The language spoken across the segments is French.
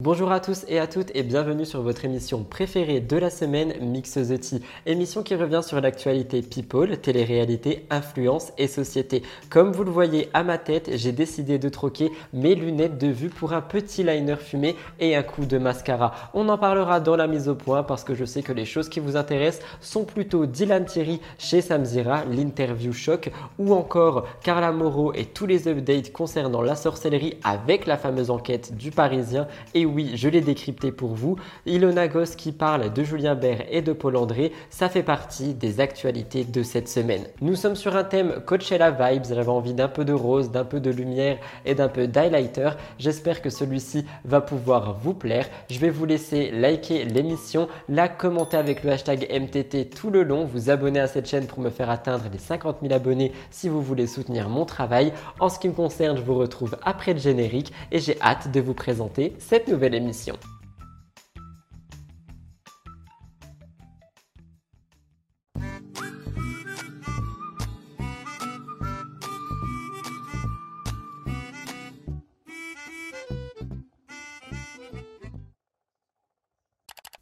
Bonjour à tous et à toutes et bienvenue sur votre émission préférée de la semaine Mix the Tea. Émission qui revient sur l'actualité people, télé-réalité, influence et société. Comme vous le voyez à ma tête, j'ai décidé de troquer mes lunettes de vue pour un petit liner fumé et un coup de mascara. On en parlera dans la mise au point parce que je sais que les choses qui vous intéressent sont plutôt Dylan Thierry chez Samzira, l'interview choc ou encore Carla Moreau et tous les updates concernant la sorcellerie avec la fameuse enquête du Parisien et oui, je l'ai décrypté pour vous. Ilona Goss qui parle de Julien Bert et de Paul André, ça fait partie des actualités de cette semaine. Nous sommes sur un thème Coachella Vibes, j'avais envie d'un peu de rose, d'un peu de lumière et d'un peu d'highlighter. J'espère que celui-ci va pouvoir vous plaire. Je vais vous laisser liker l'émission, la commenter avec le hashtag MTT tout le long, vous abonner à cette chaîne pour me faire atteindre les 50 000 abonnés si vous voulez soutenir mon travail. En ce qui me concerne, je vous retrouve après le générique et j'ai hâte de vous présenter cette nouvelle nouvelle émission.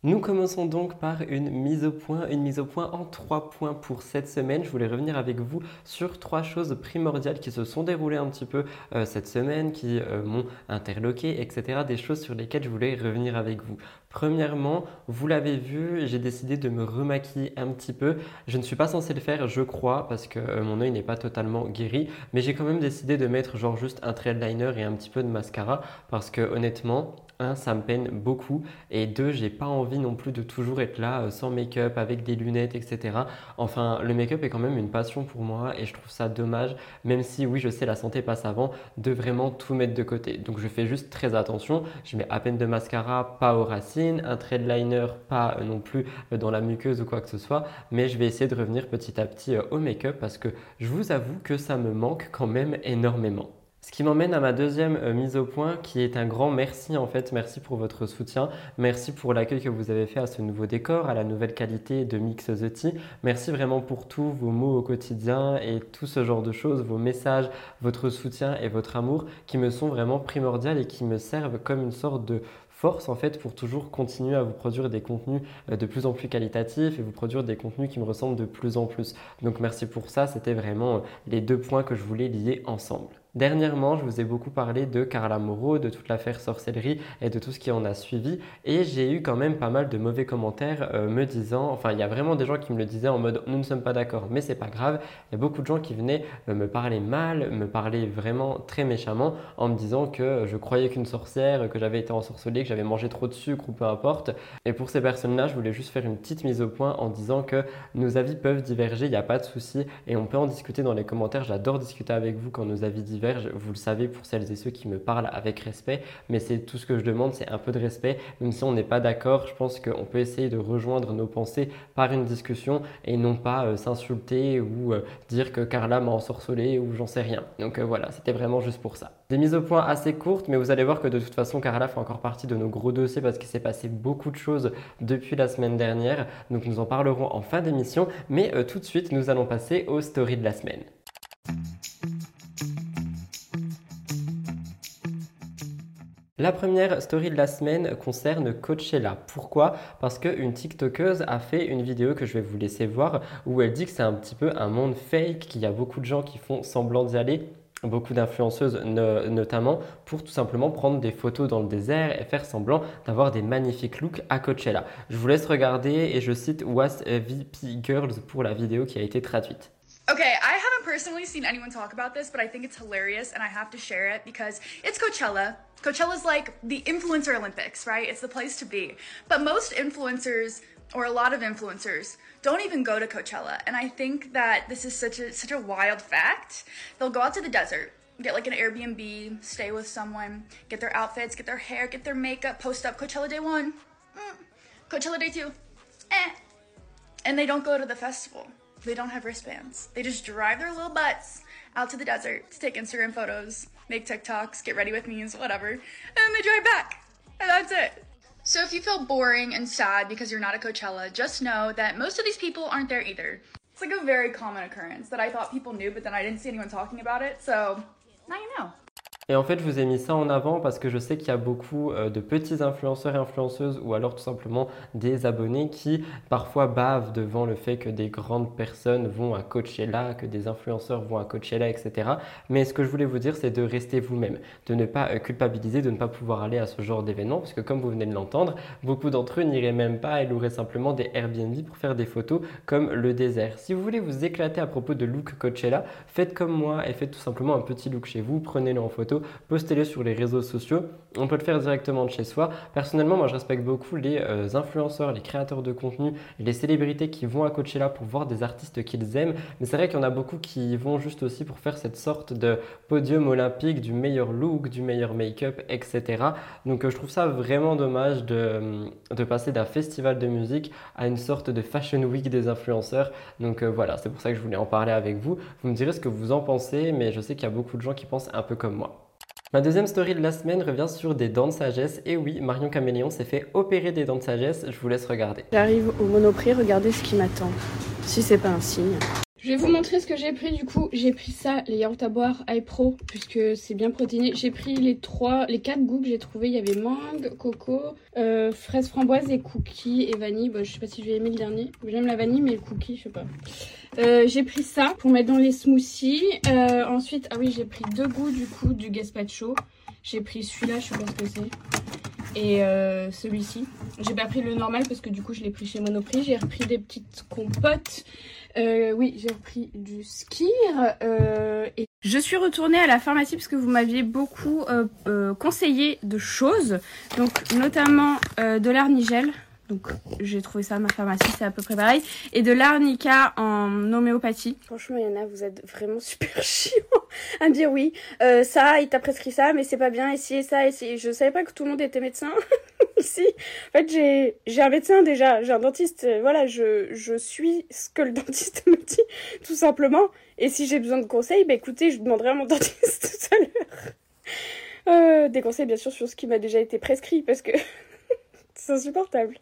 Nous commençons donc par une mise au point, une mise au point en trois points pour cette semaine. Je voulais revenir avec vous sur trois choses primordiales qui se sont déroulées un petit peu euh, cette semaine, qui euh, m'ont interloqué, etc. Des choses sur lesquelles je voulais revenir avec vous. Premièrement, vous l'avez vu, j'ai décidé de me remaquiller un petit peu. Je ne suis pas censé le faire, je crois, parce que euh, mon œil n'est pas totalement guéri, mais j'ai quand même décidé de mettre genre juste un trail liner et un petit peu de mascara parce que honnêtement, un, ça me peine beaucoup et deux, j'ai pas envie non plus de toujours être là euh, sans make-up, avec des lunettes, etc. Enfin, le make-up est quand même une passion pour moi et je trouve ça dommage, même si oui, je sais, la santé passe avant, de vraiment tout mettre de côté. Donc je fais juste très attention, je mets à peine de mascara, pas aux racines, un trait liner, pas euh, non plus euh, dans la muqueuse ou quoi que ce soit, mais je vais essayer de revenir petit à petit au make-up parce que je vous avoue que ça me manque quand même énormément. Ce qui m'emmène à ma deuxième euh, mise au point qui est un grand merci en fait. Merci pour votre soutien. Merci pour l'accueil que vous avez fait à ce nouveau décor, à la nouvelle qualité de Mix the Tea. Merci vraiment pour tous vos mots au quotidien et tout ce genre de choses, vos messages, votre soutien et votre amour qui me sont vraiment primordiales et qui me servent comme une sorte de force en fait pour toujours continuer à vous produire des contenus euh, de plus en plus qualitatifs et vous produire des contenus qui me ressemblent de plus en plus. Donc merci pour ça, c'était vraiment euh, les deux points que je voulais lier ensemble. Dernièrement, je vous ai beaucoup parlé de Carla Moreau, de toute l'affaire sorcellerie et de tout ce qui en a suivi. Et j'ai eu quand même pas mal de mauvais commentaires euh, me disant, enfin il y a vraiment des gens qui me le disaient en mode nous ne sommes pas d'accord, mais c'est pas grave. Il y a beaucoup de gens qui venaient euh, me parler mal, me parler vraiment très méchamment en me disant que je croyais qu'une sorcière, que j'avais été ensorcelée, que j'avais mangé trop de sucre ou peu importe. Et pour ces personnes-là, je voulais juste faire une petite mise au point en disant que nos avis peuvent diverger, il n'y a pas de souci et on peut en discuter dans les commentaires. J'adore discuter avec vous quand nos avis divergent vous le savez pour celles et ceux qui me parlent avec respect, mais c'est tout ce que je demande, c'est un peu de respect. Même si on n'est pas d'accord, je pense qu'on peut essayer de rejoindre nos pensées par une discussion et non pas euh, s'insulter ou euh, dire que Carla m'a ensorcelé ou j'en sais rien. Donc euh, voilà, c'était vraiment juste pour ça. Des mises au point assez courtes, mais vous allez voir que de toute façon, Carla fait encore partie de nos gros dossiers parce qu'il s'est passé beaucoup de choses depuis la semaine dernière. Donc nous en parlerons en fin d'émission, mais tout de suite, nous allons passer aux stories de la semaine. La première story de la semaine concerne Coachella. Pourquoi? Parce qu'une TikTokeuse a fait une vidéo que je vais vous laisser voir où elle dit que c'est un petit peu un monde fake, qu'il y a beaucoup de gens qui font semblant d'y aller beaucoup d'influenceuses notamment pour tout simplement prendre des photos dans le désert et faire semblant d'avoir des magnifiques looks à Coachella. Je vous laisse regarder et je cite Was VP Girls pour la vidéo qui a été traduite. Haven't personally seen anyone talk about this, but I think it's hilarious and I have to share it because it's Coachella. Coachella's like the influencer Olympics, right? It's the place to be. But most influencers or a lot of influencers don't even go to Coachella. And I think that this is such a such a wild fact. They'll go out to the desert, get like an Airbnb, stay with someone, get their outfits, get their hair, get their makeup, post up Coachella day 1. Mm. Coachella day 2. Eh. And they don't go to the festival. They don't have wristbands. They just drive their little butts out to the desert to take Instagram photos, make TikToks, get ready with me's, whatever, and then they drive back. And that's it. So if you feel boring and sad because you're not at Coachella, just know that most of these people aren't there either. It's like a very common occurrence that I thought people knew, but then I didn't see anyone talking about it, so now you know. Et en fait, je vous ai mis ça en avant parce que je sais qu'il y a beaucoup euh, de petits influenceurs et influenceuses ou alors tout simplement des abonnés qui parfois bavent devant le fait que des grandes personnes vont à Coachella, que des influenceurs vont à Coachella, etc. Mais ce que je voulais vous dire, c'est de rester vous-même, de ne pas euh, culpabiliser, de ne pas pouvoir aller à ce genre d'événement parce que comme vous venez de l'entendre, beaucoup d'entre eux n'iraient même pas et loueraient simplement des Airbnb pour faire des photos comme le désert. Si vous voulez vous éclater à propos de look Coachella, faites comme moi et faites tout simplement un petit look chez vous, prenez-le en photo postez-les sur les réseaux sociaux. On peut le faire directement de chez soi. Personnellement, moi, je respecte beaucoup les euh, influenceurs, les créateurs de contenu les célébrités qui vont à Coachella pour voir des artistes qu'ils aiment. Mais c'est vrai qu'il y en a beaucoup qui vont juste aussi pour faire cette sorte de podium olympique du meilleur look, du meilleur make-up, etc. Donc, euh, je trouve ça vraiment dommage de, de passer d'un festival de musique à une sorte de fashion week des influenceurs. Donc, euh, voilà, c'est pour ça que je voulais en parler avec vous. Vous me direz ce que vous en pensez, mais je sais qu'il y a beaucoup de gens qui pensent un peu comme moi. Ma deuxième story de la semaine revient sur des dents de sagesse. Et oui, Marion Caméléon s'est fait opérer des dents de sagesse. Je vous laisse regarder. J'arrive au Monoprix, regardez ce qui m'attend. Si c'est pas un signe. Je vais vous montrer ce que j'ai pris du coup. J'ai pris ça, les yaourts à boire iPro, puisque c'est bien protéiné. J'ai pris les trois, les quatre goûts que j'ai trouvé. Il y avait mangue, coco, euh, fraise framboise et cookies et vanille. Bon, je sais pas si je vais aimer le dernier. J'aime la vanille, mais le cookie, je sais pas. Euh, j'ai pris ça pour mettre dans les smoothies. Euh, ensuite, ah oui, j'ai pris deux goûts du coup du gazpacho. J'ai pris celui-là, je sais pas ce que c'est. Et euh, celui-ci. J'ai pas pris le normal parce que du coup je l'ai pris chez Monoprix. J'ai repris des petites compotes. Euh, oui, j'ai repris du skir. Euh, et je suis retournée à la pharmacie parce que vous m'aviez beaucoup euh, conseillé de choses. Donc notamment de l'arnigel. Donc j'ai trouvé ça à ma pharmacie, c'est à peu près pareil. Et de l'arnica en homéopathie. Franchement, il y en a, vous êtes vraiment super chiant à me dire oui, euh, ça, il t'a prescrit ça, mais c'est pas bien, ici et ça, ici. Je savais pas que tout le monde était médecin ici. En fait, j'ai, j'ai un médecin déjà, j'ai un dentiste. Euh, voilà, je, je suis ce que le dentiste me dit, tout simplement. Et si j'ai besoin de conseils, bah écoutez, je demanderai à mon dentiste tout à l'heure. Euh, des conseils, bien sûr, sur ce qui m'a déjà été prescrit, parce que c'est insupportable.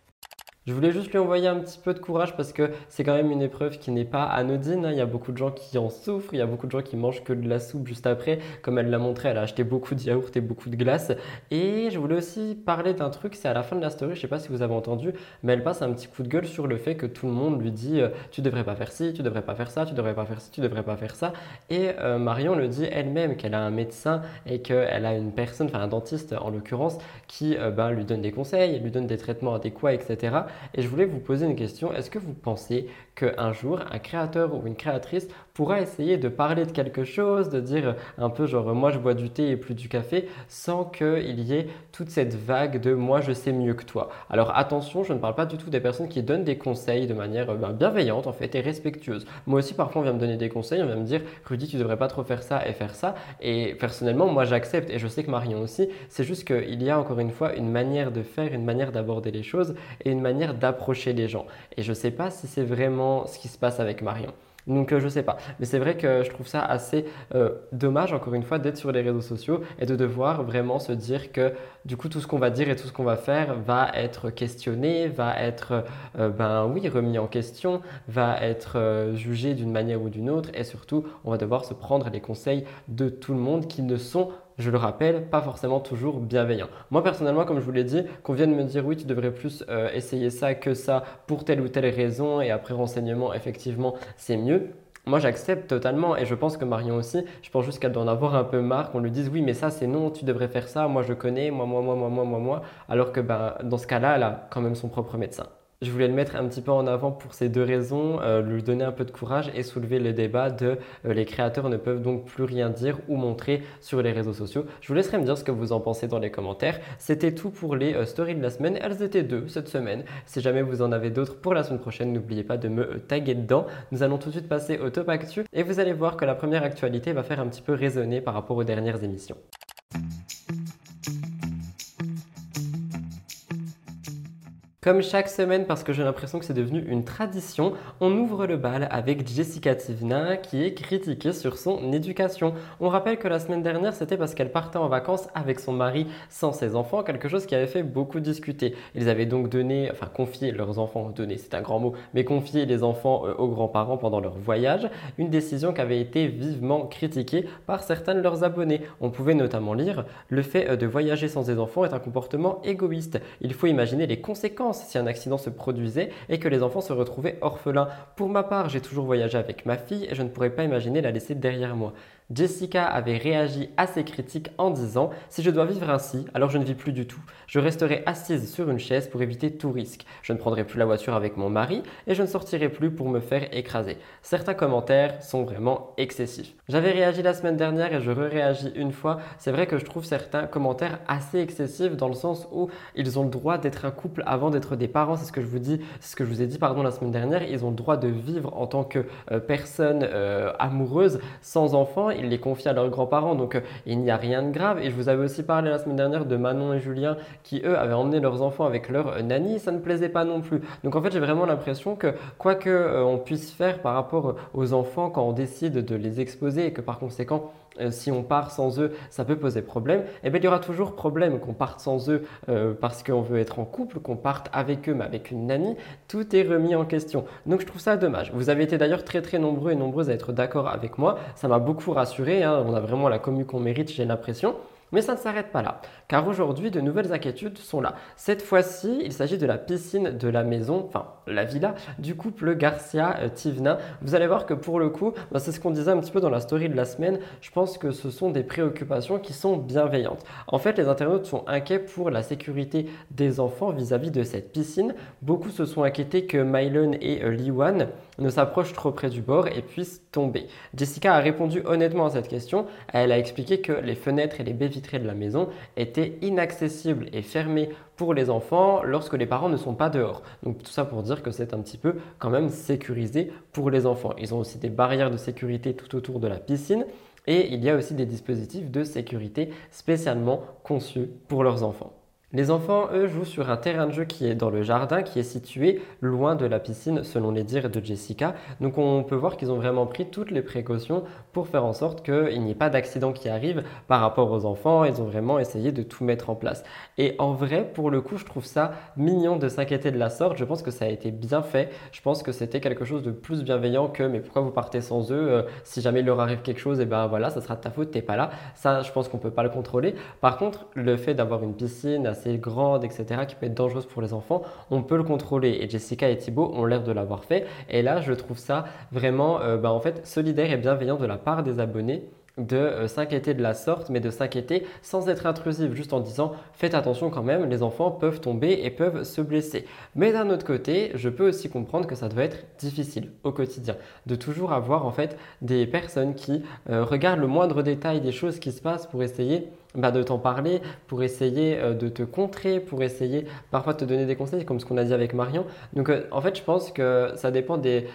Je voulais juste lui envoyer un petit peu de courage parce que c'est quand même une épreuve qui n'est pas anodine. Hein. Il y a beaucoup de gens qui en souffrent, il y a beaucoup de gens qui mangent que de la soupe juste après. Comme elle l'a montré, elle a acheté beaucoup de yaourts et beaucoup de glace. Et je voulais aussi parler d'un truc, c'est à la fin de la story, je ne sais pas si vous avez entendu, mais elle passe un petit coup de gueule sur le fait que tout le monde lui dit euh, tu devrais pas faire ci, tu devrais pas faire ça, tu devrais pas faire ci, tu devrais pas faire ça. Et euh, Marion le dit elle-même qu'elle a un médecin et qu'elle a une personne, enfin un dentiste en l'occurrence, qui euh, ben, lui donne des conseils, lui donne des traitements adéquats, etc. Et je voulais vous poser une question. Est-ce que vous pensez qu'un jour, un créateur ou une créatrice pourra essayer de parler de quelque chose, de dire un peu genre moi je bois du thé et plus du café, sans qu'il y ait toute cette vague de moi je sais mieux que toi. Alors attention, je ne parle pas du tout des personnes qui donnent des conseils de manière ben, bienveillante en fait et respectueuse. Moi aussi parfois on vient me donner des conseils, on vient me dire Rudy tu devrais pas trop faire ça et faire ça. Et personnellement moi j'accepte et je sais que Marion aussi. C'est juste qu'il y a encore une fois une manière de faire, une manière d'aborder les choses et une manière d'approcher les gens. Et je sais pas si c'est vraiment ce qui se passe avec Marion. Donc euh, je sais pas. Mais c'est vrai que je trouve ça assez euh, dommage, encore une fois, d'être sur les réseaux sociaux et de devoir vraiment se dire que du coup tout ce qu'on va dire et tout ce qu'on va faire va être questionné, va être euh, ben oui remis en question, va être jugé d'une manière ou d'une autre et surtout on va devoir se prendre les conseils de tout le monde qui ne sont je le rappelle, pas forcément toujours bienveillant. Moi personnellement, comme je vous l'ai dit, qu'on vienne me dire oui, tu devrais plus euh, essayer ça que ça pour telle ou telle raison et après renseignement, effectivement, c'est mieux. Moi, j'accepte totalement et je pense que Marion aussi, je pense juste qu'elle doit en avoir un peu marre qu'on lui dise oui, mais ça c'est non, tu devrais faire ça, moi je connais, moi, moi, moi, moi, moi, moi, moi, alors que ben, dans ce cas-là, elle a quand même son propre médecin. Je voulais le mettre un petit peu en avant pour ces deux raisons, euh, lui donner un peu de courage et soulever le débat de euh, les créateurs ne peuvent donc plus rien dire ou montrer sur les réseaux sociaux. Je vous laisserai me dire ce que vous en pensez dans les commentaires. C'était tout pour les euh, stories de la semaine. Elles étaient deux cette semaine. Si jamais vous en avez d'autres pour la semaine prochaine, n'oubliez pas de me taguer dedans. Nous allons tout de suite passer au top actu et vous allez voir que la première actualité va faire un petit peu résonner par rapport aux dernières émissions. Comme chaque semaine, parce que j'ai l'impression que c'est devenu une tradition, on ouvre le bal avec Jessica Tivna qui est critiquée sur son éducation. On rappelle que la semaine dernière, c'était parce qu'elle partait en vacances avec son mari sans ses enfants, quelque chose qui avait fait beaucoup discuter. Ils avaient donc donné, enfin confié leurs enfants, donné c'est un grand mot, mais confié les enfants euh, aux grands-parents pendant leur voyage, une décision qui avait été vivement critiquée par certains de leurs abonnés. On pouvait notamment lire Le fait euh, de voyager sans ses enfants est un comportement égoïste. Il faut imaginer les conséquences si un accident se produisait et que les enfants se retrouvaient orphelins. Pour ma part, j'ai toujours voyagé avec ma fille et je ne pourrais pas imaginer la laisser derrière moi. Jessica avait réagi à ces critiques en disant Si je dois vivre ainsi, alors je ne vis plus du tout. Je resterai assise sur une chaise pour éviter tout risque. Je ne prendrai plus la voiture avec mon mari et je ne sortirai plus pour me faire écraser. Certains commentaires sont vraiment excessifs. J'avais réagi la semaine dernière et je réagis une fois. C'est vrai que je trouve certains commentaires assez excessifs dans le sens où ils ont le droit d'être un couple avant d'être des parents. C'est ce que je vous dis, ce que je vous ai dit pardon la semaine dernière. Ils ont le droit de vivre en tant que euh, personne euh, amoureuse sans enfants les confient à leurs grands-parents. Donc euh, il n'y a rien de grave. Et je vous avais aussi parlé la semaine dernière de Manon et Julien qui, eux, avaient emmené leurs enfants avec leur nanny. Ça ne plaisait pas non plus. Donc en fait, j'ai vraiment l'impression que quoi que euh, on puisse faire par rapport aux enfants quand on décide de les exposer et que par conséquent, euh, si on part sans eux, ça peut poser problème, eh bien il y aura toujours problème qu'on parte sans eux parce qu'on veut être en couple, qu'on parte avec eux mais avec une nanny, tout est remis en question. Donc je trouve ça dommage. Vous avez été d'ailleurs très très nombreux et nombreuses à être d'accord avec moi, ça m'a beaucoup rassuré Hein. on a vraiment la commu qu'on mérite, j'ai l'impression. Mais ça ne s'arrête pas là, car aujourd'hui, de nouvelles inquiétudes sont là. Cette fois-ci, il s'agit de la piscine de la maison, enfin la villa, du couple Garcia-Tivna. Vous allez voir que pour le coup, bah, c'est ce qu'on disait un petit peu dans la story de la semaine, je pense que ce sont des préoccupations qui sont bienveillantes. En fait, les internautes sont inquiets pour la sécurité des enfants vis-à-vis de cette piscine. Beaucoup se sont inquiétés que Mylon et euh, Liwan ne s'approchent trop près du bord et puissent tomber. Jessica a répondu honnêtement à cette question. Elle a expliqué que les fenêtres et les baies de la maison étaient inaccessibles et fermées pour les enfants lorsque les parents ne sont pas dehors. Donc tout ça pour dire que c'est un petit peu quand même sécurisé pour les enfants. Ils ont aussi des barrières de sécurité tout autour de la piscine et il y a aussi des dispositifs de sécurité spécialement conçus pour leurs enfants. Les enfants, eux, jouent sur un terrain de jeu qui est dans le jardin, qui est situé loin de la piscine, selon les dires de Jessica. Donc on peut voir qu'ils ont vraiment pris toutes les précautions pour faire en sorte qu'il n'y ait pas d'accident qui arrive par rapport aux enfants. Ils ont vraiment essayé de tout mettre en place. Et en vrai, pour le coup, je trouve ça mignon de s'inquiéter de la sorte. Je pense que ça a été bien fait. Je pense que c'était quelque chose de plus bienveillant que mais pourquoi vous partez sans eux euh, Si jamais il leur arrive quelque chose, et eh ben voilà, ça sera de ta faute, t'es pas là. Ça, je pense qu'on peut pas le contrôler. Par contre, le fait d'avoir une piscine assez grande, etc., qui peut être dangereuse pour les enfants, on peut le contrôler. Et Jessica et Thibaut ont l'air de l'avoir fait. Et là, je trouve ça vraiment, euh, bah, en fait, solidaire et bienveillant de la part des abonnés de euh, s'inquiéter de la sorte, mais de s'inquiéter sans être intrusif, juste en disant faites attention quand même, les enfants peuvent tomber et peuvent se blesser. Mais d'un autre côté, je peux aussi comprendre que ça doit être difficile au quotidien, de toujours avoir en fait des personnes qui euh, regardent le moindre détail des choses qui se passent pour essayer bah, de t'en parler, pour essayer euh, de te contrer, pour essayer parfois de te donner des conseils, comme ce qu'on a dit avec Marion. Donc euh, en fait, je pense que ça dépend des,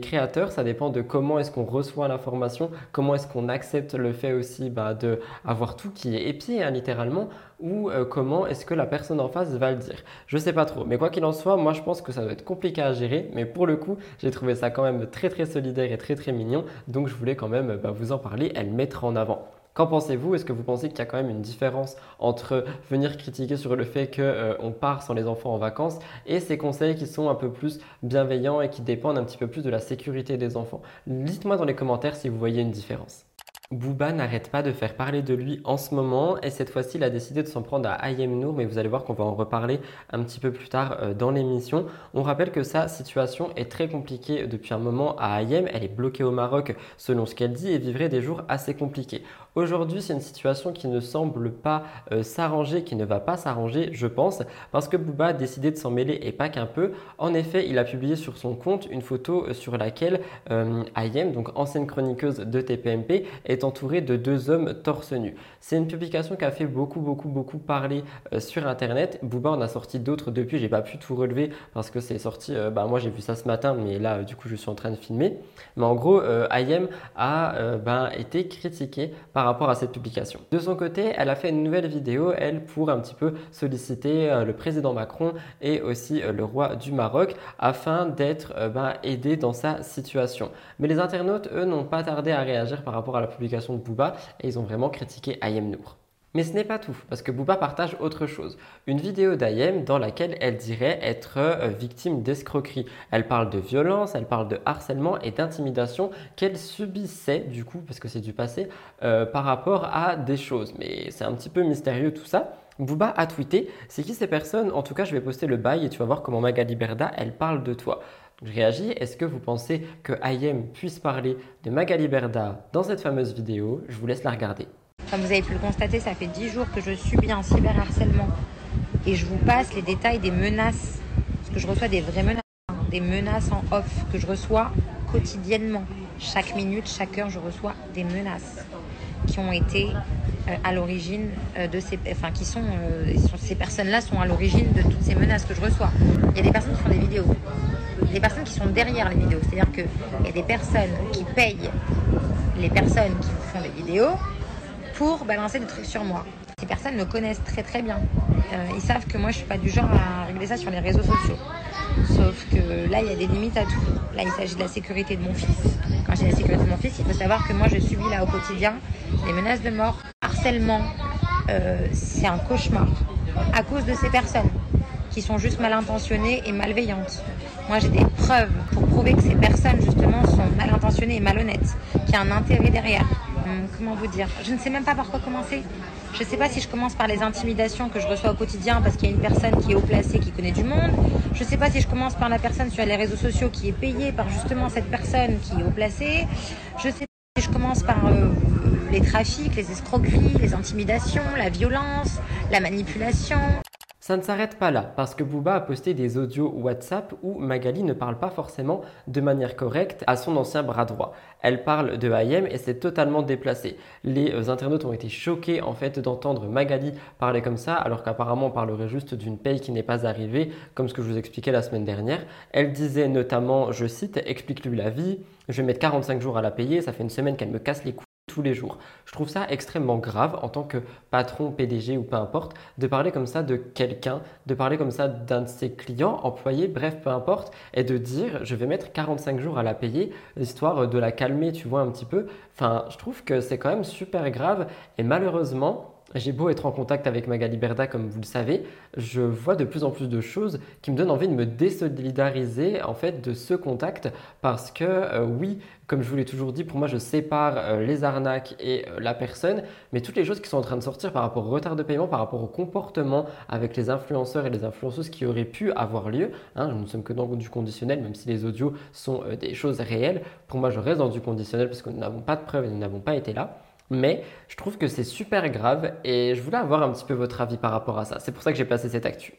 créateurs, ça dépend de comment est-ce qu'on reçoit l'information, comment est-ce qu'on accepte le fait aussi bah, d'avoir tout qui est épié, hein, littéralement, ou euh, comment est-ce que la personne en face va le dire. Je sais pas trop, mais quoi qu'il en soit, moi je pense que ça doit être compliqué à gérer, mais pour le coup, j'ai trouvé ça quand même très très solidaire et très très mignon, donc je voulais quand même bah, vous en parler et le mettre en avant. Qu'en pensez-vous? Est-ce que vous pensez qu'il y a quand même une différence entre venir critiquer sur le fait qu'on euh, part sans les enfants en vacances et ces conseils qui sont un peu plus bienveillants et qui dépendent un petit peu plus de la sécurité des enfants? Dites-moi dans les commentaires si vous voyez une différence. Booba n'arrête pas de faire parler de lui en ce moment et cette fois-ci il a décidé de s'en prendre à Ayem Nour mais vous allez voir qu'on va en reparler un petit peu plus tard euh, dans l'émission. On rappelle que sa situation est très compliquée depuis un moment à Ayem, elle est bloquée au Maroc selon ce qu'elle dit et vivrait des jours assez compliqués. Aujourd'hui, c'est une situation qui ne semble pas euh, s'arranger, qui ne va pas s'arranger, je pense, parce que Booba a décidé de s'en mêler et pas qu'un peu. En effet, il a publié sur son compte une photo euh, sur laquelle euh, donc ancienne chroniqueuse de TPMP, est entourée de deux hommes torse nu. C'est une publication qui a fait beaucoup, beaucoup, beaucoup parler sur Internet. Booba en a sorti d'autres depuis, j'ai pas pu tout relever parce que c'est sorti, bah, moi j'ai vu ça ce matin, mais là, du coup, je suis en train de filmer. Mais en gros, Ayem a ben, été critiqué par par rapport à cette publication. De son côté, elle a fait une nouvelle vidéo, elle, pour un petit peu solliciter euh, le président Macron et aussi euh, le roi du Maroc afin d'être ben, aidé dans sa situation. Mais les internautes, eux, n'ont pas tardé à réagir par rapport à la publication de Booba et ils ont vraiment critiqué Ayem Nour. Mais ce n'est pas tout, parce que Booba partage autre chose. Une vidéo d'Ayem dans laquelle elle dirait être euh, victime d'escroquerie. Elle parle de violence, elle parle de harcèlement et d'intimidation qu'elle subissait, du coup, parce que c'est du passé, euh, par rapport à des choses. Mais c'est un petit peu mystérieux tout ça. Booba a tweeté C'est qui ces personnes? En tout cas, je vais poster le bail et tu vas voir comment Magali Berda, elle parle de toi. Je réagis. Est-ce que vous pensez que Ayem puisse parler de Magali Berda dans cette fameuse vidéo? Je vous laisse la regarder. Comme vous avez pu le constater, ça fait 10 jours que je subis un cyberharcèlement. Et je vous passe les détails des menaces. Parce que je reçois des vraies menaces. hein, Des menaces en off que je reçois quotidiennement. Chaque minute, chaque heure, je reçois des menaces qui ont été euh, à l'origine euh, de ces. Enfin, qui sont. euh, sont- ces personnes-là sont à l'origine de toutes ces menaces que je reçois. Il y a des personnes qui font des vidéos. Il y a des personnes qui sont derrière les vidéos. C'est-à-dire qu'il y a des personnes qui payent les personnes qui font des vidéos pour balancer des trucs sur moi. Ces personnes me connaissent très très bien. Euh, ils savent que moi je suis pas du genre à régler ça sur les réseaux sociaux. Sauf que là il y a des limites à tout. Là il s'agit de la sécurité de mon fils. Quand j'ai la sécurité de mon fils, il faut savoir que moi je subis là au quotidien des menaces de mort, harcèlement. Euh, c'est un cauchemar à cause de ces personnes qui sont juste mal intentionnées et malveillantes. Moi, j'ai des preuves pour prouver que ces personnes, justement, sont mal intentionnées et malhonnêtes, qu'il y a un intérêt derrière. Hum, comment vous dire Je ne sais même pas par quoi commencer. Je ne sais pas si je commence par les intimidations que je reçois au quotidien parce qu'il y a une personne qui est haut placée, qui connaît du monde. Je ne sais pas si je commence par la personne sur les réseaux sociaux qui est payée par justement cette personne qui est haut placée. Je sais pas si je commence par euh, les trafics, les escroqueries, les intimidations, la violence, la manipulation. Ça ne s'arrête pas là, parce que Booba a posté des audios WhatsApp où Magali ne parle pas forcément de manière correcte à son ancien bras droit. Elle parle de Hayem et c'est totalement déplacé. Les euh, internautes ont été choqués en fait d'entendre Magali parler comme ça, alors qu'apparemment on parlerait juste d'une paye qui n'est pas arrivée, comme ce que je vous expliquais la semaine dernière. Elle disait notamment, je cite, explique-lui la vie, je vais mettre 45 jours à la payer, ça fait une semaine qu'elle me casse les couilles tous les jours. Je trouve ça extrêmement grave en tant que patron, PDG ou peu importe, de parler comme ça de quelqu'un, de parler comme ça d'un de ses clients, employés, bref, peu importe, et de dire je vais mettre 45 jours à la payer, histoire de la calmer, tu vois, un petit peu. Enfin, je trouve que c'est quand même super grave et malheureusement, j'ai beau être en contact avec Magali Berda, comme vous le savez, je vois de plus en plus de choses qui me donnent envie de me désolidariser en fait de ce contact parce que euh, oui, comme je vous l'ai toujours dit, pour moi je sépare euh, les arnaques et euh, la personne, mais toutes les choses qui sont en train de sortir par rapport au retard de paiement, par rapport au comportement avec les influenceurs et les influenceuses qui auraient pu avoir lieu, hein, nous ne sommes que dans du conditionnel, même si les audios sont des choses réelles, pour moi je reste dans du conditionnel parce que nous n'avons pas de preuves et nous n'avons pas été là. Mais je trouve que c'est super grave et je voulais avoir un petit peu votre avis par rapport à ça. C'est pour ça que j'ai placé cette actu.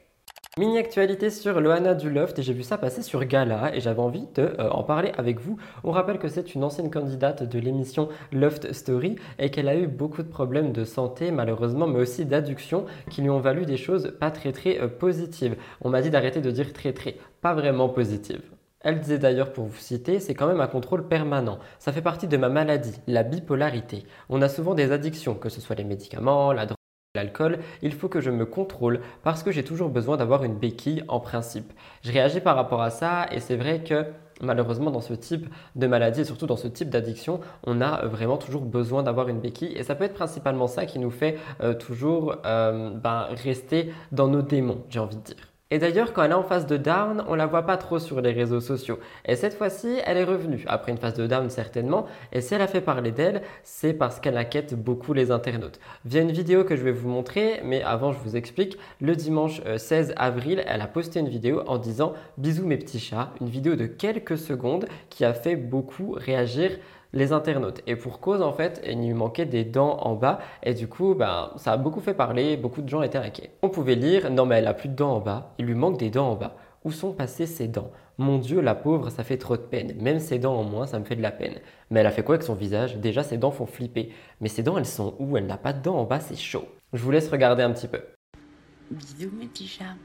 Mini actualité sur Loana du Loft et j'ai vu ça passer sur Gala et j'avais envie de euh, en parler avec vous. On rappelle que c'est une ancienne candidate de l'émission Loft Story et qu'elle a eu beaucoup de problèmes de santé malheureusement mais aussi d'adduction qui lui ont valu des choses pas très très euh, positives. On m'a dit d'arrêter de dire très très, pas vraiment positives. Elle disait d'ailleurs, pour vous citer, c'est quand même un contrôle permanent. Ça fait partie de ma maladie, la bipolarité. On a souvent des addictions, que ce soit les médicaments, la drogue, l'alcool. Il faut que je me contrôle parce que j'ai toujours besoin d'avoir une béquille en principe. Je réagis par rapport à ça et c'est vrai que malheureusement dans ce type de maladie et surtout dans ce type d'addiction, on a vraiment toujours besoin d'avoir une béquille et ça peut être principalement ça qui nous fait euh, toujours euh, ben, rester dans nos démons, j'ai envie de dire. Et d'ailleurs, quand elle est en phase de down, on la voit pas trop sur les réseaux sociaux. Et cette fois-ci, elle est revenue, après une phase de down certainement. Et si elle a fait parler d'elle, c'est parce qu'elle inquiète beaucoup les internautes. Via une vidéo que je vais vous montrer, mais avant je vous explique, le dimanche euh, 16 avril, elle a posté une vidéo en disant Bisous mes petits chats, une vidéo de quelques secondes qui a fait beaucoup réagir les internautes. Et pour cause, en fait, il lui manquait des dents en bas. Et du coup, ben, ça a beaucoup fait parler. Beaucoup de gens étaient inquiets. On pouvait lire Non, mais elle a plus de dents en bas. Il lui manque des dents en bas. Où sont passées ses dents? Mon Dieu, la pauvre, ça fait trop de peine. Même ses dents en moins, ça me fait de la peine. Mais elle a fait quoi avec son visage? Déjà, ses dents font flipper. Mais ses dents, elles sont où? Elle n'a pas de dents en bas, c'est chaud. Je vous laisse regarder un petit peu. Bisous mes petits chats.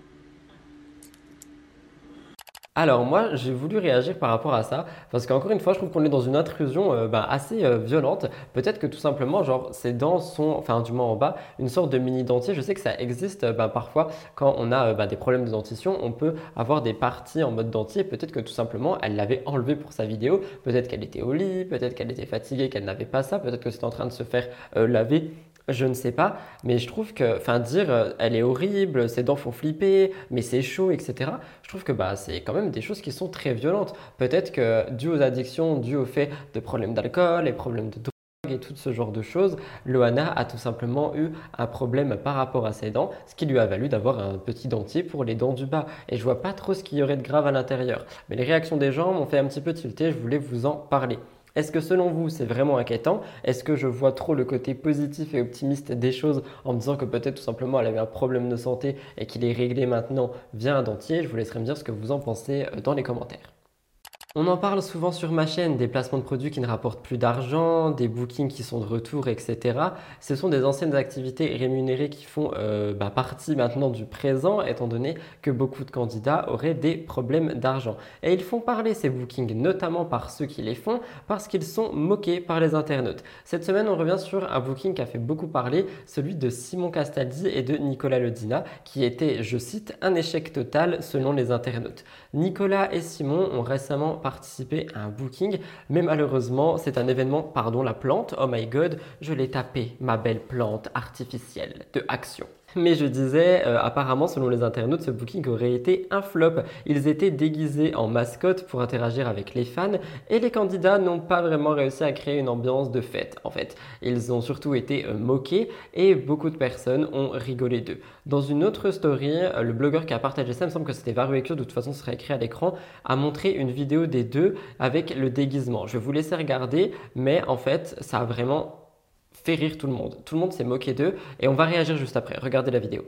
Alors moi, j'ai voulu réagir par rapport à ça, parce qu'encore une fois, je trouve qu'on est dans une intrusion euh, bah, assez euh, violente. Peut-être que tout simplement, genre, ces dents sont, enfin du moins en bas, une sorte de mini dentier. Je sais que ça existe euh, bah, parfois quand on a bah, des problèmes de dentition, on peut avoir des parties en mode dentier. Peut-être que tout simplement, elle l'avait enlevé pour sa vidéo. Peut-être qu'elle était au lit, peut-être qu'elle était fatiguée, qu'elle n'avait pas ça, peut-être que c'était en train de se faire laver je ne sais pas, mais je trouve que, enfin, dire euh, elle est horrible, ses dents font flipper, mais c'est chaud, etc. Je trouve que bah, c'est quand même des choses qui sont très violentes. Peut-être que dû aux addictions, dû au fait de problèmes d'alcool, et problèmes de drogue et tout ce genre de choses, Loana a tout simplement eu un problème par rapport à ses dents, ce qui lui a valu d'avoir un petit dentier pour les dents du bas. Et je vois pas trop ce qu'il y aurait de grave à l'intérieur. Mais les réactions des gens m'ont fait un petit peu tilter, je voulais vous en parler. Est-ce que selon vous, c'est vraiment inquiétant? Est-ce que je vois trop le côté positif et optimiste des choses en me disant que peut-être tout simplement elle avait un problème de santé et qu'il est réglé maintenant via un dentier? Je vous laisserai me dire ce que vous en pensez euh, dans les commentaires. On en parle souvent sur ma chaîne, des placements de produits qui ne rapportent plus d'argent, des bookings qui sont de retour, etc. Ce sont des anciennes activités rémunérées qui font euh, bah, partie maintenant du présent, étant donné que beaucoup de candidats auraient des problèmes d'argent. Et ils font parler ces bookings, notamment par ceux qui les font, parce qu'ils sont moqués par les internautes. Cette semaine, on revient sur un booking qui a fait beaucoup parler, celui de Simon Castaldi et de Nicolas Ledina, qui était, je cite, un échec total selon les internautes. Nicolas et Simon ont récemment participé à un booking, mais malheureusement, c'est un événement, pardon, la plante, oh my god, je l'ai tapé, ma belle plante artificielle de action. Mais je disais, euh, apparemment, selon les internautes, ce booking aurait été un flop. Ils étaient déguisés en mascotte pour interagir avec les fans et les candidats n'ont pas vraiment réussi à créer une ambiance de fête, en fait. Ils ont surtout été euh, moqués et beaucoup de personnes ont rigolé d'eux. Dans une autre story, euh, le blogueur qui a partagé ça, il me semble que c'était Varuekyo, de toute façon ce serait écrit à l'écran, a montré une vidéo des deux avec le déguisement. Je vous laisser regarder, mais en fait, ça a vraiment rire tout le monde. Tout le monde s'est moqué d'eux et on va réagir juste après. Regardez la vidéo.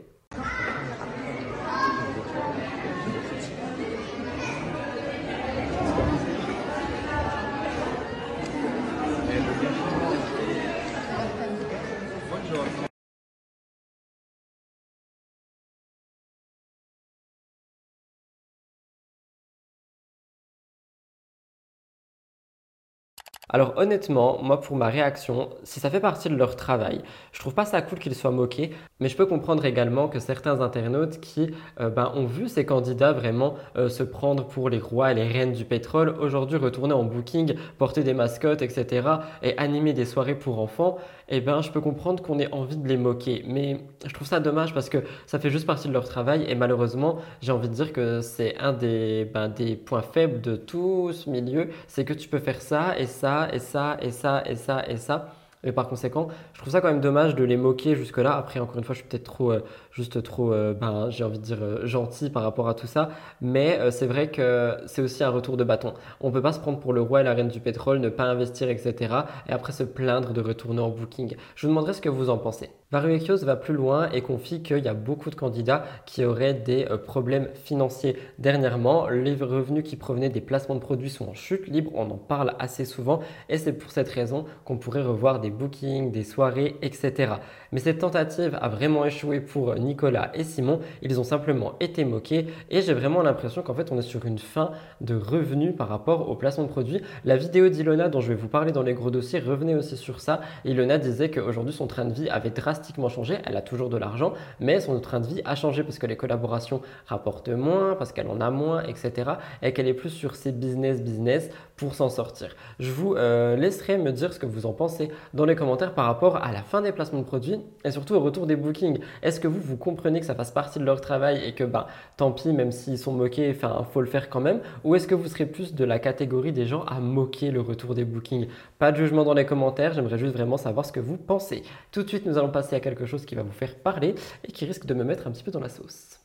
Alors honnêtement, moi pour ma réaction, si ça fait partie de leur travail, je trouve pas ça cool qu'ils soient moqués, mais je peux comprendre également que certains internautes qui euh, ben, ont vu ces candidats vraiment euh, se prendre pour les rois et les reines du pétrole, aujourd'hui retourner en booking, porter des mascottes, etc. et animer des soirées pour enfants, eh ben je peux comprendre qu'on ait envie de les moquer. Mais je trouve ça dommage parce que ça fait juste partie de leur travail et malheureusement, j'ai envie de dire que c'est un des, ben, des points faibles de tout ce milieu, c'est que tu peux faire ça et ça et ça, et ça, et ça, et ça. Et par conséquent, je trouve ça quand même dommage de les moquer jusque-là. Après, encore une fois, je suis peut-être trop, euh, juste trop, euh, ben, j'ai envie de dire, euh, gentil par rapport à tout ça. Mais c'est vrai que c'est aussi un retour de bâton. On ne peut pas se prendre pour le roi et la reine du pétrole, ne pas investir, etc. Et après se plaindre de retourner en booking. Je vous demanderai ce que vous en pensez. Varuekios va plus loin et confie qu'il y a beaucoup de candidats qui auraient des problèmes financiers. Dernièrement, les revenus qui provenaient des placements de produits sont en chute libre, on en parle assez souvent et c'est pour cette raison qu'on pourrait revoir des bookings, des soirées, etc. Mais cette tentative a vraiment échoué pour Nicolas et Simon, ils ont simplement été moqués et j'ai vraiment l'impression qu'en fait on est sur une fin de revenus par rapport au placement de produits. La vidéo d'Ilona dont je vais vous parler dans les gros dossiers revenait aussi sur ça. Ilona disait qu'aujourd'hui son train de vie avait drastiquement changé, elle a toujours de l'argent, mais son train de vie a changé parce que les collaborations rapportent moins, parce qu'elle en a moins, etc. et qu'elle est plus sur ses business business pour s'en sortir. Je vous euh, laisserai me dire ce que vous en pensez dans les commentaires par rapport à la fin des placements de produits et surtout au retour des bookings. Est-ce que vous, vous comprenez que ça fasse partie de leur travail et que bah, tant pis, même s'ils sont moqués, enfin, faut le faire quand même? Ou est-ce que vous serez plus de la catégorie des gens à moquer le retour des bookings? Pas de jugement dans les commentaires, j'aimerais juste vraiment savoir ce que vous pensez. Tout de suite, nous allons passer à quelque chose qui va vous faire parler et qui risque de me mettre un petit peu dans la sauce.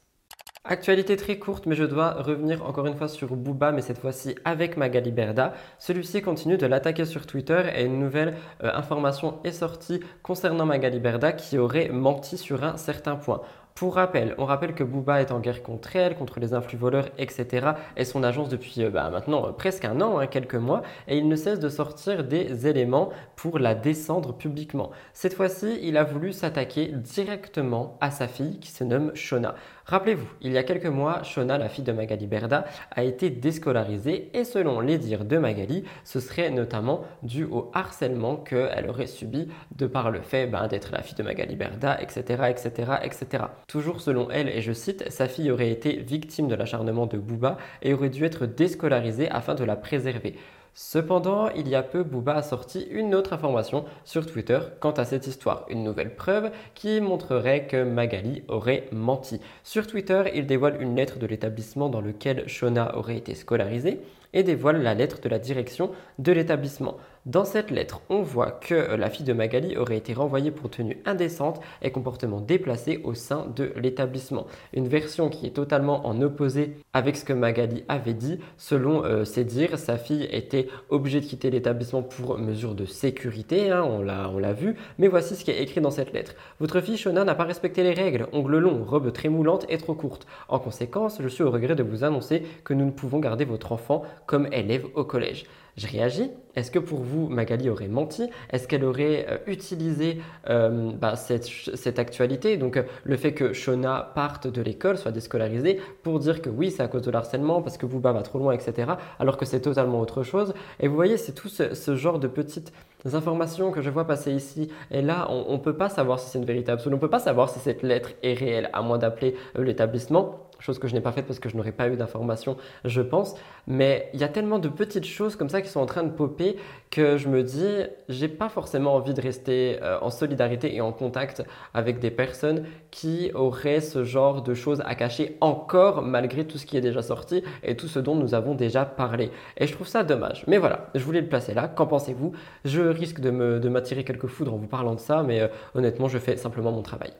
Actualité très courte, mais je dois revenir encore une fois sur Booba, mais cette fois-ci avec Magali Berda. Celui-ci continue de l'attaquer sur Twitter et une nouvelle euh, information est sortie concernant Magali Berda qui aurait menti sur un certain point. Pour rappel, on rappelle que Booba est en guerre contre elle, contre les influx voleurs, etc. et son agence depuis euh, bah, maintenant euh, presque un an, hein, quelques mois, et il ne cesse de sortir des éléments pour la descendre publiquement. Cette fois-ci, il a voulu s'attaquer directement à sa fille qui se nomme Shona. Rappelez-vous, il y a quelques mois, Shona, la fille de Magali Berda, a été déscolarisée et selon les dires de Magali, ce serait notamment dû au harcèlement qu'elle aurait subi de par le fait ben, d'être la fille de Magali Berda, etc., etc., etc. Toujours selon elle, et je cite, sa fille aurait été victime de l'acharnement de Booba et aurait dû être déscolarisée afin de la préserver. Cependant, il y a peu, Booba a sorti une autre information sur Twitter quant à cette histoire, une nouvelle preuve qui montrerait que Magali aurait menti. Sur Twitter, il dévoile une lettre de l'établissement dans lequel Shona aurait été scolarisée et dévoile la lettre de la direction de l'établissement. Dans cette lettre, on voit que euh, la fille de Magali aurait été renvoyée pour tenue indécente et comportement déplacé au sein de l'établissement. Une version qui est totalement en opposé avec ce que Magali avait dit. Selon euh, ses dires, sa fille était obligée de quitter l'établissement pour mesure de sécurité, hein, on l'a vu. Mais voici ce qui est écrit dans cette lettre. Votre fille Shona n'a pas respecté les règles, ongles longs, robe très moulante et trop courte. En conséquence, je suis au regret de vous annoncer que nous ne pouvons garder votre enfant comme élève au collège. Je réagis. Est-ce que pour vous, Magali aurait menti? Est-ce qu'elle aurait euh, utilisé euh, bah, cette, actualité, donc euh, le fait que Shona parte de l'école, soit déscolarisée, pour dire que oui, c'est à cause de l'harcèlement, parce que Booba va trop loin, etc., alors que c'est totalement autre chose Et vous voyez, c'est tout ce, genre de petites informations que je vois passer ici. Et là, on ne peut pas savoir si c'est une vérité absolue, on ne peut pas savoir si cette lettre est réelle, à moins d'appeler l'établissement chose que je n'ai pas faite parce que je n'aurais pas eu d'informations, je pense. Mais il y a tellement de petites choses comme ça qui sont en train de popper que je me dis, j'ai pas forcément envie de rester euh, en solidarité et en contact avec des personnes qui auraient ce genre de choses à cacher encore malgré tout ce qui est déjà sorti et tout ce dont nous avons déjà parlé. Et je trouve ça dommage. Mais voilà, je voulais le placer là. Qu'en pensez-vous? Je risque de m'attirer quelques foudres en vous parlant de ça, mais euh, honnêtement, je fais simplement mon travail.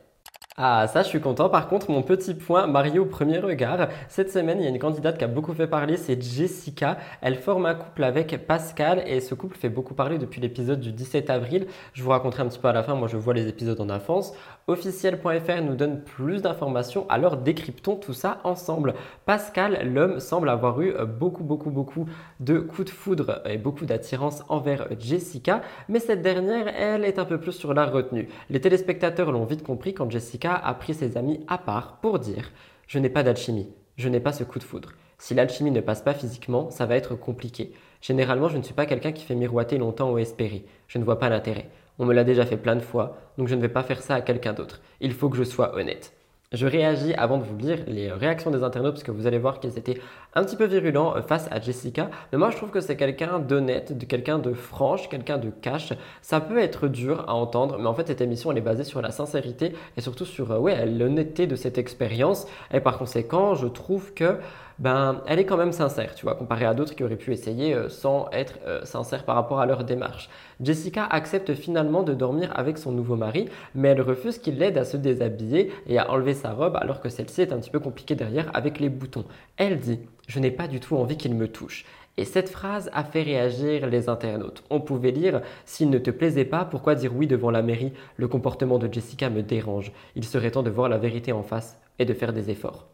Ah, ça, je suis content. Par contre, mon petit point, Mario au premier regard. Cette semaine, il y a une candidate qui a beaucoup fait parler, c'est Jessica. Elle forme un couple avec Pascal et ce couple fait beaucoup parler depuis l'épisode du 17 avril. Je vous raconterai un petit peu à la fin. Moi, je vois les épisodes en avance. Officiel.fr nous donne plus d'informations. Alors, décryptons tout ça ensemble. Pascal, l'homme, semble avoir eu beaucoup, beaucoup, beaucoup de coups de foudre et beaucoup d'attirance envers Jessica. Mais cette dernière, elle est un peu plus sur la retenue. Les téléspectateurs l'ont vite compris quand Jessica a pris ses amis à part pour dire Je n'ai pas d'alchimie, je n'ai pas ce coup de foudre. Si l'alchimie ne passe pas physiquement, ça va être compliqué. Généralement, je ne suis pas quelqu'un qui fait miroiter longtemps ou espérer. Je ne vois pas l'intérêt. On me l'a déjà fait plein de fois, donc je ne vais pas faire ça à quelqu'un d'autre. Il faut que je sois honnête. Je réagis avant de vous lire les réactions des internautes parce que vous allez voir qu'ils étaient un petit peu virulents euh, face à Jessica. Mais moi, je trouve que c'est quelqu'un d'honnête, de quelqu'un de franche, quelqu'un de cash. Ça peut être dur à entendre, mais en fait, cette émission, elle est basée sur la sincérité et surtout sur euh, l'honnêteté de cette expérience. Et par conséquent, je trouve que ben, elle est quand même sincère, tu vois, comparé à d'autres qui auraient pu essayer euh, sans être euh, sincères par rapport à leur démarche. Jessica accepte finalement de dormir avec son nouveau mari, mais elle refuse qu'il l'aide à se déshabiller et à enlever sa robe alors que celle-ci est un petit peu compliquée derrière avec les boutons. Elle dit Je n'ai pas du tout envie qu'il me touche. Et cette phrase a fait réagir les internautes. On pouvait lire S'il ne te plaisait pas, pourquoi dire oui devant la mairie? Le comportement de Jessica me dérange. Il serait temps de voir la vérité en face et de faire des efforts.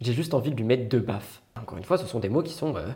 J'ai juste envie de lui mettre deux baffes. Encore une fois, ce sont des mots qui sont euh,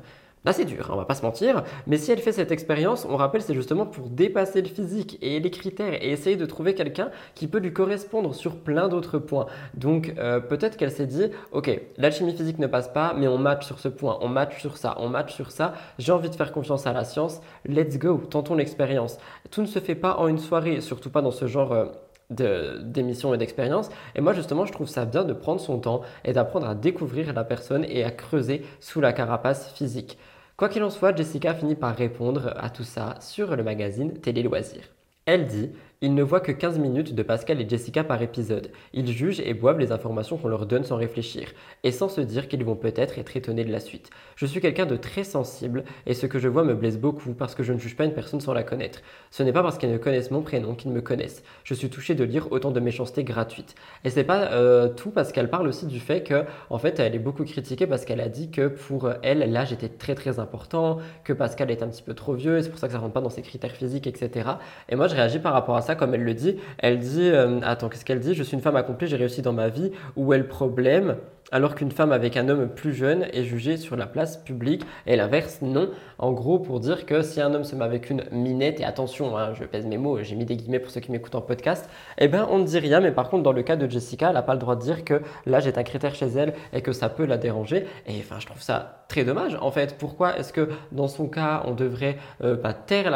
assez durs, hein, on va pas se mentir. Mais si elle fait cette expérience, on rappelle, c'est justement pour dépasser le physique et les critères et essayer de trouver quelqu'un qui peut lui correspondre sur plein d'autres points. Donc euh, peut-être qu'elle s'est dit, ok, l'alchimie physique ne passe pas, mais on match sur ce point, on match sur ça, on match sur ça. J'ai envie de faire confiance à la science. Let's go, tentons l'expérience. Tout ne se fait pas en une soirée, surtout pas dans ce genre. Euh, d'émissions et d'expériences. Et moi, justement, je trouve ça bien de prendre son temps et d'apprendre à découvrir la personne et à creuser sous la carapace physique. Quoi qu'il en soit, Jessica finit par répondre à tout ça sur le magazine Télé Loisirs. Elle dit ils ne voient que 15 minutes de Pascal et Jessica par épisode. Ils jugent et boivent les informations qu'on leur donne sans réfléchir, et sans se dire qu'ils vont peut-être être étonnés de la suite. Je suis quelqu'un de très sensible, et ce que je vois me blesse beaucoup parce que je ne juge pas une personne sans la connaître. Ce n'est pas parce qu'elles ne connaissent mon prénom qu'ils me connaissent. Je suis touché de lire autant de méchanceté gratuite. Et c'est pas euh, tout parce qu'elle parle aussi du fait que, en fait, elle est beaucoup critiquée parce qu'elle a dit que pour elle, l'âge était très très important, que Pascal est un petit peu trop vieux, et c'est pour ça que ça rentre pas dans ses critères physiques, etc. Et moi, je réagis par rapport à ça comme elle le dit. Elle dit, euh, attends, qu'est-ce qu'elle dit? Je suis une femme accomplie, j'ai réussi dans ma vie. Où est le problème? Alors qu'une femme avec un homme plus jeune est jugée sur la place publique et l'inverse non. En gros, pour dire que si un homme se met avec une minette, et attention, hein, je pèse mes mots, j'ai mis des guillemets pour ceux qui m'écoutent en podcast, eh ben on ne dit rien, mais par contre dans le cas de Jessica, elle n'a pas le droit de dire que l'âge est un critère chez elle et que ça peut la déranger. Et enfin, je trouve ça très dommage en fait. Pourquoi est-ce que dans son cas, on devrait euh, taire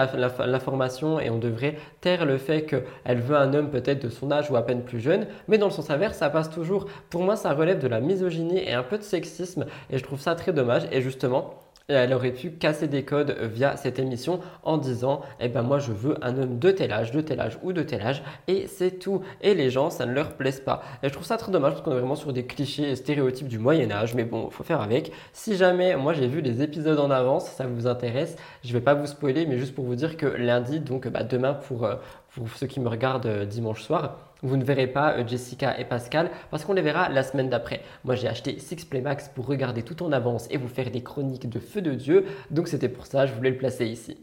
l'information et on devrait taire le fait qu'elle veut un homme peut-être de son âge ou à peine plus jeune, mais dans le sens inverse, ça passe toujours. Pour moi, ça relève de la et un peu de sexisme et je trouve ça très dommage. Et justement, elle aurait pu casser des codes via cette émission en disant eh ben moi je veux un homme de tel âge, de tel âge ou de tel âge et c'est tout. Et les gens ça ne leur plaise pas. Et je trouve ça très dommage parce qu'on est vraiment sur des clichés et stéréotypes du Moyen Âge, mais bon, faut faire avec. Si jamais moi j'ai vu les épisodes en avance, ça vous intéresse, je vais pas vous spoiler, mais juste pour vous dire que lundi, donc bah, demain pour, euh, pour ceux qui me regardent euh, dimanche soir, vous ne verrez pas euh, Jessica et Pascal parce qu'on les verra la semaine d'après. Moi j'ai acheté Six Play Max pour regarder tout en avance et vous faire des chroniques de feu de Dieu, donc c'était pour ça, je voulais le placer ici.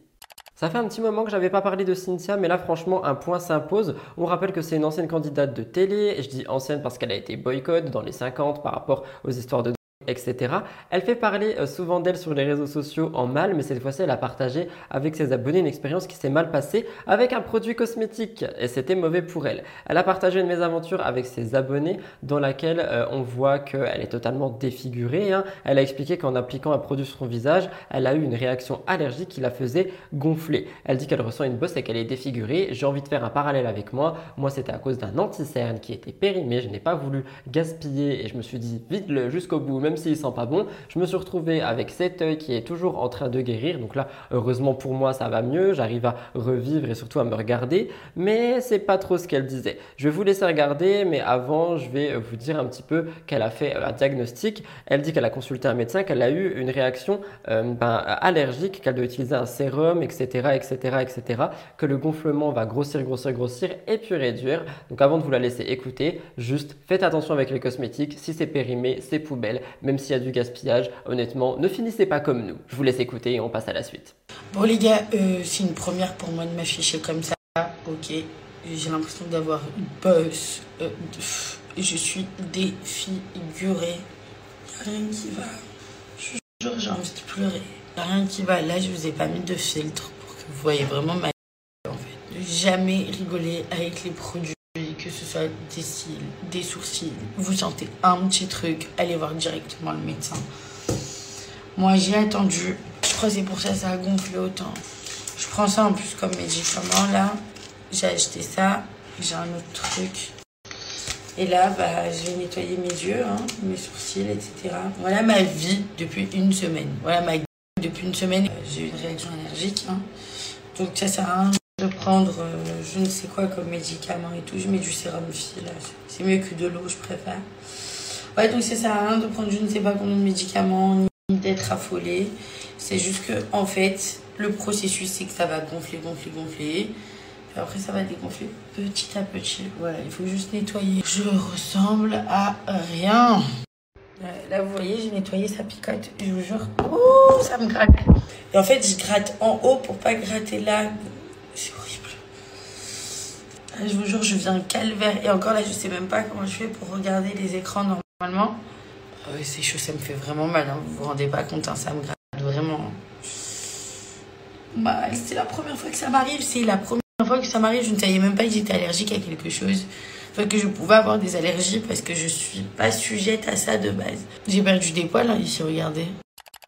Ça fait un petit moment que j'avais pas parlé de Cynthia, mais là franchement un point s'impose. On rappelle que c'est une ancienne candidate de télé, je dis ancienne parce qu'elle a été boycott dans les 50 par rapport aux histoires de etc. Elle fait parler euh, souvent d'elle sur les réseaux sociaux en mal, mais cette fois-ci, elle a partagé avec ses abonnés une expérience qui s'est mal passée avec un produit cosmétique et c'était mauvais pour elle. Elle a partagé une mésaventure avec ses abonnés dans laquelle euh, on voit qu'elle est totalement défigurée. Hein. Elle a expliqué qu'en appliquant un produit sur son visage, elle a eu une réaction allergique qui la faisait gonfler. Elle dit qu'elle ressent une bosse et qu'elle est défigurée. J'ai envie de faire un parallèle avec moi. Moi, c'était à cause d'un anti-cerne qui était périmé. Je n'ai pas voulu gaspiller et je me suis dit vite-le jusqu'au bout, même s'il sent pas bon. Je me suis retrouvé avec cet œil qui est toujours en train de guérir. Donc là, heureusement pour moi, ça va mieux. J'arrive à revivre et surtout à me regarder. Mais c'est pas trop ce qu'elle disait. Je vais vous laisser regarder, mais avant, je vais vous dire un petit peu qu'elle a fait un diagnostic. Elle dit qu'elle a consulté un médecin, qu'elle a eu une réaction euh, ben, allergique, qu'elle doit utiliser un sérum, etc., etc., etc. Que le gonflement va grossir, grossir, grossir et puis réduire. Donc avant de vous la laisser écouter, juste faites attention avec les cosmétiques. Si c'est périmé, c'est poubelle même s'il y a du gaspillage, honnêtement, ne finissez pas comme nous. Je vous laisse écouter et on passe à la suite. Bon les gars, euh, c'est une première pour moi de m'afficher comme ça. Ok, j'ai l'impression d'avoir une buzz. Euh, je suis défigurée. Rien qui va. Je j'ai envie de pleurer. Rien qui va. Là, je vous ai pas mis de filtre pour que vous voyez vraiment ma. Jamais rigoler avec les produits que ce soit des cils, des sourcils, vous sentez un petit truc, allez voir directement le médecin. Moi, j'ai attendu. Je crois que c'est pour ça que ça a gonflé autant. Je prends ça en plus comme médicament, là. J'ai acheté ça. J'ai un autre truc. Et là, bah, je vais nettoyer mes yeux, hein, mes sourcils, etc. Voilà ma vie depuis une semaine. Voilà ma depuis une semaine. J'ai eu une réaction allergique. Hein. Donc ça sert à rien de prendre euh, je ne sais quoi comme médicament et tout. Je mets du sérum fil. C'est mieux que de l'eau, je préfère. Ouais, donc ça sert rien de prendre je ne sais pas combien de médicaments, ni d'être affolé. C'est juste que, en fait, le processus, c'est que ça va gonfler, gonfler, gonfler. Après, ça va dégonfler petit à petit. Voilà, il faut juste nettoyer. Je ressemble à rien. Là, vous voyez, j'ai nettoyé, ça picote. Je vous jure, oh, ça me gratte. Et en fait, je gratte en haut pour pas gratter là. C'est horrible. Ah, je vous jure, je viens calvaire. Et encore là, je sais même pas comment je fais pour regarder les écrans normalement. Ah c'est chaud, ça me fait vraiment mal. Hein. Vous vous rendez pas compte, hein, ça me gratte vraiment. Bah, c'est la première fois que ça m'arrive. C'est la première fois que ça m'arrive. Je ne savais même pas que j'étais allergique à quelque chose. Enfin, que je pouvais avoir des allergies parce que je suis pas sujette à ça de base. J'ai perdu des poils hein, ici, regardez.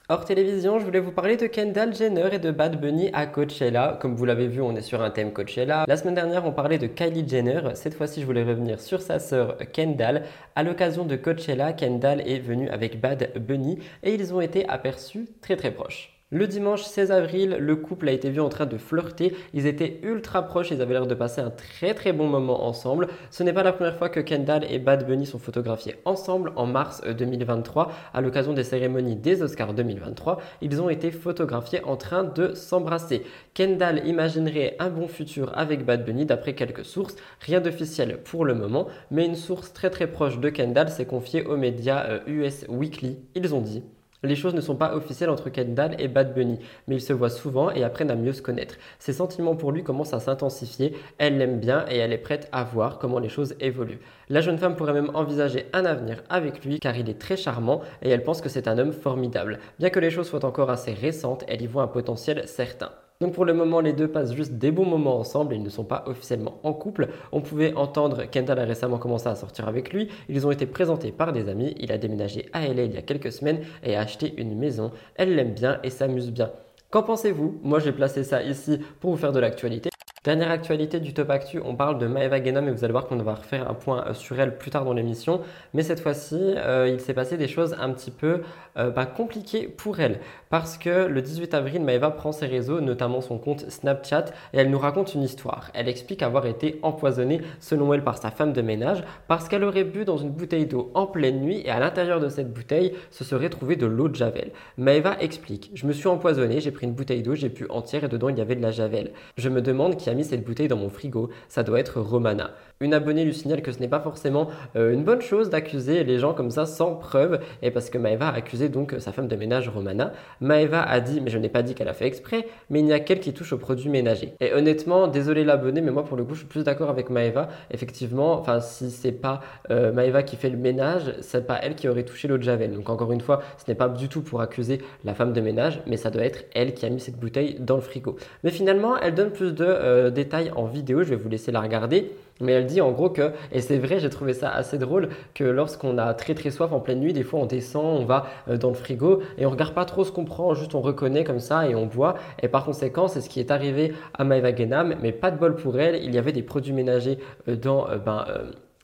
Hors télévision, je voulais vous parler de Kendall Jenner et de Bad Bunny à Coachella. Comme vous l'avez vu, on est sur un thème Coachella. La semaine dernière, on parlait de Kylie Jenner. Cette fois-ci, je voulais revenir sur sa sœur Kendall. À l'occasion de Coachella, Kendall est venue avec Bad Bunny et ils ont été aperçus très très proches. Le dimanche 16 avril, le couple a été vu en train de flirter. Ils étaient ultra proches, ils avaient l'air de passer un très très bon moment ensemble. Ce n'est pas la première fois que Kendall et Bad Bunny sont photographiés ensemble en mars 2023 à l'occasion des cérémonies des Oscars 2023. Ils ont été photographiés en train de s'embrasser. Kendall imaginerait un bon futur avec Bad Bunny d'après quelques sources. Rien d'officiel pour le moment, mais une source très très proche de Kendall s'est confiée aux médias US euh, Weekly. Ils ont dit Les choses ne sont pas officielles entre Kendall et Bad Bunny, mais ils se voient souvent et apprennent à mieux se connaître. Ses sentiments pour lui commencent à s'intensifier, elle l'aime bien et elle est prête à voir comment les choses évoluent. La jeune femme pourrait même envisager un avenir avec lui car il est très charmant et elle pense que c'est un homme formidable. Bien que les choses soient encore assez récentes, elle y voit un potentiel certain. Donc pour le moment, les deux passent juste des bons moments ensemble, ils ne sont pas officiellement en couple. On pouvait entendre Kendall a récemment commencé à sortir avec lui, ils ont été présentés par des amis, il a déménagé à LA il y a quelques semaines et a acheté une maison. Elle l'aime bien et s'amuse bien. Qu'en pensez-vous? Moi j'ai placé ça ici pour vous faire de l'actualité. Dernière actualité du Top Actu, on parle de Maeva Genom et vous allez voir qu'on va refaire un point euh, sur elle plus tard dans l'émission. Mais cette fois-ci, euh, il s'est passé des choses un petit peu euh, bah, compliquées pour elle. Parce que le 18 avril, Maeva prend ses réseaux, notamment son compte Snapchat, et elle nous raconte une histoire. Elle explique avoir été empoisonnée, selon elle, par sa femme de ménage, parce qu'elle aurait bu dans une bouteille d'eau en pleine nuit et à l'intérieur de cette bouteille se serait trouvé de l'eau de Javel. Maeva explique Je me suis empoisonnée, j'ai pris une bouteille d'eau, j'ai bu entière et dedans il y avait de la Javel. Je me demande qui a cette bouteille dans mon frigo, ça doit être Romana. Une abonnée lui signale que ce n'est pas forcément euh, une bonne chose d'accuser les gens comme ça sans preuve, et parce que Maeva a accusé donc sa femme de ménage Romana. Maeva a dit, mais je n'ai pas dit qu'elle a fait exprès, mais il n'y a qu'elle qui touche aux produits ménagers. Et honnêtement, désolé l'abonné, mais moi pour le coup je suis plus d'accord avec Maeva. Effectivement, enfin si c'est pas euh, Maeva qui fait le ménage, c'est pas elle qui aurait touché l'eau de Javel. Donc encore une fois, ce n'est pas du tout pour accuser la femme de ménage, mais ça doit être elle qui a mis cette bouteille dans le frigo. Mais finalement, elle donne plus de euh, détails en vidéo, je vais vous laisser la regarder. Mais elle dit en gros que, et c'est vrai, j'ai trouvé ça assez drôle, que lorsqu'on a très très soif en pleine nuit, des fois on descend, on va euh, dans le frigo et on regarde pas trop ce qu'on prend, juste on reconnaît comme ça et on boit. Et par conséquent, c'est ce qui est arrivé à Maeva Genam, mais pas de bol pour elle, il y avait des produits ménagers euh, dans euh, ben,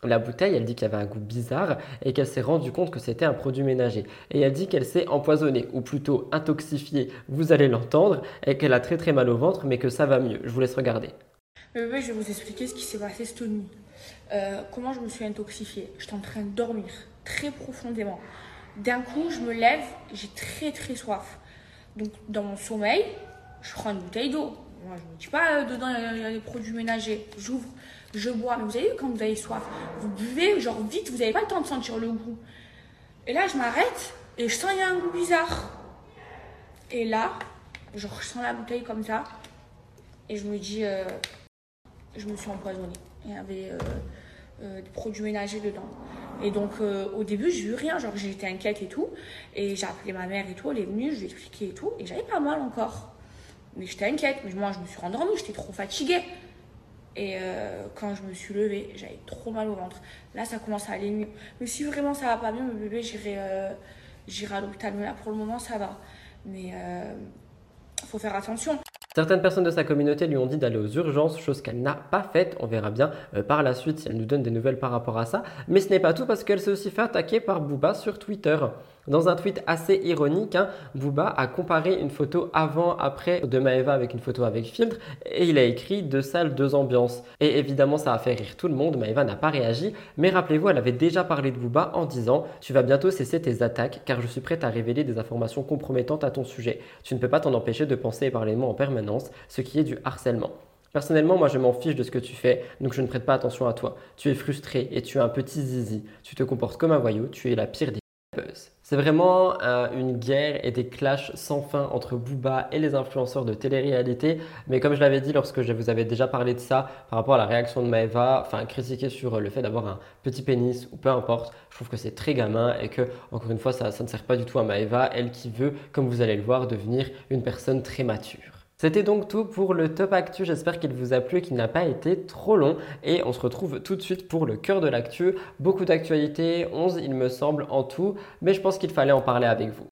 la bouteille, elle dit qu'il y avait un goût bizarre et qu'elle s'est rendue compte que c'était un produit ménager. Et elle dit qu'elle s'est empoisonnée, ou plutôt intoxifiée, vous allez l'entendre, et qu'elle a très très mal au ventre, mais que ça va mieux. Je vous laisse regarder. Mais je vais vous expliquer ce qui s'est passé cette nuit. Euh, comment je me suis intoxifiée. J'étais en train de dormir très profondément. D'un coup, je me lève, j'ai très très soif. Donc, dans mon sommeil, je prends une bouteille d'eau. Moi, je me dis pas, euh, dedans, il y a des produits ménagers. J'ouvre, je bois. Mais vous avez vu, quand vous avez soif, vous buvez, genre vite, vous n'avez pas le temps de sentir le goût. Et là, je m'arrête et je sens qu'il y a un goût bizarre. Et là, je ressens la bouteille comme ça. Et je me dis, euh, je me suis empoisonnée. Il y avait euh, euh, des produits ménagers dedans. Et donc, euh, au début, j'ai eu rien. Genre, j'étais inquiète et tout. Et j'ai appelé ma mère et tout. Elle est venue, je lui ai expliqué et tout. Et j'avais pas mal encore. Mais j'étais inquiète. Mais moi, je me suis rendormie. J'étais trop fatiguée. Et quand je me suis levée, j'avais trop mal au ventre. Là, ça commence à aller mieux. Mais si vraiment ça va pas mieux, mon bébé, j'irai, j'irai à l'hôpital. Mais là, pour le moment, ça va. Mais il faut faire attention. Certaines personnes de sa communauté lui ont dit d'aller aux urgences, chose qu'elle n'a pas faite. On verra bien euh, par la suite si elle nous donne des nouvelles par rapport à ça. Mais ce n'est pas tout parce qu'elle s'est aussi fait attaquer par Booba sur Twitter. Dans un tweet assez ironique, hein, Booba a comparé une photo avant-après de Maeva avec une photo avec filtre et il a écrit deux salles, deux ambiances. Et évidemment, ça a fait rire tout le monde. Maeva n'a pas réagi, mais rappelez-vous, elle avait déjà parlé de Booba en disant Tu vas bientôt cesser tes attaques car je suis prête à révéler des informations compromettantes à ton sujet. Tu ne peux pas t'en empêcher de penser et parler de en permanence, ce qui est du harcèlement. Personnellement, moi je m'en fiche de ce que tu fais, donc je ne prête pas attention à toi. Tu es frustré et tu es un petit zizi. Tu te comportes comme un voyou, tu es la pire des c'est vraiment euh, une guerre et des clashs sans fin entre Booba et les influenceurs de télé-réalité. Mais comme je l'avais dit lorsque je vous avais déjà parlé de ça par rapport à la réaction de Maeva, enfin critiquer sur le fait d'avoir un petit pénis ou peu importe, je trouve que c'est très gamin et que, encore une fois, ça ne sert pas du tout à Maeva, elle qui veut, comme vous allez le voir, devenir une personne très mature. C'était donc tout pour le top actu. J'espère qu'il vous a plu et qu'il n'a pas été trop long. Et on se retrouve tout de suite pour le cœur de l'actu. Beaucoup d'actualités, 11 il me semble en tout, mais je pense qu'il fallait en parler avec vous.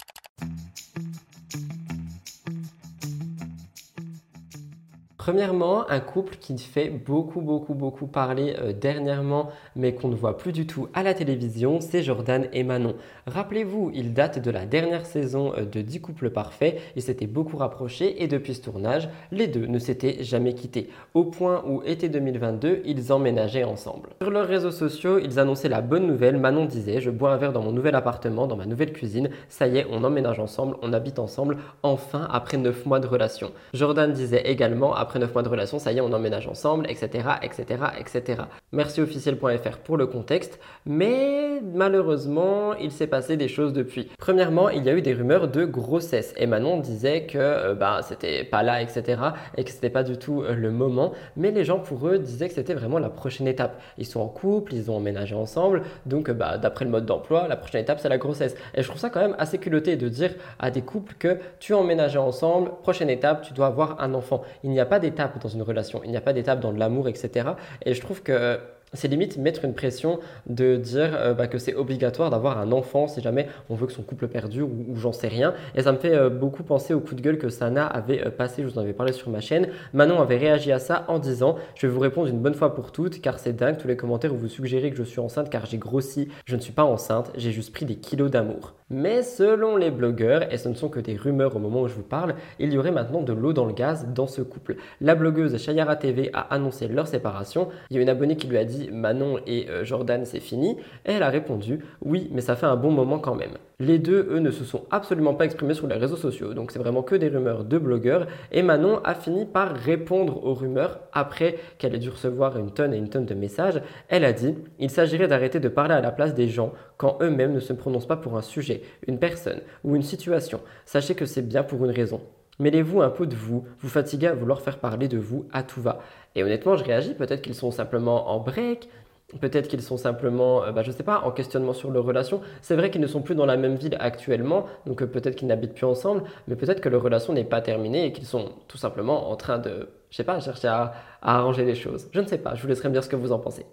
Premièrement, un couple qui fait beaucoup, beaucoup, beaucoup parler euh, dernièrement, mais qu'on ne voit plus du tout à la télévision, c'est Jordan et Manon. Rappelez-vous, ils datent de la dernière saison euh, de 10 couples parfaits, ils s'étaient beaucoup rapprochés et depuis ce tournage, les deux ne s'étaient jamais quittés, au point où été 2022, ils emménageaient ensemble. Sur leurs réseaux sociaux, ils annonçaient la bonne nouvelle, Manon disait, je bois un verre dans mon nouvel appartement, dans ma nouvelle cuisine, ça y est, on emménage ensemble, on habite ensemble, enfin, après 9 mois de relation. Jordan disait également, après après 9 mois de relation, ça y est, on emménage ensemble, etc., etc., etc. Merci officiel.fr pour le contexte, mais malheureusement, il s'est passé des choses depuis. Premièrement, il y a eu des rumeurs de grossesse et Manon disait que euh, bah, c'était pas là, etc., et que c'était pas du tout euh, le moment, mais les gens pour eux disaient que c'était vraiment la prochaine étape. Ils sont en couple, ils ont emménagé ensemble, donc euh, bah, d'après le mode d'emploi, la prochaine étape c'est la grossesse. Et je trouve ça quand même assez culotté de dire à des couples que tu as emménagé ensemble, prochaine étape, tu dois avoir un enfant. Il n'y a pas d'étape dans une relation, il n'y a pas d'étape dans l'amour, etc. Et je trouve que c'est limite mettre une pression de dire euh, bah, que c'est obligatoire d'avoir un enfant si jamais on veut que son couple perdure ou, j'en sais rien. Et ça me fait euh, beaucoup penser au coup de gueule que Sana avait euh, passé, je vous en avais parlé sur ma chaîne. Manon avait réagi à ça en disant Je vais vous répondre une bonne fois pour toutes car c'est dingue tous les commentaires où vous suggérez que je suis enceinte car j'ai grossi. Je ne suis pas enceinte, j'ai juste pris des kilos d'amour. Mais selon les blogueurs, et ce ne sont que des rumeurs au moment où je vous parle, il y aurait maintenant de l'eau dans le gaz dans ce couple. La blogueuse Shayara TV a annoncé leur séparation. Il y a une abonnée qui lui a dit Manon et euh, Jordan, c'est fini. Et elle a répondu Oui, mais ça fait un bon moment quand même. Les deux, eux, ne se sont absolument pas exprimés sur les réseaux sociaux, donc c'est vraiment que des rumeurs de blogueurs. Et Manon a fini par répondre aux rumeurs après qu'elle ait dû recevoir une tonne et une tonne de messages. Elle a dit Il s'agirait d'arrêter de parler à la place des gens quand eux-mêmes ne se prononcent pas pour un sujet, une personne ou une situation. Sachez que c'est bien pour une raison. Mêlez-vous un peu de vous, vous fatiguez à vouloir faire parler de vous à tout va. Et honnêtement, je réagis, peut-être qu'ils sont simplement en break, Peut-être qu'ils sont simplement, euh, bah, je ne sais pas, en questionnement sur leur relation. C'est vrai qu'ils ne sont plus dans la même ville actuellement, donc euh, peut-être qu'ils n'habitent plus ensemble, mais peut-être que leur relation n'est pas terminée et qu'ils sont tout simplement en train de, je sais pas, chercher à, à arranger les choses. Je ne sais pas, je vous laisserai me dire ce que vous en pensez.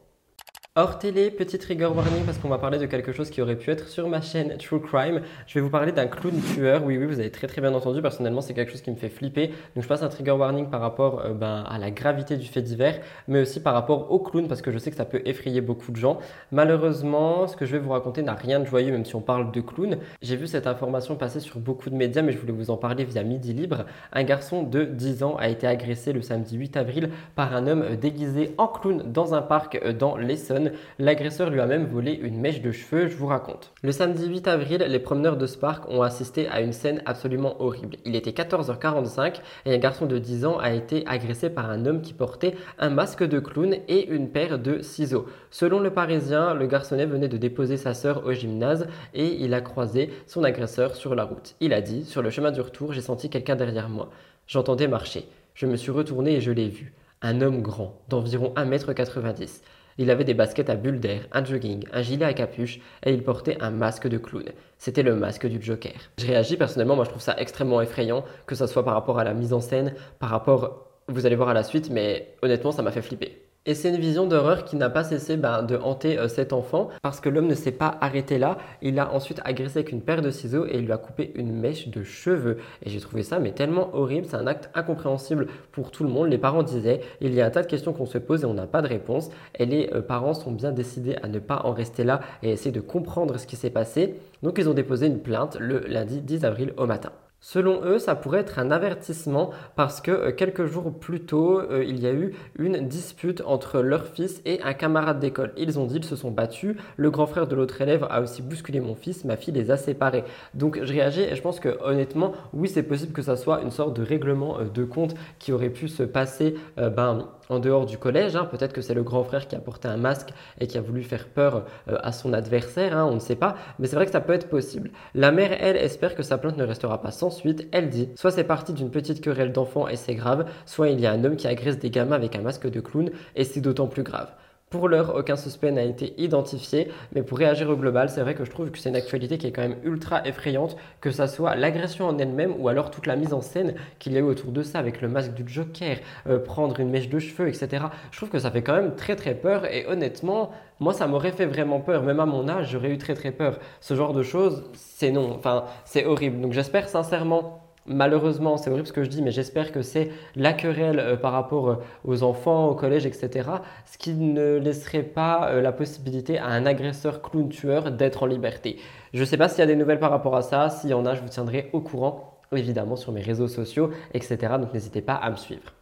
Hors télé, petit trigger warning parce qu'on va parler de quelque chose qui aurait pu être sur ma chaîne True Crime. Je vais vous parler d'un clown tueur. Oui, oui, vous avez très très bien entendu. Personnellement, c'est quelque chose qui me fait flipper. Donc, je passe un trigger warning par rapport euh, ben, à la gravité du fait divers, mais aussi par rapport au clown parce que je sais que ça peut effrayer beaucoup de gens. Malheureusement, ce que je vais vous raconter n'a rien de joyeux, même si on parle de clown. J'ai vu cette information passer sur beaucoup de médias, mais je voulais vous en parler via Midi Libre. Un garçon de 10 ans a été agressé le samedi 8 avril par un homme déguisé en clown dans un parc euh, dans l'Essonne. L'agresseur lui a même volé une mèche de cheveux, je vous raconte. Le samedi 8 avril, les promeneurs de Spark ont assisté à une scène absolument horrible. Il était 14h45 et un garçon de 10 ans a été agressé par un homme qui portait un masque de clown et une paire de ciseaux. Selon le Parisien, le garçonnet venait de déposer sa sœur au gymnase et il a croisé son agresseur sur la route. Il a dit Sur le chemin du retour, j'ai senti quelqu'un derrière moi. J'entendais marcher. Je me suis retourné et je l'ai vu. Un homme grand, d'environ 1m90. Il avait des baskets à bulles d'air, un jogging, un gilet à capuche et il portait un masque de clown. C'était le masque du Joker. Je réagis personnellement, moi je trouve ça extrêmement effrayant, que ce soit par rapport à la mise en scène, par rapport, vous allez voir à la suite, mais honnêtement ça m'a fait flipper. Et c'est une vision d'horreur qui n'a pas cessé ben, de hanter euh, cet enfant parce que l'homme ne s'est pas arrêté là. Il l'a ensuite agressé avec une paire de ciseaux et il lui a coupé une mèche de cheveux. Et j'ai trouvé ça mais tellement horrible, c'est un acte incompréhensible pour tout le monde. Les parents disaient, il y a un tas de questions qu'on se pose et on n'a pas de réponse. Et les euh, parents sont bien décidés à ne pas en rester là et essayer de comprendre ce qui s'est passé. Donc ils ont déposé une plainte le lundi 10 avril au matin. Selon eux, ça pourrait être un avertissement parce que euh, quelques jours plus tôt, euh, il y a eu une dispute entre leur fils et un camarade d'école. Ils ont dit, ils se sont battus. Le grand frère de l'autre élève a aussi bousculé mon fils. Ma fille les a séparés. Donc je réagis et je pense que honnêtement, oui, c'est possible que ça soit une sorte de règlement euh, de compte qui aurait pu se passer ben, en dehors du collège. Hein. Peut-être que c'est le grand frère qui a porté un masque et qui a voulu faire peur à son adversaire. Hein, on ne sait pas. Mais c'est vrai que ça peut être possible. La mère, elle, espère que sa plainte ne restera pas sans Ensuite, elle dit soit c'est parti d'une petite querelle d'enfants et c'est grave, soit il y a un homme qui agresse des gamins avec un masque de clown et c'est d'autant plus grave. Pour l'heure, aucun suspect n'a été identifié, mais pour réagir au global, c'est vrai que je trouve que c'est une actualité qui est quand même ultra effrayante, que ça soit l'agression en elle-même ou alors toute la mise en scène qu'il y a eu autour de ça avec le masque du Joker, euh, prendre une mèche de cheveux, etc. Je trouve que ça fait quand même très très peur et honnêtement, moi ça m'aurait fait vraiment peur, même à mon âge, j'aurais eu très très peur. Ce genre de choses, c'est non, enfin c'est horrible. Donc j'espère sincèrement malheureusement, c'est horrible ce que je dis, mais j'espère que c'est la querelle euh, par rapport euh, aux enfants, au collège, etc. Ce qui ne laisserait pas euh, la possibilité à un agresseur clown tueur d'être en liberté. Je ne sais pas s'il y a des nouvelles par rapport à ça. S'il y en a, je vous tiendrai au courant, évidemment, sur mes réseaux sociaux, etc. Donc n'hésitez pas à me suivre.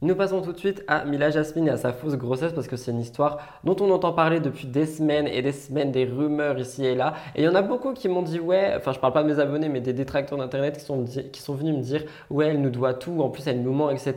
Nous passons tout de suite à Mila Jasmine et à sa fausse grossesse parce que c'est une histoire dont on entend parler depuis des semaines et des semaines, des rumeurs ici et là. Et il y en a beaucoup qui m'ont dit ouais, enfin je parle pas de mes abonnés mais des détracteurs d'internet qui sont, qui sont venus me dire ouais elle nous doit tout, en plus elle nous ment, etc.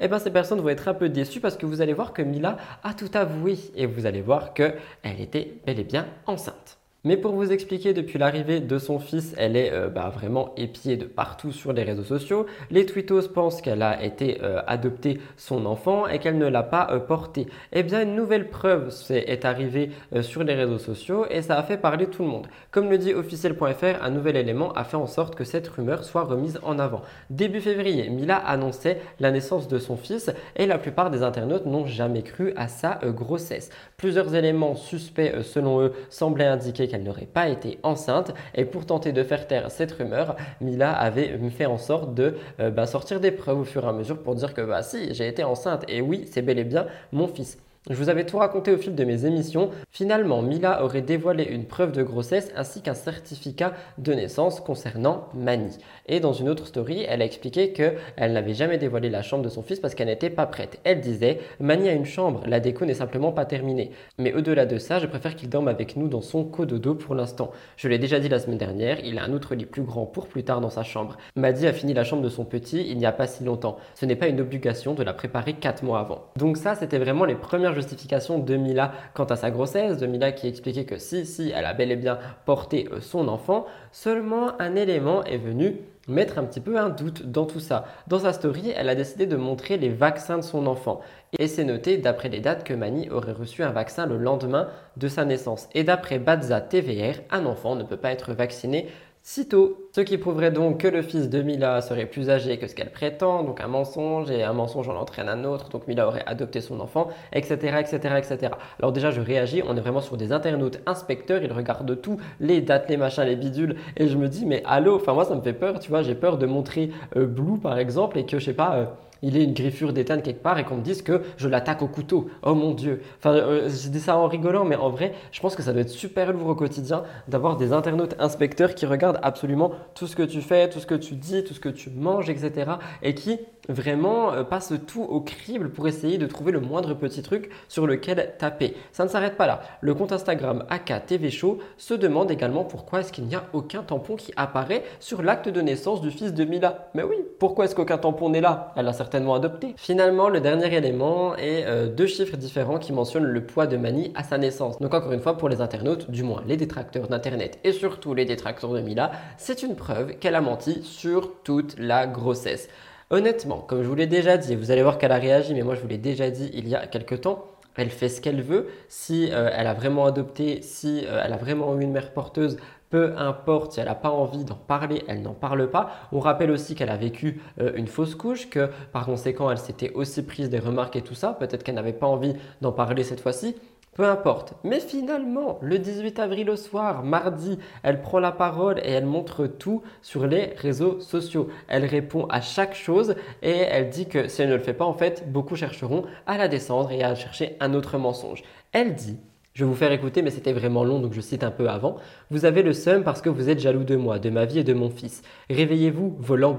Et eh bien ces personnes vont être un peu déçues parce que vous allez voir que Mila a tout avoué et vous allez voir qu'elle était bel et bien enceinte. Mais pour vous expliquer, depuis l'arrivée de son fils, elle est euh, bah, vraiment épiée de partout sur les réseaux sociaux. Les tweetos pensent qu'elle a été euh, adoptée son enfant et qu'elle ne l'a pas euh, porté. Eh bien, une nouvelle preuve est, arrivée sur les réseaux sociaux et ça a fait parler tout le monde. Comme le dit officiel.fr, un nouvel élément a fait en sorte que cette rumeur soit remise en avant. Début février, Mila annonçait la naissance de son fils et la plupart des internautes n'ont jamais cru à sa grossesse. Plusieurs éléments suspects, selon eux, semblaient indiquer qu'elle n'aurait pas été enceinte. Et pour tenter de faire taire cette rumeur, Mila avait fait en sorte de euh, bah, sortir des preuves au fur et à mesure pour dire que bah si, j'ai été enceinte. Et oui, c'est bel et bien mon fils. Je vous avais tout raconté au fil de mes émissions. Finalement, Mila aurait dévoilé une preuve de grossesse ainsi qu'un certificat de naissance concernant Mani. Et dans une autre story, elle a expliqué qu'elle n'avait jamais dévoilé la chambre de son fils parce qu'elle n'était pas prête. Elle disait Mani a une chambre, la déco n'est simplement pas terminée. Mais au-delà de ça, je préfère qu'il dorme avec nous dans son cododo pour l'instant. Je l'ai déjà dit la semaine dernière, il a un autre lit plus grand pour plus tard dans sa chambre. Madi a fini la chambre de son petit il n'y a pas si longtemps. Ce n'est pas une obligation de la préparer 4 mois avant. Donc ça, c'était vraiment les premières justification de Mila quant à sa grossesse, de Mila qui expliquait que si, si, elle a bel et bien porté euh, son enfant, seulement un élément est venu mettre un petit peu un doute dans tout ça. Dans sa story, elle a décidé de montrer les vaccins de son enfant. Et c'est noté d'après les dates que Mani aurait reçu un vaccin le lendemain de sa naissance. Et d'après Badza TVR, un enfant ne peut pas être vacciné sitôt. Ce qui prouverait donc que le fils de Mila serait plus âgé que ce qu'elle prétend, donc un mensonge, et un mensonge en entraîne un autre, donc Mila aurait adopté son enfant, etc., etc., etc. Alors déjà, je réagis, on est vraiment sur des internautes inspecteurs, ils regardent tout, les dates, les machins, les bidules, et je me dis, mais allô, enfin moi ça me fait peur, tu vois, j'ai peur de montrer euh, Blue par exemple, et que je sais pas... Euh, il ait une griffure d'étain quelque part et qu'on me dise que je l'attaque au couteau. Oh mon Dieu. Enfin, euh, je dis ça en rigolant, mais en vrai, je pense que ça doit être super lourd au quotidien d'avoir des internautes inspecteurs qui regardent absolument tout ce que tu fais, tout ce que tu dis, tout ce que tu manges, etc. et qui vraiment euh, passe tout au crible pour essayer de trouver le moindre petit truc sur lequel taper. Ça ne s'arrête pas là. Le compte Instagram AK Show se demande également pourquoi est-ce qu'il n'y a aucun tampon qui apparaît sur l'acte de naissance du fils de Mila. Mais oui, pourquoi est-ce qu'aucun tampon n'est là? Elle l'a certainement adopté. Finalement, le dernier élément est euh, deux chiffres différents qui mentionnent le poids de Mani à sa naissance. Donc encore une fois, pour les internautes, du moins les détracteurs d'Internet et surtout les détracteurs de Mila, c'est une preuve qu'elle a menti sur toute la grossesse. Honnêtement, comme je vous l'ai déjà dit, vous allez voir qu'elle a réagi, mais moi je vous l'ai déjà dit il y a quelques temps, elle fait ce qu'elle veut. Si euh, elle a vraiment adopté, si euh, elle a vraiment eu une mère porteuse, peu importe si elle n'a pas envie d'en parler, elle n'en parle pas. On rappelle aussi qu'elle a vécu euh, une fausse couche, que par conséquent elle s'était aussi prise des remarques et tout ça. Peut-être qu'elle n'avait pas envie d'en parler cette fois-ci. Peu importe. Mais finalement, le 18 avril au soir, mardi, elle prend la parole et elle montre tout sur les réseaux sociaux. Elle répond à chaque chose et elle dit que si elle ne le fait pas, en fait, beaucoup chercheront à la descendre et à chercher un autre mensonge. Elle dit je vais vous faire écouter, mais c'était vraiment long, donc je cite un peu avant. Vous avez le seum parce que vous êtes jaloux de moi, de ma vie et de mon fils. Réveillez-vous, volant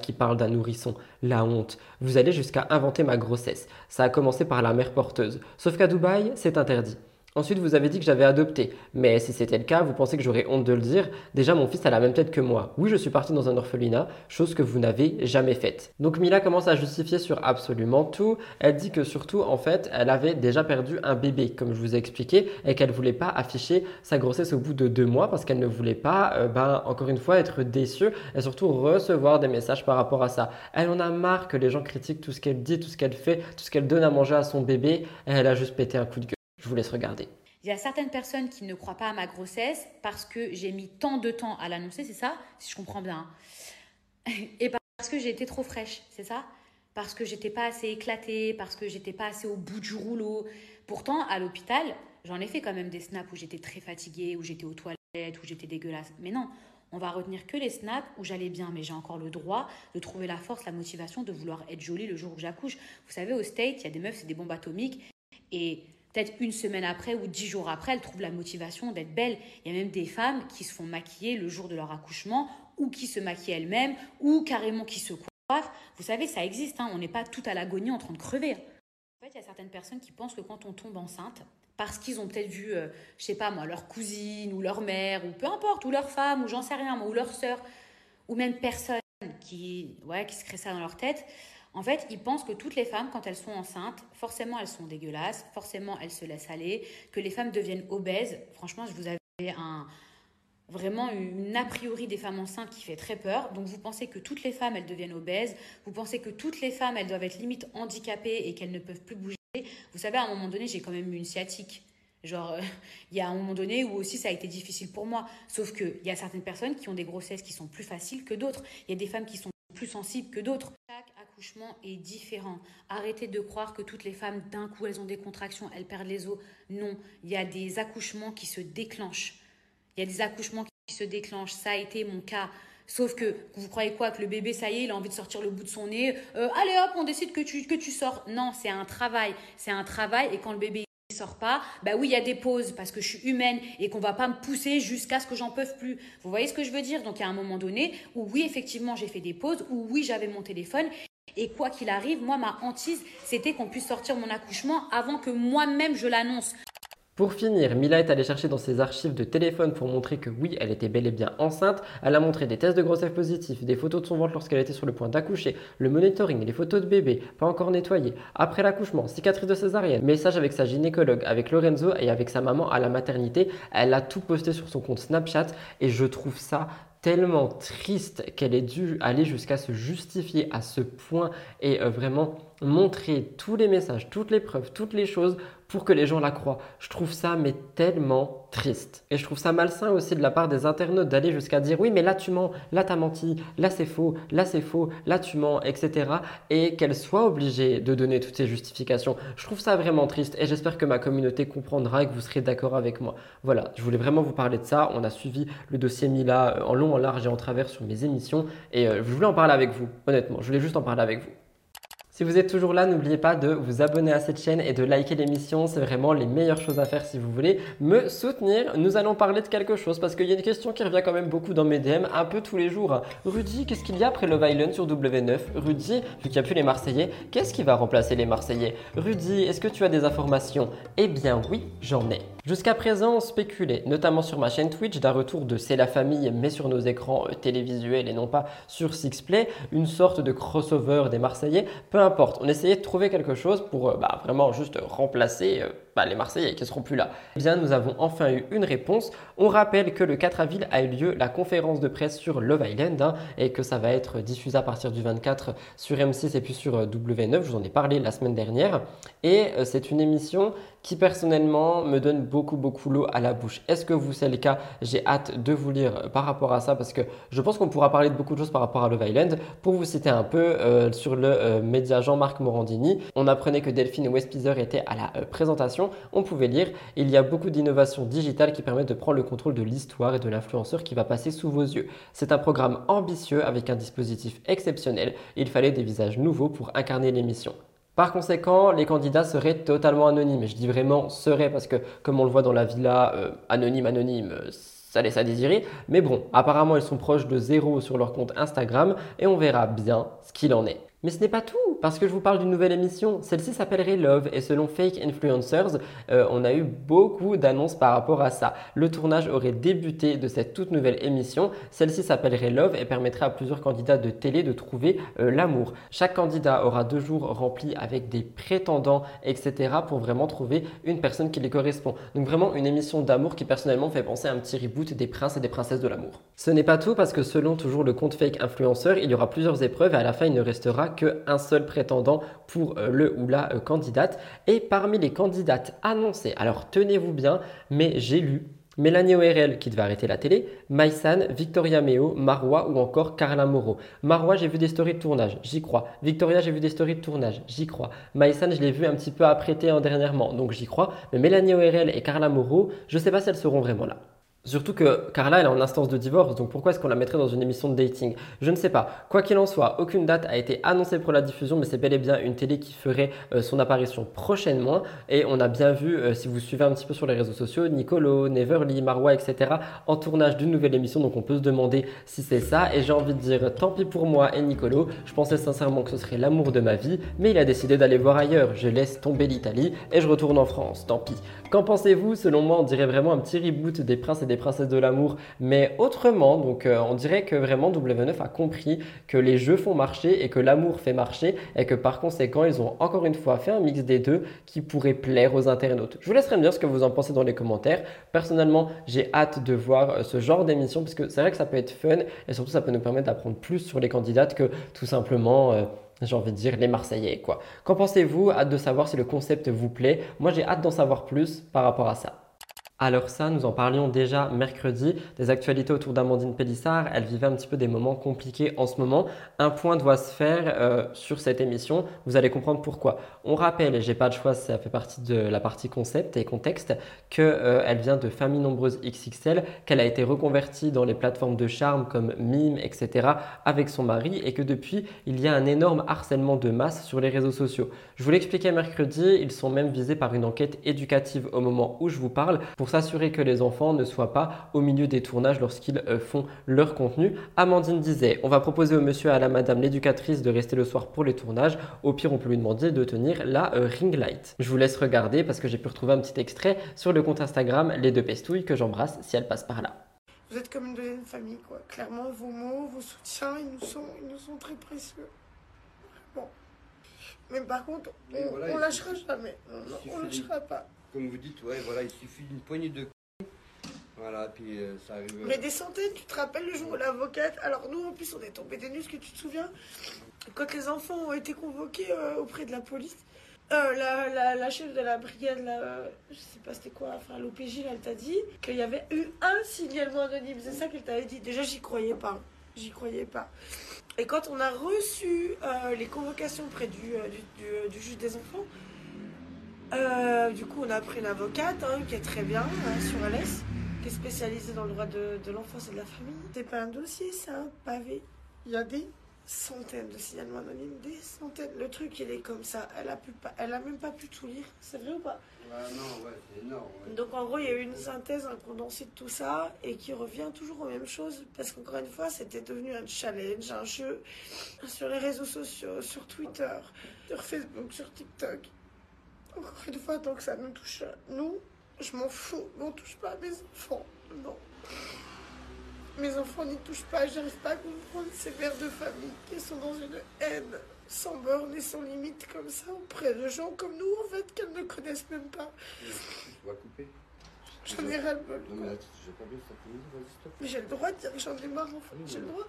qui parle d'un nourrisson, la honte. Vous allez jusqu'à inventer ma grossesse. Ça a commencé par la mère porteuse. Sauf qu'à Dubaï, c'est interdit. Ensuite, vous avez dit que j'avais adopté. Mais si c'était le cas, vous pensez que j'aurais honte de le dire? Déjà, mon fils a la même tête que moi. Oui, je suis parti dans un orphelinat, chose que vous n'avez jamais faite. Donc Mila commence à justifier sur absolument tout. Elle dit que surtout, en fait, elle avait déjà perdu un bébé, comme je vous ai expliqué, et qu'elle voulait pas afficher sa grossesse au bout de deux mois parce qu'elle ne voulait pas, euh, ben, encore une fois, être déçue et surtout recevoir des messages par rapport à ça. Elle en a marre que les gens critiquent tout ce qu'elle dit, tout ce qu'elle fait, tout ce qu'elle donne à manger à son bébé. Elle a juste pété un coup de gueule. Je vous laisse regarder. Il y a certaines personnes qui ne croient pas à ma grossesse parce que j'ai mis tant de temps à l'annoncer, c'est ça? Si je comprends bien. Hein. Et parce que j'ai été trop fraîche, c'est ça? Parce que j'étais pas assez éclatée, parce que j'étais pas assez au bout du rouleau. Pourtant, à l'hôpital, j'en ai fait quand même des snaps où j'étais très fatiguée, où j'étais aux toilettes, où j'étais dégueulasse. Mais non, on va retenir que les snaps où j'allais bien, mais j'ai encore le droit de trouver la force, la motivation de vouloir être jolie le jour où j'accouche. Vous savez, au State, il y a des meufs, c'est des bombes atomiques. Et peut-être une semaine après ou dix jours après, elles trouvent la motivation d'être belles. Il y a même des femmes qui se font maquiller le jour de leur accouchement ou qui se maquillent elles-mêmes ou carrément qui se Vous savez, ça existe, hein, on n'est pas tout à l'agonie en train de crever. En fait, il y a certaines personnes qui pensent que quand on tombe enceinte, parce qu'ils ont peut-être vu, euh, je sais pas moi, leur cousine ou leur mère, ou peu importe, ou leur femme, ou j'en sais rien, ou leur sœur, ou même personne qui, ouais, qui se crée ça dans leur tête, en fait, ils pensent que toutes les femmes, quand elles sont enceintes, forcément elles sont dégueulasses, forcément elles se laissent aller, que les femmes deviennent obèses. Franchement, je vous avais un, vraiment une a priori des femmes enceintes qui fait très peur. Donc vous pensez que toutes les femmes, elles deviennent obèses, vous pensez que toutes les femmes, elles doivent être limite handicapées et qu'elles ne peuvent plus bouger. Vous savez, à un moment donné, j'ai quand même eu une sciatique. Genre, euh, il y a un moment donné où aussi ça a été difficile pour moi. Sauf qu'il y a certaines personnes qui ont des grossesses qui sont plus faciles que d'autres. Il y a des femmes qui sont plus sensibles que d'autres. Accouchement est différent. Arrêtez de croire que toutes les femmes, d'un coup, elles ont des contractions, elles perdent les os. Non, il y a des accouchements qui se déclenchent. Il y a des accouchements qui se déclenchent. Ça a été mon cas. Sauf que vous croyez quoi Que le bébé, ça y est, il a envie de sortir le bout de son nez. Euh, allez hop, on décide que tu, que tu sors. Non, c'est un travail. C'est un travail. Et quand le bébé ne sort pas, bah oui, il y a des pauses parce que je suis humaine et qu'on va pas me pousser jusqu'à ce que j'en peux plus. Vous voyez ce que je veux dire? Donc il y a un moment donné où oui, effectivement, j'ai fait des pauses, où oui, j'avais mon téléphone. Et quoi qu'il arrive, moi, ma hantise, c'était qu'on puisse sortir mon accouchement avant que moi-même je l'annonce. Pour finir, Mila est allée chercher dans ses archives de téléphone pour montrer que oui, elle était bel et bien enceinte. Elle a montré des tests de grossesse positifs, des photos de son ventre lorsqu'elle était sur le point d'accoucher, le monitoring, les photos de bébé, pas encore nettoyées, après l'accouchement, cicatrice de césarienne, message avec sa gynécologue, avec Lorenzo et avec sa maman à la maternité. Elle a tout posté sur son compte Snapchat et je trouve ça tellement triste qu'elle ait dû aller jusqu'à se justifier à ce point et euh, vraiment montrer tous les messages, toutes les preuves, toutes les choses pour que les gens la croient. Je trouve ça mais tellement triste. Et je trouve ça malsain aussi de la part des internautes d'aller jusqu'à dire oui mais là tu mens, là t'as menti, là c'est faux, là c'est faux, là tu mens, etc. Et qu'elle soit obligée de donner toutes ces justifications. Je trouve ça vraiment triste et j'espère que ma communauté comprendra et que vous serez d'accord avec moi. Voilà, je voulais vraiment vous parler de ça. On a suivi le dossier Mila euh, en long, en large et en travers sur mes émissions et euh, je voulais en parler avec vous, honnêtement. Je voulais juste en parler avec vous. Si vous êtes toujours là, n'oubliez pas de vous abonner à cette chaîne et de liker l'émission. C'est vraiment les meilleures choses à faire si vous voulez me soutenir. Nous allons parler de quelque chose parce qu'il y a une question qui revient quand même beaucoup dans mes DM un peu tous les jours. Rudy, qu'est-ce qu'il y a après Love Island sur W9 Rudy, vu qu'il n'y a plus les Marseillais, qu'est-ce qui va remplacer les Marseillais? Rudy, est-ce que tu as des informations? Eh bien oui, j'en ai. Jusqu'à présent, on spéculait, notamment sur ma chaîne Twitch, d'un retour de C'est la famille, mais sur nos écrans euh, télévisuels et non pas sur Sixplay, une sorte de crossover des Marseillais. Peu importe, on essayait de trouver quelque chose pour euh, bah, vraiment juste remplacer euh, bah, les Marseillais qui ne seront plus là. Eh bien, nous avons enfin eu une réponse. On rappelle que le 4 avril a eu lieu la conférence de presse sur Love Island hein, et que ça va être diffusé à partir du 24 sur M6 et puis sur W9. Je vous en ai parlé la semaine dernière. Et c'est une émission qui personnellement me donne beaucoup beaucoup l'eau à la bouche. Est-ce que vous c'est le cas? J'ai hâte de vous lire par rapport à ça parce que je pense qu'on pourra parler de beaucoup de choses par rapport à Love Island. Pour vous citer un peu euh, sur le euh, média Jean-Marc Morandini, on apprenait que Delphine Westpizer était à la euh, On pouvait lire il y a beaucoup d'innovations digitales qui permettent de prendre le contrôle de l'histoire et de l'influenceur qui va passer sous vos yeux. C'est un programme ambitieux avec un dispositif exceptionnel. Il fallait des visages nouveaux pour incarner l'émission. Par conséquent, les candidats seraient totalement anonymes. Et je dis vraiment seraient parce que, comme on le voit dans la villa, euh, anonyme, anonyme, ça laisse à désirer. Mais bon, apparemment, ils sont proches de zéro sur leur compte Instagram et on verra bien ce qu'il en est. Mais ce n'est pas tout, parce que je vous parle d'une nouvelle émission. Celle-ci s'appellerait Love et selon Fake Influencers, euh, on a eu beaucoup d'annonces par rapport à ça. Le tournage aurait débuté de cette toute nouvelle émission. Celle-ci s'appellerait Love et permettrait à plusieurs candidats de télé de trouver euh, l'amour. Chaque candidat aura deux jours remplis avec des prétendants, etc. pour vraiment trouver une personne qui les correspond. Donc vraiment une émission d'amour qui personnellement fait penser à un petit reboot des princes et des princesses de l'amour. Ce n'est pas tout parce que selon toujours le compte Fake Influencer, il y aura plusieurs épreuves et à la fin il ne restera qu'un seul prétendant pour euh, le ou la euh, candidate. Et parmi les candidates annoncées, alors tenez-vous bien, mais j'ai lu Mélanie ORL qui devait arrêter la télé, Maïsan, Victoria Meo, Marois ou encore Carla Moreau. Marois, j'ai vu des stories de tournage, j'y crois. Victoria, j'ai vu des stories de tournage, j'y crois. Maïsan, je l'ai vu un petit peu apprêté en dernièrement, donc j'y crois. Mais Mélanie ORL et Carla Moreau, je ne sais pas si elles seront vraiment là. Surtout que Carla, elle est en instance de divorce, donc pourquoi est-ce qu'on la mettrait dans une émission de dating? Je ne sais pas. Quoi qu'il en soit, aucune date a été annoncée pour la diffusion, mais c'est bel et bien une télé qui ferait euh, son apparition prochainement. Et on a bien vu, euh, si vous suivez un petit peu sur les réseaux sociaux, Nicolo, Neverly, Marwa, etc., en tournage d'une nouvelle émission, donc on peut se demander si c'est ça. Et j'ai envie de dire, tant pis pour moi et Nicolo, je pensais sincèrement que ce serait l'amour de ma vie, mais il a décidé d'aller voir ailleurs. Je laisse tomber l'Italie et je retourne en France, tant pis. Qu'en pensez-vous? Selon moi, on dirait vraiment un petit reboot des princes et des princesses de l'amour, mais autrement. Donc euh, on dirait que vraiment W9 a compris que les jeux font marcher et que l'amour fait marcher et que par conséquent ils ont encore une fois fait un mix des deux qui pourrait plaire aux internautes. Je vous laisserai me dire ce que vous en pensez dans les commentaires. Personnellement, j'ai hâte de voir euh, ce genre d'émission parce que c'est vrai que ça peut être fun et surtout ça peut nous permettre d'apprendre plus sur les candidates que tout simplement... Euh, j'ai envie de dire les Marseillais quoi. Qu'en pensez-vous Hâte de savoir si le concept vous plaît? Moi j'ai hâte d'en savoir plus par rapport à ça. Alors ça, nous en parlions déjà mercredi, des actualités autour d'Amandine Pélissard. Elle vivait un petit peu des moments compliqués en ce moment. Un point doit se faire euh, sur cette émission. Vous allez comprendre pourquoi. On rappelle, et j'ai pas de choix, ça fait partie de la partie concept et contexte, qu'elle euh, vient de famille nombreuse XXL, qu'elle a été reconvertie dans les plateformes de charme comme Mime, etc. avec son mari et que depuis, il y a un énorme harcèlement de masse sur les réseaux sociaux. Je vous l'expliquais mercredi, ils sont même visés par une enquête éducative au moment où je vous parle s'assurer que les enfants ne soient pas au milieu des tournages lorsqu'ils euh, font leur contenu. Amandine disait On va proposer au monsieur et à la madame l'éducatrice de rester le soir pour les tournages. Au pire, on peut lui demander de tenir la euh, ring light. Je vous laisse regarder parce que j'ai pu retrouver un petit extrait sur le compte Instagram Les deux pestouilles que j'embrasse si elles passent par là. Vous êtes comme une deuxième famille, quoi. Clairement, vos mots, vos soutiens, ils nous sont, ils nous sont très précieux. Bon. Mais par contre, on, voilà, on lâchera jamais. On, on lâchera pas. Comme vous dites, ouais, voilà, il suffit d'une poignée de. Voilà, puis euh, ça arrive. euh, Mais des centaines, tu te rappelles le jour où l'avocate. Alors nous, en plus, on est tombé des nues, que tu te souviens? Quand les enfants ont été convoqués euh, auprès de la police, euh, la, la, la chef de la brigade, là, je sais pas c'était quoi, enfin l'OPJ, elle t'a dit qu'il y avait eu un signalement anonyme. C'est ça qu'elle t'avait dit. Déjà, j'y croyais pas. J'y croyais pas. Et quand on a reçu euh, les convocations près du, euh, du, du- du juge des enfants, euh, du coup, on a pris une avocate hein, qui est très bien hein, sur Alès, qui est spécialisée dans le droit de, de l'enfance et de la famille. C'est pas un dossier, c'est un pavé. Il y a des centaines de signalements anonymes, des centaines. Le truc, il est comme ça. Elle a, pu pas, elle a même pas pu tout lire. C'est vrai ou pas? Ah non, ouais, c'est énorme. ouais. donc en gros, il y a eu une synthèse, un condensé de tout ça, et qui revient toujours aux mêmes choses, parce qu'encore une fois, c'était devenu un challenge, un jeu sur les réseaux sociaux, sur Twitter, sur Facebook, sur TikTok. Encore une fois, tant que ça nous touche, nous, je m'en fous, on touche pas à mes enfants, non. Mes enfants n'y touchent pas, j'arrive pas à comprendre ces mères de famille qui sont dans une haine sans borne et sans limite comme ça auprès de gens comme nous en fait qu'elles ne connaissent même pas. On va couper. J'en ai ras le bol. Mais j'ai le droit de dire que j'en ai marre en fait. J'ai le droit.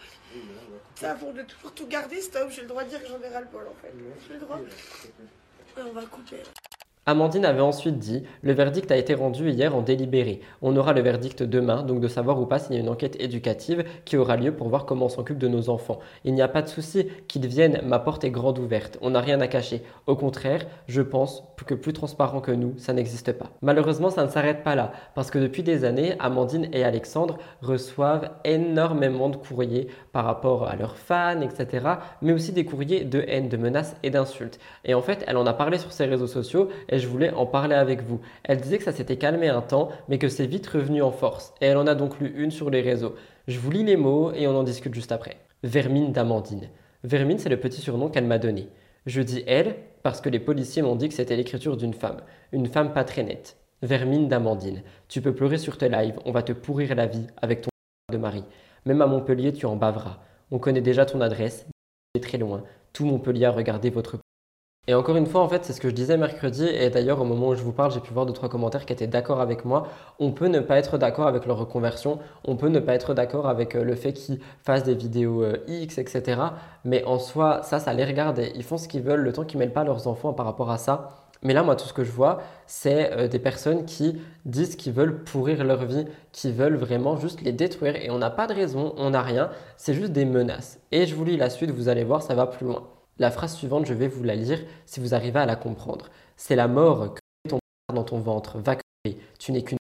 Ça, pour de toujours tout garder, stop, j'ai le droit de dire que j'en ai ras le bol en fait. J'ai le droit. Ouais, on va couper. Amandine avait ensuite dit Le verdict a été rendu hier en délibéré. On aura le verdict demain, donc de savoir ou pas s'il y a une enquête éducative qui aura lieu pour voir comment on s'occupe de nos enfants. Il n'y a pas de souci qu'ils viennent, ma porte est grande ouverte. On n'a rien à cacher. Au contraire, je pense que plus transparent que nous, ça n'existe pas. Malheureusement, ça ne s'arrête pas là, parce que depuis des années, Amandine et Alexandre reçoivent énormément de courriers par rapport à leurs fans, etc., mais aussi des courriers de haine, de menaces et d'insultes. Et en fait, elle en a parlé sur ses réseaux sociaux je voulais en parler avec vous. Elle disait que ça s'était calmé un temps, mais que c'est vite revenu en force. Et elle en a donc lu une sur les réseaux. Je vous lis les mots et on en discute juste après. Vermine d'Amandine. Vermine, c'est le petit surnom qu'elle m'a donné. Je dis elle parce que les policiers m'ont dit que c'était l'écriture d'une femme. Une femme pas très nette. Vermine d'Amandine. Tu peux pleurer sur tes lives, on va te pourrir la vie avec ton de mari. Même à Montpellier, tu en baveras. On connaît déjà ton adresse, très loin. Tout Montpellier a regardé votre et encore une fois, en fait, c'est ce que je disais mercredi, et d'ailleurs, au moment où je vous parle, j'ai pu voir deux, trois commentaires qui étaient d'accord avec moi. On peut ne pas être d'accord avec leur reconversion, on peut ne pas être d'accord avec euh, le fait qu'ils fassent des vidéos euh, X, etc. Mais en soi, ça, ça les regarde et ils font ce qu'ils veulent le temps qu'ils mêlent pas leurs enfants par rapport à ça. Mais là, moi, tout ce que je vois, c'est euh, des personnes qui disent qu'ils veulent pourrir leur vie, qui veulent vraiment juste les détruire. Et on n'a pas de raison, on n'a rien, c'est juste des menaces. Et je vous lis la suite, vous allez voir, ça va plus loin. La phrase suivante, je vais vous la lire si vous arrivez à la comprendre. C'est la mort que ton dans ton ventre va crever. Tu n'es qu'une.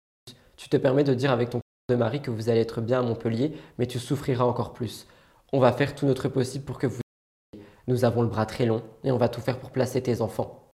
Tu te permets de dire avec ton de Marie que vous allez être bien à Montpellier, mais tu souffriras encore plus. On va faire tout notre possible pour que vous... Nous avons le bras très long et on va tout faire pour placer tes enfants.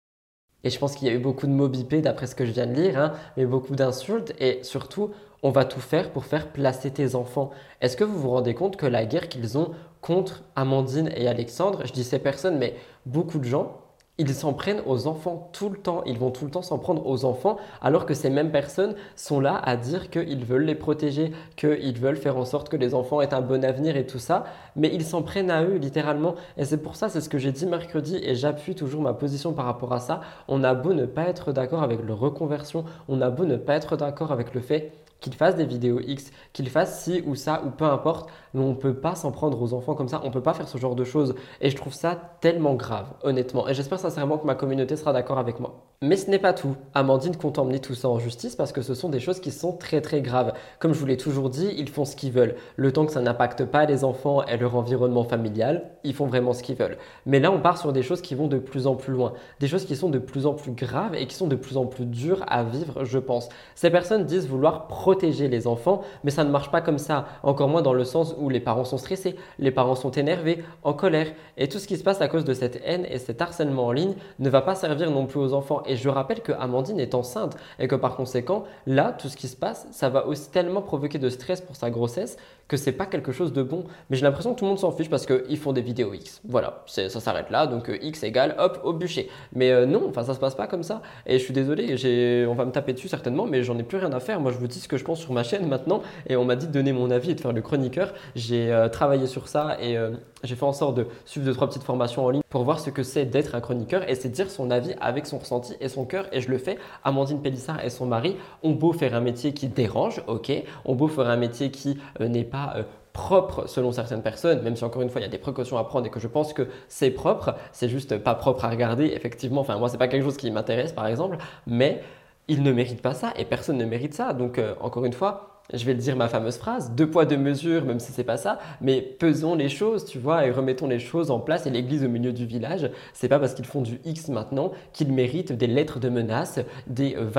Et je pense qu'il y a eu beaucoup de mots bipés d'après ce que je viens de lire, hein, mais beaucoup d'insultes. Et surtout, on va tout faire pour faire placer tes enfants. Est-ce que vous vous rendez compte que la guerre qu'ils ont contre Amandine et Alexandre, je dis ces personnes, mais beaucoup de gens, ils s'en prennent aux enfants tout le temps. Ils vont tout le temps s'en prendre aux enfants, alors que ces mêmes personnes sont là à dire qu'ils veulent les protéger, qu'ils veulent faire en sorte que les enfants aient un bon avenir et tout ça. Mais ils s'en prennent à eux, littéralement. Et c'est pour ça, c'est ce que j'ai dit mercredi, et j'appuie toujours ma position par rapport à ça. On a beau ne pas être d'accord avec le reconversion, on a beau ne pas être d'accord avec le fait qu'il fasse des vidéos X, qu'il fasse ci ou ça ou peu importe, on ne peut pas s'en prendre aux enfants comme ça, on ne peut pas faire ce genre de choses. Et je trouve ça tellement grave, honnêtement. Et j'espère sincèrement que ma communauté sera d'accord avec moi. Mais ce n'est pas tout. Amandine compte emmener tout ça en justice parce que ce sont des choses qui sont très très graves. Comme je vous l'ai toujours dit, ils font ce qu'ils veulent. Le temps que ça n'impacte pas les enfants et leur environnement familial, ils font vraiment ce qu'ils veulent. Mais là, on part sur des choses qui vont de plus en plus loin. Des choses qui sont de plus en plus graves et qui sont de plus en plus dures à vivre, je pense. Ces personnes disent vouloir protéger les enfants, mais ça ne marche pas comme ça. Encore moins dans le sens où les parents sont stressés, les parents sont énervés, en colère. Et tout ce qui se passe à cause de cette haine et cet harcèlement en ligne ne va pas servir non plus aux enfants. Et je rappelle que Amandine est enceinte et que par conséquent, là, tout ce qui se passe, ça va aussi tellement provoquer de stress pour sa grossesse que c'est pas quelque chose de bon. Mais j'ai l'impression que tout le monde s'en fiche parce qu'ils font des vidéos X. Voilà, ça s'arrête là. Donc euh, X égale hop au bûcher. Mais euh, non, enfin ça se passe pas comme ça. Et je suis désolé, on va me taper dessus certainement, mais j'en ai plus rien à faire. Moi, je vous dis ce que je pense sur ma chaîne maintenant. Et on m'a dit de donner mon avis et de faire le chroniqueur. J'ai euh, travaillé sur ça et j'ai fait en sorte de suivre deux trois petites formations en ligne pour voir ce que c'est d'être un chroniqueur et c'est dire son avis avec son ressenti et son cœur. Et je le fais. Amandine Pélissard et son mari ont beau faire un métier qui dérange, ok, ont beau faire un métier qui n'est pas euh, propre selon certaines personnes, même si encore une fois il y a des précautions à prendre et que je pense que c'est propre, c'est juste pas propre à regarder, effectivement, enfin moi c'est pas quelque chose qui m'intéresse par exemple, mais ils ne méritent pas ça et personne ne mérite ça. Donc euh, encore une fois, je vais le dire ma fameuse phrase, deux poids deux mesures, même si c'est pas ça, mais pesons les choses, tu vois, et remettons les choses en place. Et l'église au milieu du village, c'est pas parce qu'ils font du X maintenant qu'ils méritent des lettres de menace, des euh,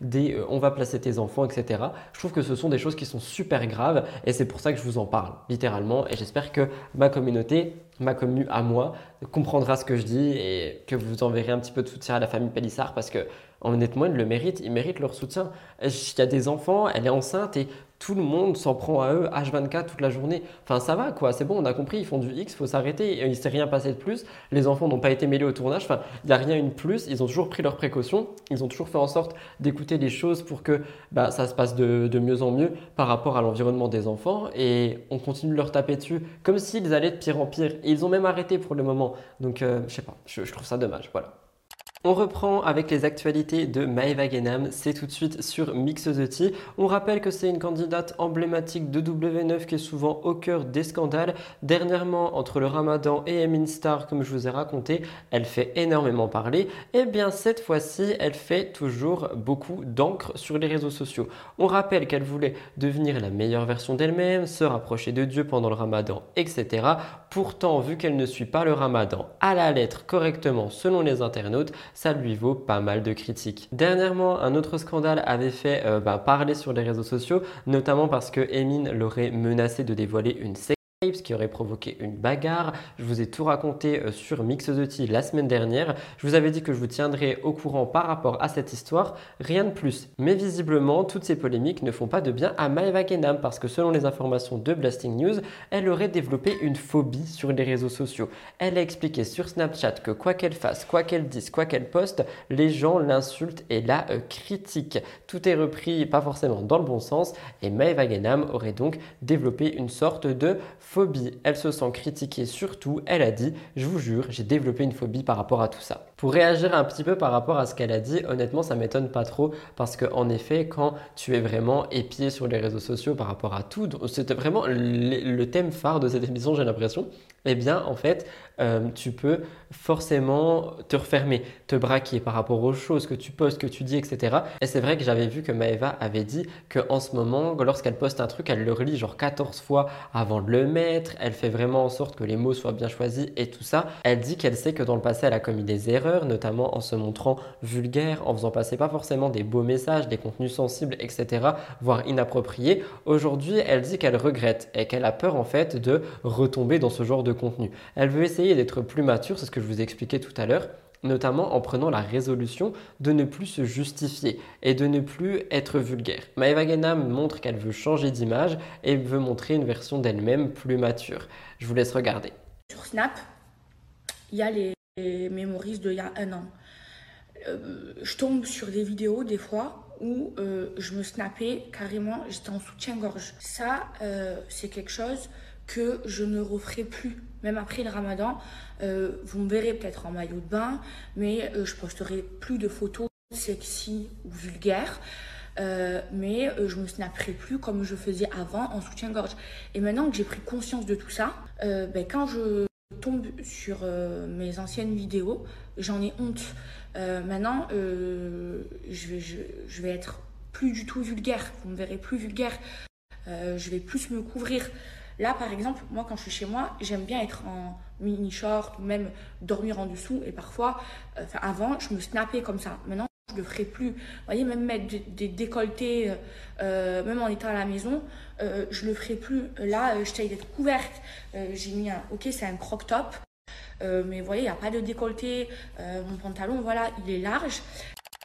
des euh, on va placer tes enfants, etc. Je trouve que ce sont des choses qui sont super graves et c'est pour ça que je vous en parle, littéralement. Et j'espère que ma communauté, ma commune à moi, comprendra ce que je dis et que vous enverrez un petit peu de soutien à la famille Pélissard parce que honnêtement, ils le méritent, ils méritent leur soutien. Il y a des enfants, elle est enceinte et tout le monde s'en prend à eux H24 toute la journée. Enfin, ça va quoi, c'est bon, on a compris, ils font du X, il faut s'arrêter. Il ne s'est rien passé de plus. Les enfants n'ont pas été mêlés au tournage. Enfin, il n'y a rien eu de plus. Ils ont toujours pris leurs précautions. Ils ont toujours fait en sorte d'écouter les choses pour que bah, ça se passe de, mieux en mieux par rapport à l'environnement des enfants. Et on continue de leur taper dessus comme s'ils allaient de pire en pire. Et ils ont même arrêté pour le moment. Donc, euh, je sais pas, je trouve ça dommage. Voilà. On reprend avec les actualités de Maeva Genam, c'est tout de suite sur Mixosity. On rappelle que c'est une candidate emblématique de W9 qui est souvent au cœur des scandales. Dernièrement, entre le Ramadan et Emin Star, comme je vous ai raconté, elle fait énormément parler. Et eh bien cette fois-ci, elle fait toujours beaucoup d'encre sur les réseaux sociaux. On rappelle qu'elle voulait devenir la meilleure version d'elle-même, se rapprocher de Dieu pendant le Ramadan, etc. Pourtant, vu qu'elle ne suit pas le Ramadan à la lettre correctement selon les internautes, ça lui vaut pas mal de critiques. Dernièrement, un autre scandale avait fait euh, bah, parler sur les réseaux sociaux, notamment parce que Emin l'aurait menacé de dévoiler une ce qui aurait provoqué une bagarre. Je vous ai tout raconté euh, sur Mixosoty la semaine dernière. Je vous avais dit que je vous tiendrais au courant par rapport à cette histoire, rien de plus. Mais visiblement, toutes ces polémiques ne font pas de bien à Maeva Genam parce que selon les informations de Blasting News, elle aurait développé une phobie sur les réseaux sociaux. Elle a expliqué sur Snapchat que quoi qu'elle fasse, quoi qu'elle dise, quoi qu'elle poste, les gens l'insultent et la euh, critiquent. Tout est repris pas forcément dans le bon sens et Maeva Genam aurait donc développé une sorte de phobie. Elle se sent critiquée surtout. Elle a dit, je vous jure, j'ai développé une phobie par rapport à tout ça. Pour réagir un petit peu par rapport à ce qu'elle a dit, honnêtement, ça m'étonne pas trop parce qu'en effet, quand tu es vraiment épié sur les réseaux sociaux par rapport à tout, c'était vraiment le thème phare de cette émission, j'ai l'impression, eh bien, en fait, euh, tu peux forcément te refermer, te braquer par rapport aux choses que tu postes, que tu dis, etc. Et c'est vrai que j'avais vu que Maeva avait dit qu'en ce moment, lorsqu'elle poste un truc, elle le relit genre 14 fois avant de le mettre. Elle fait vraiment en sorte que les mots soient bien choisis et tout ça. Elle dit qu'elle sait que dans le passé, elle a commis des erreurs notamment en se montrant vulgaire, en faisant passer pas forcément des beaux messages, des contenus sensibles, etc., voire inappropriés. Aujourd'hui, elle dit qu'elle regrette et qu'elle a peur en fait de retomber dans ce genre de contenu. Elle veut essayer d'être plus mature, c'est ce que je vous ai expliqué tout à l'heure notamment en prenant la résolution de ne plus se justifier et de ne plus être vulgaire. Maeva Genam montre qu'elle veut changer d'image et veut montrer une version d'elle-même plus mature. Je vous laisse regarder. Sur Snap, il y a les mémories d'il y a un an. Euh, je tombe sur des vidéos des fois où euh, je me snappais carrément, j'étais en soutien-gorge. Ça, euh, c'est quelque chose que je ne referai plus. Même après le ramadan, vous me verrez peut-être en maillot de bain, mais je posterai plus de photos sexy ou vulgaires. Mais je me snapperai plus comme je faisais avant en soutien-gorge. Et maintenant que j'ai pris conscience de tout ça, ben, quand je tombe sur mes anciennes vidéos, j'en ai honte. maintenant, je vais, je, vais être plus du tout vulgaire. Vous me verrez plus vulgaire. je vais plus me couvrir. Là, par exemple, moi, quand je suis chez moi, j'aime bien être en mini short ou même dormir en dessous. Et parfois, euh, avant, je me snappais comme ça. Maintenant, je le ferai plus. Vous voyez, même mettre des, décolletés, euh, euh, même en étant à la maison, je ne le ferai plus. Là, j'essaye d'être couverte. J'ai mis un, ok, c'est un crop top. mais vous voyez, il n'y a pas de décolleté. mon pantalon, voilà, il est large.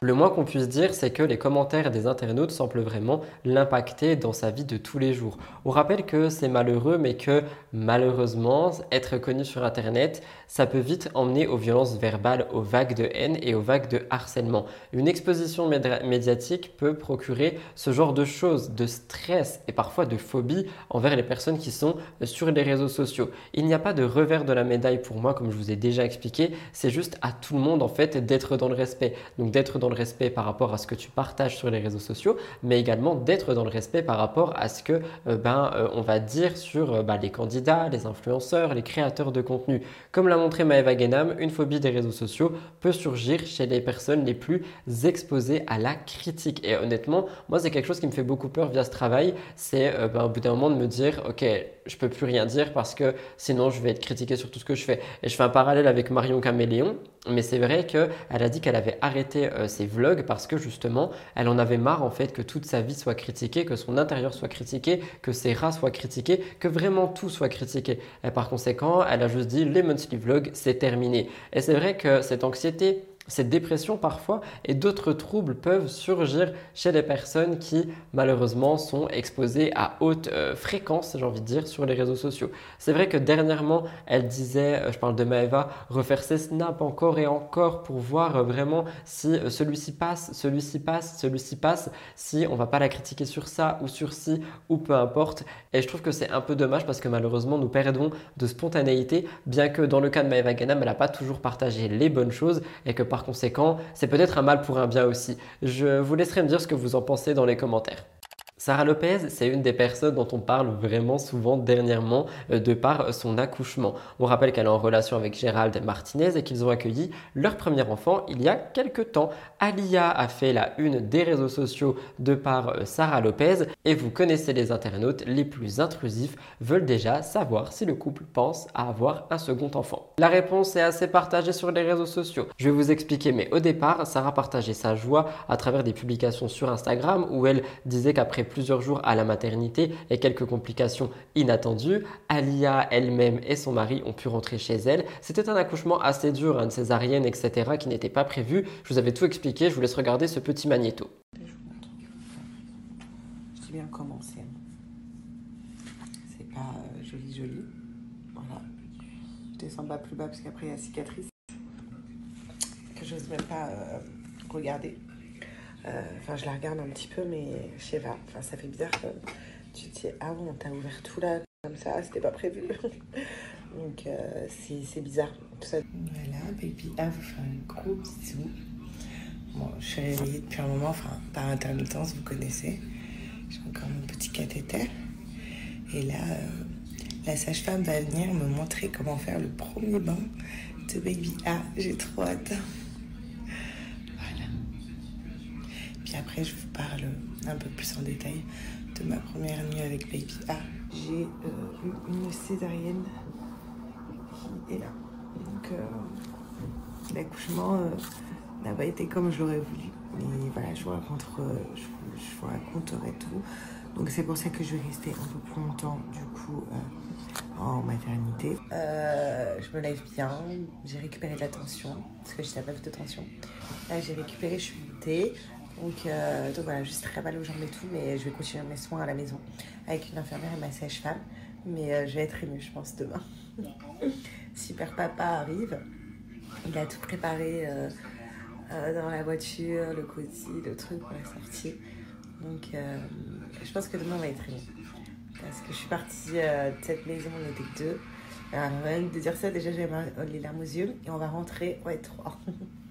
Le moins qu'on puisse dire, c'est que les commentaires des internautes semblent vraiment l'impacter dans sa vie de tous les jours. On rappelle que c'est malheureux, mais que malheureusement, être connu sur Internet, ça peut vite emmener aux violences verbales, aux vagues de haine et aux vagues de harcèlement. Une exposition médiatique peut procurer ce genre de choses, de stress et parfois de phobie envers les personnes qui sont sur les réseaux sociaux. Il n'y a pas de revers de la médaille pour moi, comme je vous ai déjà expliqué, c'est juste à tout le monde en fait d'être dans le respect. Donc d'être le respect par rapport à ce que tu partages sur les réseaux sociaux, mais également d'être dans le respect par rapport à ce que euh, ben, euh, on va dire sur euh, ben, les candidats, les influenceurs, les créateurs de contenu. Comme l'a montré Maeva Genam, une phobie des réseaux sociaux peut surgir chez les personnes les plus exposées à la critique. Et honnêtement, moi, c'est quelque chose qui me fait beaucoup peur via ce travail. C'est ben, au bout d'un moment de me dire, ok, je peux plus rien dire parce que sinon je vais être critiqué sur tout ce que je fais. Et je fais un parallèle avec Marion Caméléon, mais c'est vrai qu'elle a dit qu'elle avait arrêté euh, ses vlogs parce que justement, elle en avait marre en fait que toute sa vie soit critiquée, que son intérieur soit critiqué, que ses rats soient critiqués, que vraiment tout soit critiqué. Et par conséquent, elle a juste dit les monthly vlogs, c'est terminé. Et c'est vrai que cette anxiété, cette dépression parfois et d'autres troubles peuvent surgir chez les personnes qui malheureusement sont exposées à haute euh, fréquence, j'ai envie de dire, sur les réseaux sociaux. C'est vrai que dernièrement, elle disait, euh, je parle de Maeva, refaire ses snaps encore et encore pour voir euh, vraiment si celui-ci passe, celui-ci passe, celui-ci passe, si on va pas la critiquer sur ça ou sur ci ou peu importe. Et je trouve que c'est un peu dommage parce que malheureusement nous perdons de spontanéité, bien que dans le cas de Maeva Ganam, elle n'a pas toujours partagé les bonnes choses et que par conséquent, c'est peut-être un mal pour un bien aussi. Je vous laisserai me dire ce que vous en pensez dans les commentaires. Sarah Lopez, c'est une des personnes dont on parle vraiment souvent dernièrement euh, de par son accouchement. On rappelle qu'elle est en relation avec Gérald Martinez et qu'ils ont accueilli leur premier enfant il y a quelques temps. Alia a fait la une des réseaux sociaux de par euh, Sarah Lopez et vous connaissez les internautes les plus intrusifs veulent déjà savoir si le couple pense à avoir un second enfant. La réponse est assez partagée sur les réseaux sociaux. Je vais vous expliquer mais au départ, Sarah partageait sa joie à travers des publications sur Instagram où elle disait qu'après plusieurs jours à la maternité et quelques complications inattendues. Alia elle-même et son mari ont pu rentrer chez elle. C'était un accouchement assez dur, une césarienne, etc., qui n'était pas prévu. Je vous avais tout expliqué, je vous laisse regarder ce petit magnéto. Je bien commencer. C'est pas euh, joli, joli. Voilà. Je descends pas plus bas parce qu'après il y a cicatrice que je n'ose même pas euh, regarder. Euh, enfin, je la regarde un petit peu, mais je sais pas. Enfin, ça fait bizarre. Que tu te dis, ah bon, t'as ouvert tout là comme ça, c'était pas prévu. Donc, euh, c'est bizarre. Tout ça. Voilà, baby A vous fait un gros bisou. Bon, je suis réveillée depuis un moment, enfin, par intermittence, vous connaissez. J'ai encore mon petit cathéter. Et là, euh, la sage-femme va venir me montrer comment faire le premier bain de baby A. J'ai trop hâte. Je vous parle un peu plus en détail de ma première nuit avec Baby A. J'ai euh, eu une césarienne qui est là. Donc, euh, l'accouchement euh, n'a pas été comme je l'aurais voulu. Mais voilà, je vous, raconte, je, vous raconterai tout. Donc c'est pour ça que je vais rester un peu plus longtemps du coup en maternité. Je me lève bien, j'ai récupéré de la tension parce que j'étais à de tension. Là j'ai récupéré, je suis montée. Donc, euh, donc voilà, juste très mal aux jambes et tout, mais je vais continuer mes soins à la maison avec une infirmière et ma sage-femme. Mais je vais être émue, je pense, demain. Super papa arrive. Il a tout préparé dans la voiture, le côté, le truc pour la sortie. Donc, euh, je pense que demain va être mieux. Parce que je suis partie euh, de cette maison, on était deux. Rien de dire ça, déjà j'ai les larmes aux yeux. Et on va rentrer, ouais, trois.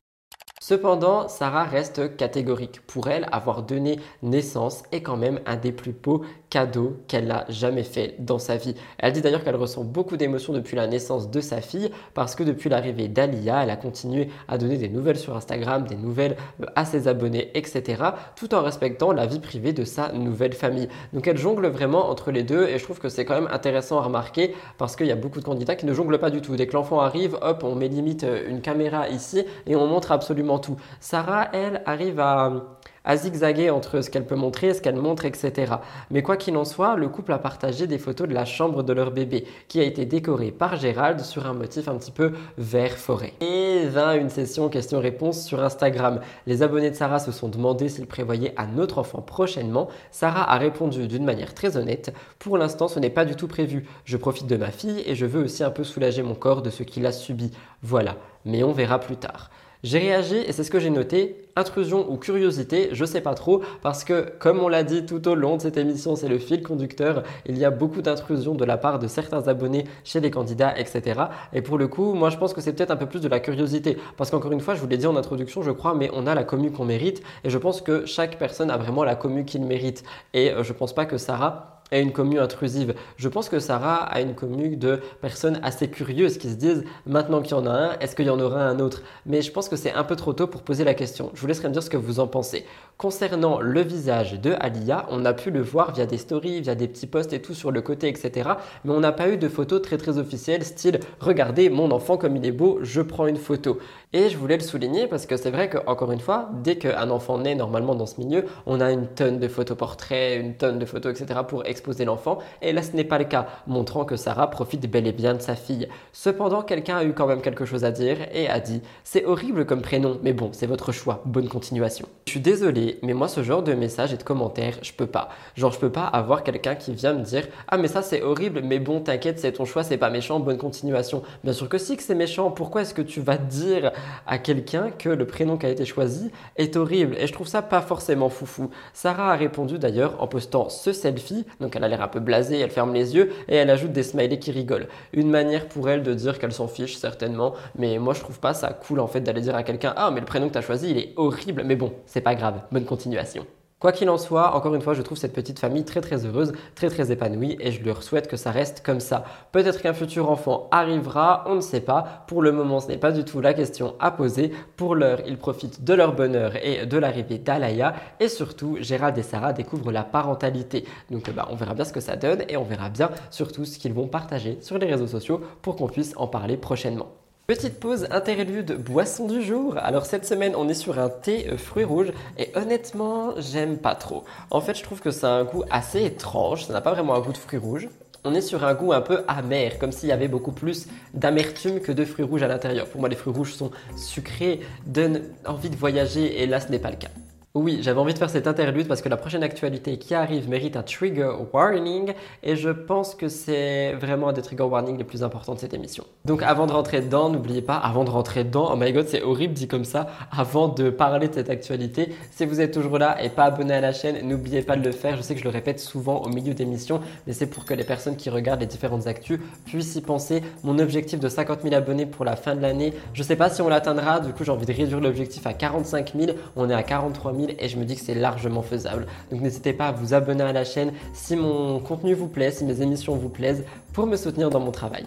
Cependant, Sarah reste catégorique. Pour elle, avoir donné naissance est quand même un des plus beaux cadeau qu'elle n'a jamais fait dans sa vie. Elle dit d'ailleurs qu'elle ressent beaucoup d'émotions depuis la naissance de sa fille parce que depuis l'arrivée d'Alia, elle a continué à donner des nouvelles sur Instagram, des nouvelles euh, à ses abonnés, etc. tout en respectant la vie privée de sa nouvelle famille. Donc elle jongle vraiment entre les deux et je trouve que c'est quand même intéressant à remarquer parce qu'il y a beaucoup de candidats qui ne jonglent pas du tout. Dès que l'enfant arrive, hop, on met limite euh, une caméra ici et on montre absolument tout. Sarah, elle, arrive à à zigzaguer entre ce qu'elle peut montrer, ce qu'elle montre, etc. Mais quoi qu'il en soit, le couple a partagé des photos de la chambre de leur bébé, qui a été décorée par Gérald sur un motif un petit peu vert forêt. Et vint une session questions-réponses sur Instagram. Les abonnés de Sarah se sont demandé s'ils prévoyaient un autre enfant prochainement. Sarah a répondu d'une manière très honnête Pour l'instant, ce n'est pas du tout prévu. Je profite de ma fille et je veux aussi un peu soulager mon corps de ce qu'il a subi. Voilà, mais on verra plus tard. J'ai réagi et c'est ce que j'ai noté. Intrusion ou curiosité, je sais pas trop, parce que comme on l'a dit tout au long de cette émission, c'est le fil conducteur. Il y a beaucoup d'intrusions de la part de certains abonnés chez les candidats, etc. Et pour le coup, moi je pense que c'est peut-être un peu plus de la curiosité, parce qu'encore une fois, je vous l'ai dit en introduction, je crois, mais on a la commu qu'on mérite, et je pense que chaque personne a vraiment la commu qu'il mérite. Et euh, je pense pas que Sarah a une commune intrusive. Je pense que Sarah a une commune de personnes assez curieuses qui se disent maintenant qu'il y en a un, est-ce qu'il y en aura un autre? Mais je pense que c'est un peu trop tôt pour poser la question. Je vous laisserai me dire ce que vous en pensez. Concernant le visage de Alia, on a pu le voir via des stories, via des petits posts et tout sur le côté, etc. Mais on n'a pas eu de photos très très officielles, style regardez mon enfant comme il est beau, je prends une photo. Et je voulais le souligner parce que c'est vrai qu'encore une fois, dès qu'un enfant naît normalement dans ce milieu, on a une tonne de photos portraits, une tonne de photos, etc. pour exposer l'enfant. Et là, ce n'est pas le cas, montrant que Sarah profite bel et bien de sa fille. Cependant, quelqu'un a eu quand même quelque chose à dire et a dit C'est horrible comme prénom, mais bon, c'est votre choix, bonne continuation. Je suis désolé, mais moi, ce genre de messages et de commentaires, je peux pas. Genre, je peux pas avoir quelqu'un qui vient me dire Ah, mais ça, c'est horrible, mais bon, t'inquiète, c'est ton choix, c'est pas méchant, bonne continuation. Bien sûr que si, que c'est méchant. Pourquoi est-ce que tu vas dire à quelqu'un que le prénom qui a été choisi est horrible? Et je trouve ça pas forcément foufou. Sarah a répondu d'ailleurs en postant ce selfie, donc elle a l'air un peu blasée, elle ferme les yeux et elle ajoute des smileys qui rigolent. Une manière pour elle de dire qu'elle s'en fiche certainement, mais moi je trouve pas ça cool en fait d'aller dire à quelqu'un Ah, mais le prénom que tu as choisi il est horrible, mais bon, c'est pas grave, bonne continuation. Quoi qu'il en soit, encore une fois, je trouve cette petite famille très très heureuse, très très épanouie et je leur souhaite que ça reste comme ça. Peut-être qu'un futur enfant arrivera, on ne sait pas. Pour le moment, ce n'est pas du tout la question à poser. Pour l'heure, ils profitent de leur bonheur et de l'arrivée d'Alaya et surtout, Gérald et Sarah découvrent la parentalité. Donc bah, on verra bien ce que ça donne et on verra bien surtout ce qu'ils vont partager sur les réseaux sociaux pour qu'on puisse en parler prochainement. Petite pause interlude boisson du jour. Alors cette semaine on est sur un thé euh, fruits rouges et honnêtement j'aime pas trop. En fait je trouve que ça a un goût assez étrange, ça n'a pas vraiment un goût de fruits rouges. On est sur un goût un peu amer, comme s'il y avait beaucoup plus d'amertume que de fruits rouges à l'intérieur. Pour moi les fruits rouges sont sucrés, donnent envie de voyager et là ce n'est pas le cas. Oui, j'avais envie de faire cette interlude parce que la prochaine actualité qui arrive mérite un trigger warning et je pense que c'est vraiment un des trigger warnings les plus importants de cette émission. Donc avant de rentrer dedans, n'oubliez pas, avant de rentrer dedans, oh my god, c'est horrible dit comme ça, avant de parler de cette actualité, si vous êtes toujours là et pas abonné à la chaîne, n'oubliez pas de le faire. Je sais que je le répète souvent au milieu d'émissions, mais c'est pour que les personnes qui regardent les différentes actus puissent y penser. Mon objectif de 50 000 abonnés pour la fin de l'année, je sais pas si on l'atteindra, du coup j'ai envie de réduire l'objectif à 45 000, on est à 43 000 et je me dis que c'est largement faisable. Donc n'hésitez pas à vous abonner à la chaîne si mon contenu vous plaît, si mes émissions vous plaisent, pour me soutenir dans mon travail.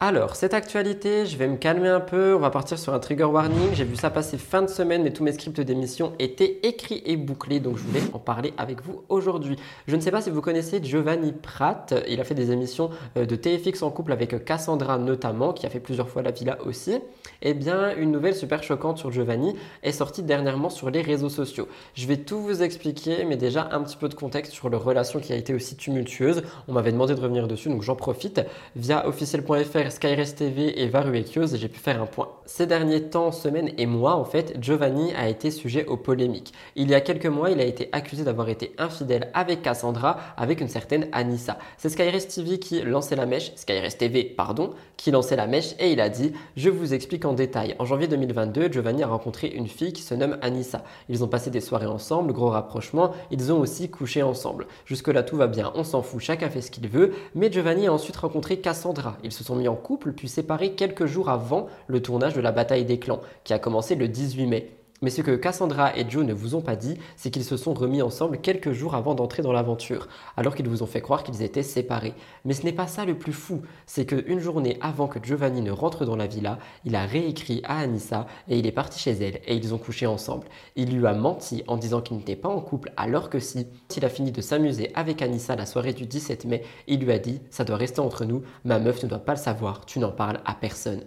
Alors, cette actualité, je vais me calmer un peu, on va partir sur un trigger warning. J'ai vu ça passer fin de semaine, mais tous mes scripts d'émission étaient écrits et bouclés, donc je voulais en parler avec vous aujourd'hui. Je ne sais pas si vous connaissez Giovanni Pratt, il a fait des émissions euh, de TFX en couple avec Cassandra notamment, qui a fait plusieurs fois la villa aussi. Eh bien, une nouvelle super choquante sur Giovanni est sortie dernièrement sur les réseaux sociaux. Je vais tout vous expliquer, mais déjà un petit peu de contexte sur leur relation qui a été aussi tumultueuse. On m'avait demandé de revenir dessus, donc j'en profite. Via officiel.fr Skyres TV et Varuekios, j'ai pu faire un point. Ces derniers temps, semaines et mois, en fait, Giovanni a été sujet aux polémiques. Il y a quelques mois, il a été accusé d'avoir été infidèle avec Cassandra, avec une certaine Anissa. C'est Skyres TV qui lançait la mèche, Skyres TV, pardon, qui lançait la mèche et il a dit Je vous explique en détail. En janvier 2022, Giovanni a rencontré une fille qui se nomme Anissa. Ils ont passé des soirées ensemble, gros rapprochement, ils ont aussi couché ensemble. Jusque-là, tout va bien, on s'en fout, chacun fait ce qu'il veut, mais Giovanni a ensuite rencontré Cassandra. Ils se sont mis en couple puis séparés quelques jours avant le tournage de la bataille des clans, qui a commencé le 18 mai. Mais ce que Cassandra et Joe ne vous ont pas dit, c'est qu'ils se sont remis ensemble quelques jours avant d'entrer dans l'aventure, alors qu'ils vous ont fait croire qu'ils étaient séparés. Mais ce n'est pas ça le plus fou, c'est qu'une journée avant que Giovanni ne rentre dans la villa, il a réécrit à Anissa et il est parti chez elle et ils ont couché ensemble. Il lui a menti en disant qu'il n'était pas en couple alors que si. Il a fini de s'amuser avec Anissa la soirée du 17 mai, il lui a dit Ça doit rester entre nous, ma meuf ne doit pas le savoir, tu n'en parles à personne.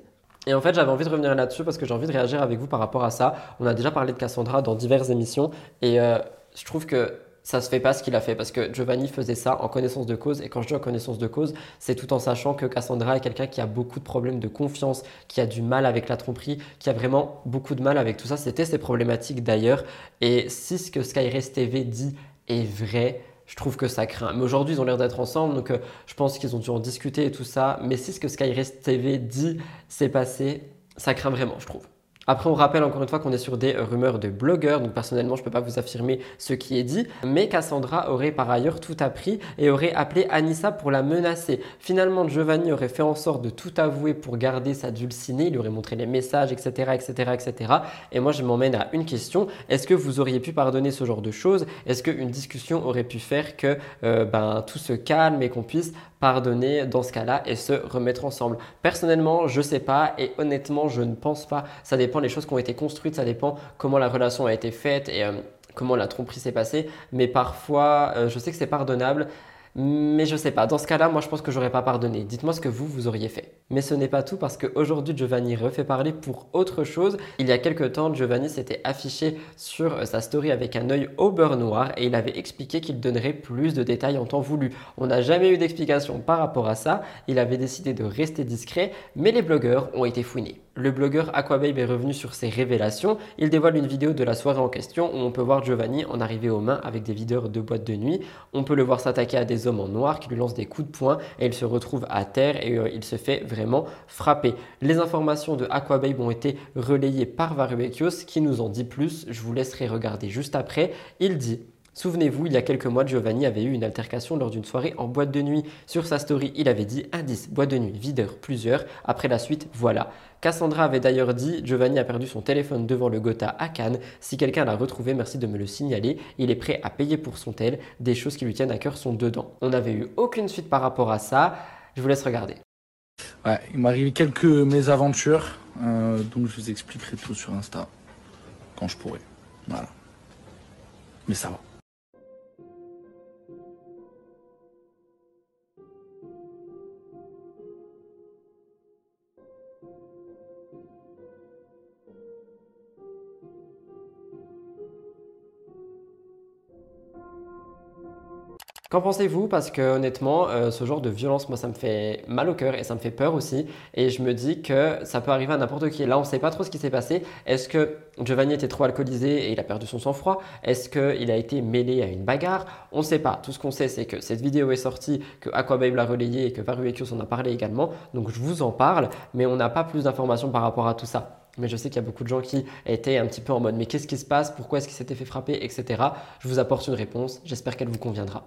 Et en fait, j'avais envie de revenir là-dessus parce que j'ai envie de réagir avec vous par rapport à ça. On a déjà parlé de Cassandra dans diverses émissions et euh, je trouve que ça se fait pas ce qu'il a fait parce que Giovanni faisait ça en connaissance de cause et quand je dis en connaissance de cause, c'est tout en sachant que Cassandra est quelqu'un qui a beaucoup de problèmes de confiance, qui a du mal avec la tromperie, qui a vraiment beaucoup de mal avec tout ça. C'était ses problématiques d'ailleurs et si ce que Skyres TV dit est vrai, je trouve que ça craint. Mais aujourd'hui, ils ont l'air d'être ensemble, donc euh, je pense qu'ils ont dû en discuter et tout ça. Mais si ce que Skyrest TV dit s'est passé, ça craint vraiment, je trouve. Après, on rappelle encore une fois qu'on est sur des rumeurs de blogueurs, donc personnellement, je ne peux pas vous affirmer ce qui est dit, mais Cassandra aurait par ailleurs tout appris et aurait appelé Anissa pour la menacer. Finalement, Giovanni aurait fait en sorte de tout avouer pour garder sa dulcinée, il lui aurait montré les messages, etc., etc., etc. Et moi, je m'emmène à une question est-ce que vous auriez pu pardonner ce genre de choses? Est-ce qu'une discussion aurait pu faire que euh, ben, tout se calme et qu'on puisse pardonner dans ce cas-là et se remettre ensemble. Personnellement, je sais pas et honnêtement, je ne pense pas. Ça dépend des choses qui ont été construites, ça dépend comment la relation a été faite et euh, comment la tromperie s'est passée. Mais parfois, euh, je sais que c'est pardonnable. Mais je sais pas, dans ce cas-là, moi je pense que j'aurais pas pardonné. Dites-moi ce que vous, vous auriez fait. Mais ce n'est pas tout parce qu'aujourd'hui Giovanni refait parler pour autre chose. Il y a quelques temps, Giovanni s'était affiché sur sa story avec un œil au beurre noir et il avait expliqué qu'il donnerait plus de détails en temps voulu. On n'a jamais eu d'explication par rapport à ça. Il avait décidé de rester discret, mais les blogueurs ont été fouinés. Le blogueur Aquababe est revenu sur ses révélations. Il dévoile une vidéo de la soirée en question où on peut voir Giovanni en arriver aux mains avec des videurs de boîte de nuit. On peut le voir s'attaquer à des hommes en noir qui lui lancent des coups de poing et il se retrouve à terre et euh, il se fait vraiment frapper. Les informations de Aquababe ont été relayées par Varubekios qui nous en dit plus. Je vous laisserai regarder juste après. Il dit Souvenez-vous, il y a quelques mois, Giovanni avait eu une altercation lors d'une soirée en boîte de nuit. Sur sa story, il avait dit indice, boîte de nuit, videur, plusieurs. Après la suite, voilà. Cassandra avait d'ailleurs dit Giovanni a perdu son téléphone devant le Gotha à Cannes. Si quelqu'un l'a retrouvé, merci de me le signaler. Il est prêt à payer pour son tel. Des choses qui lui tiennent à cœur sont dedans. On n'avait eu aucune suite par rapport à ça. Je vous laisse regarder. Ouais, il m'arrive quelques mésaventures. Euh, donc je vous expliquerai tout sur Insta. Quand je pourrai. Voilà. Mais ça va. Qu'en pensez-vous? Parce que honnêtement, euh, ce genre de violence, moi, ça me fait mal au cœur et ça me fait peur aussi. Et je me dis que ça peut arriver à n'importe qui. Là, on ne sait pas trop ce qui s'est passé. Est-ce que Giovanni était trop alcoolisé et il a perdu son sang-froid? Est-ce qu'il a été mêlé à une bagarre? On ne sait pas. Tout ce qu'on sait, c'est que cette vidéo est sortie, que Aquababe l'a relayée et que Varuekios en a parlé également. Donc, je vous en parle, mais on n'a pas plus d'informations par rapport à tout ça. Mais je sais qu'il y a beaucoup de gens qui étaient un petit peu en mode mais qu'est-ce qui se passe? Pourquoi est-ce qu'il s'était fait frapper? Etc. Je vous apporte une réponse. J'espère qu'elle vous conviendra.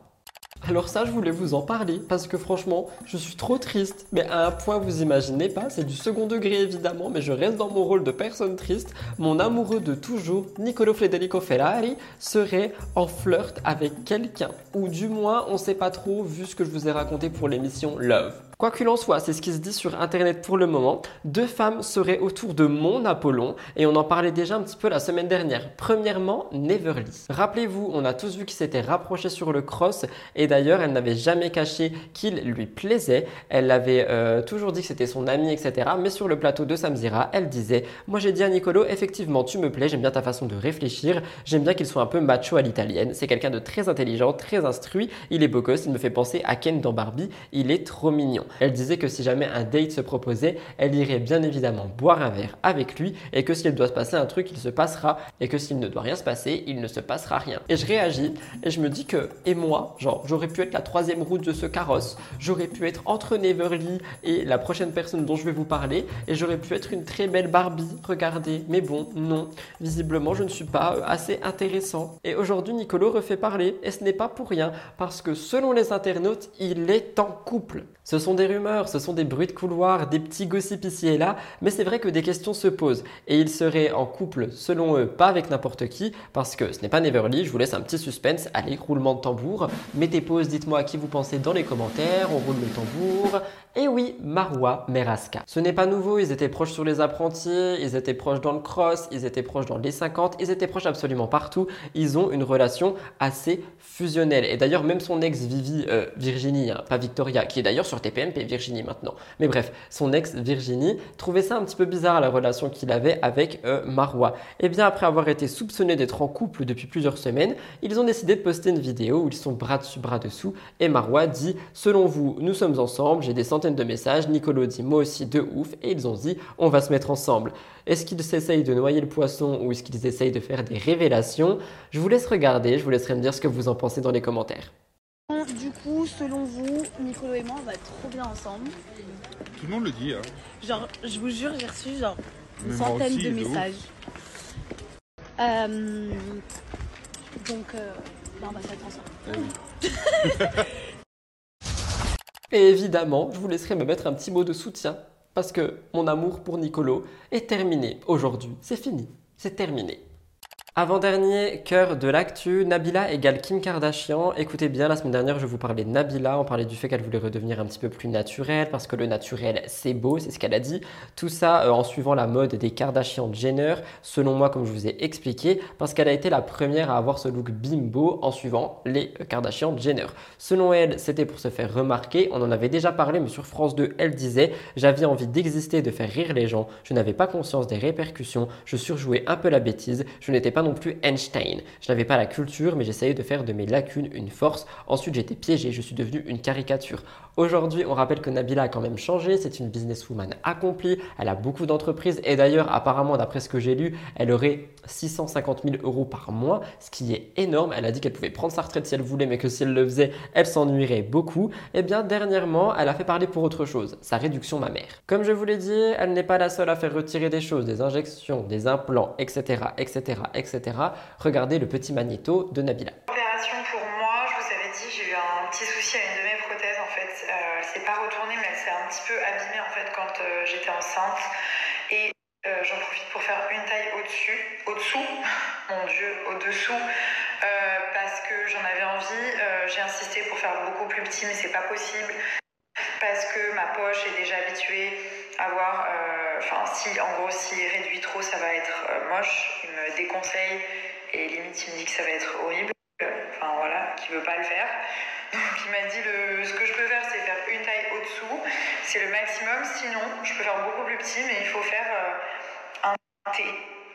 Alors ça, je voulais vous en parler parce que franchement, je suis trop triste, mais à un point vous imaginez pas, c'est du second degré évidemment, mais je reste dans mon rôle de personne triste. Mon amoureux de toujours, Nicolo Federico Ferrari, serait en flirt avec quelqu'un, ou du moins, on sait pas trop vu ce que je vous ai raconté pour l'émission Love. Quoi qu'il en soit, c'est ce qui se dit sur internet pour le moment. Deux femmes seraient autour de mon Apollon et on en parlait déjà un petit peu la semaine dernière. Premièrement, Neverly. Rappelez-vous, on a tous vu qu'il s'était rapproché sur le cross et d'ailleurs, elle n'avait jamais caché qu'il lui plaisait. Elle avait euh, toujours dit que c'était son ami, etc. Mais sur le plateau de Samzira, elle disait Moi j'ai dit à Nicolo, effectivement, tu me plais, j'aime bien ta façon de réfléchir, j'aime bien qu'il soit un peu macho à l'italienne. C'est quelqu'un de très intelligent, très instruit, il est beau gosse, il me fait penser à Ken dans Barbie, il est trop mignon. Elle disait que si jamais un date se proposait, elle irait bien évidemment boire un verre avec lui et que s'il doit se passer un truc, il se passera et que s'il ne doit rien se passer, il ne se passera rien. Et je réagis et je me dis que, et moi, genre, j'aurais pu être la troisième route de ce carrosse, j'aurais pu être entre Neverly et la prochaine personne dont je vais vous parler et j'aurais pu être une très belle Barbie, regardez, mais bon, non, visiblement je ne suis pas euh, assez intéressant. Et aujourd'hui, Nicolo refait parler et ce n'est pas pour rien parce que selon les internautes, il est en couple. Ce sont des rumeurs, ce sont des bruits de couloir, des petits gossips ici et là, mais c'est vrai que des questions se posent. Et il serait en couple, selon eux, pas avec n'importe qui, parce que ce n'est pas Neverly, je vous laisse un petit suspense. Allez, roulement de tambour. Mettez pause, dites-moi à qui vous pensez dans les commentaires, on roule le tambour. Et oui, Marwa Meraska. Ce n'est pas nouveau, ils étaient proches sur les apprentis, ils étaient proches dans le cross, ils étaient proches dans les 50, ils étaient proches absolument partout. Ils ont une relation assez fusionnelle. Et d'ailleurs, même son ex Vivi, euh, Virginie, hein, pas Victoria, qui est d'ailleurs sur TPMP, Virginie maintenant. Mais bref, son ex Virginie trouvait ça un petit peu bizarre la relation qu'il avait avec euh, Marwa. Et bien après avoir été soupçonné d'être en couple depuis plusieurs semaines, ils ont décidé de poster une vidéo où ils sont bras dessus, bras dessous. Et Marwa dit Selon vous, nous sommes ensemble, j'ai des centaines de messages. Nicolo dit moi aussi de ouf. Et ils ont dit on va se mettre ensemble. Est-ce qu'ils essayent de noyer le poisson ou est-ce qu'ils essayent de faire des révélations? Je vous laisse regarder, je vous laisserai me dire ce que vous en pensez dans les commentaires. Du coup, selon vous, Nicolo et moi, on va trop bien ensemble. Tout le monde le dit. Hein. Genre, je vous jure, j'ai reçu genre une Mais centaine aussi, de messages. Euh, donc, euh, bah, on va se mettre ensemble. Et évidemment, je vous laisserai me mettre un petit mot de soutien parce que mon amour pour Nicolo est terminé aujourd'hui. C'est fini, c'est terminé. Avant-dernier cœur de l'actu, Nabila égale Kim Kardashian. Écoutez bien, la semaine dernière, je vous parlais de Nabila. On parlait du fait qu'elle voulait redevenir un petit peu plus naturelle parce que le naturel, c'est beau, c'est ce qu'elle a dit. Tout ça euh, en suivant la mode des Kardashian Jenner, selon moi, comme je vous ai expliqué, parce qu'elle a été la première à avoir ce look bimbo en suivant les euh, Kardashian Jenner. Selon elle, c'était pour se faire remarquer. On en avait déjà parlé, mais sur France 2, elle disait J'avais envie d'exister, de faire rire les gens. Je n'avais pas conscience des répercussions. Je surjouais un peu la bêtise. Je n'étais pas non plus Einstein. Je n'avais pas la culture, mais j'essayais de faire de mes lacunes une force. Ensuite, j'étais piégé, je suis devenu une caricature. Aujourd'hui, on rappelle que Nabila a quand même changé. C'est une businesswoman accomplie. Elle a beaucoup d'entreprises. Et d'ailleurs, apparemment, d'après ce que j'ai lu, elle aurait 650 000 euros par mois, ce qui est énorme. Elle a dit qu'elle pouvait prendre sa retraite si elle voulait, mais que si elle le faisait, elle s'ennuierait beaucoup. Et bien, dernièrement, elle a fait parler pour autre chose, sa réduction mammaire. Comme je vous l'ai dit, elle n'est pas la seule à faire retirer des choses, des injections, des implants, etc., etc., etc. Regardez le petit magnéto de Nabila. Opération pour moi, je vous avais dit, j'ai eu un petit souci à une de mes prothèses en fait. Euh, elle s'est pas retournée, mais elle s'est un petit peu abîmée en fait quand euh, j'étais enceinte. Et euh, j'en profite pour faire une taille au-dessus, au-dessous, mon dieu, au-dessous, parce que j'en avais envie. J'ai insisté pour faire beaucoup plus petit, mais c'est pas possible. Parce que ma poche est déjà habituée à voir, euh, enfin, si en gros, s'il réduit trop, ça va être euh, moche. Il me déconseille et limite, il me dit que ça va être horrible. Enfin voilà, qu'il veut pas le faire. Donc il m'a dit ce que je peux faire, c'est faire une taille au-dessous. C'est le maximum. Sinon, je peux faire beaucoup plus petit, mais il faut faire euh, un T.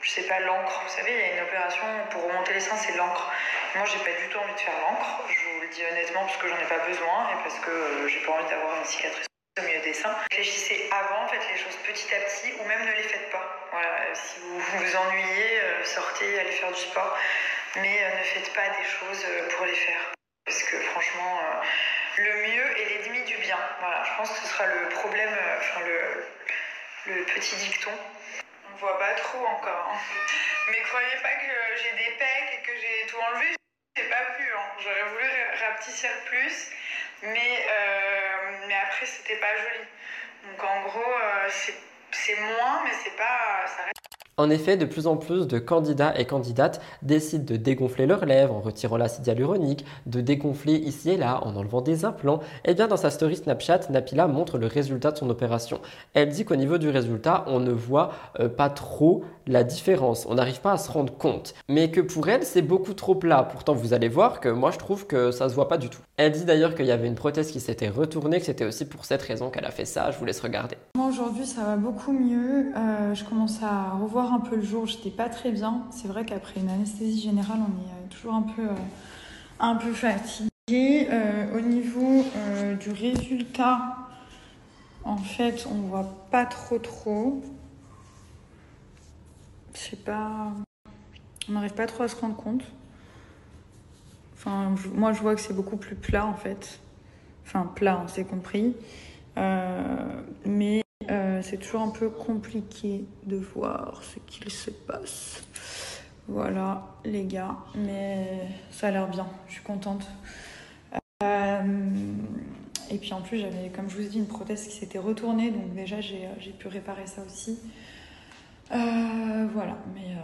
Je sais pas, l'encre. Vous savez, il y a une opération pour remonter les seins, c'est l'encre. Moi, j'ai pas du tout envie de faire l'encre. Je vous le dis honnêtement, parce que j'en ai pas besoin et parce que j'ai pas envie d'avoir une cicatrice au milieu des seins. Réfléchissez avant, faites les choses petit à petit ou même ne les faites pas. Voilà, euh, si vous vous ennuyez, euh, sortez, allez faire du sport, mais euh, ne faites pas des choses pour les faire. Parce que franchement, le mieux est l'ennemi du bien. Voilà, je pense que ce sera le problème, enfin le, le petit dicton. On voit pas trop encore. hein. Mais croyez pas que j'ai des pecs et que j'ai tout enlevé. J'ai pas pu. hein. J'aurais voulu ra- rapetisser plus, mais, euh, mais après c'était pas joli. Donc en gros, euh, c'est c'est moins, mais c'est pas. En effet, de plus en plus de candidats et candidates décident de dégonfler leurs lèvres en retirant l'acide hyaluronique, de dégonfler ici et là en enlevant des implants. Et bien dans sa story Snapchat, Napila montre le résultat de son opération. Elle dit qu'au niveau du résultat, on ne voit euh, pas trop la différence, on n'arrive pas à se rendre compte. Mais que pour elle, c'est beaucoup trop plat. Pourtant, vous allez voir que moi, je trouve que ça se voit pas du tout. Elle dit d'ailleurs qu'il y avait une prothèse qui s'était retournée, que c'était aussi pour cette raison qu'elle a fait ça. Je vous laisse regarder. Moi aujourd'hui, ça va beaucoup mieux. Euh, je commence à revoir un peu le jour. J'étais pas très bien. C'est vrai qu'après une anesthésie générale, on est euh, toujours un peu, euh, un peu fatigué. au niveau du résultat, en fait, on voit pas trop trop. Je sais pas. On n'arrive pas trop à se rendre compte. Enfin, moi, je vois que c'est beaucoup plus plat en fait. Enfin, plat, on s'est compris. mais euh, c'est toujours un peu compliqué de voir ce qu'il se passe. Voilà, les gars, mais ça a l'air bien, je suis contente. Euh, et puis en plus, j'avais, comme je vous ai dit, une prothèse qui s'était retournée, donc déjà j'ai, euh, pu réparer ça aussi. voilà, mais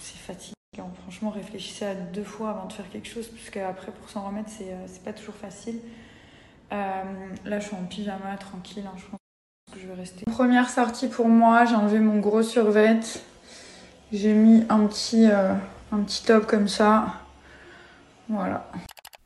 c'est fatigant. Franchement, réfléchissez à deux fois avant de faire quelque chose, puisque après, pour s'en remettre, c'est, pas toujours facile. là, je suis en pyjama, tranquille, hein, je pense je vais rester. Première sortie pour moi, j'ai enlevé mon gros survêt. J'ai mis un petit, euh, un petit top comme ça. Voilà.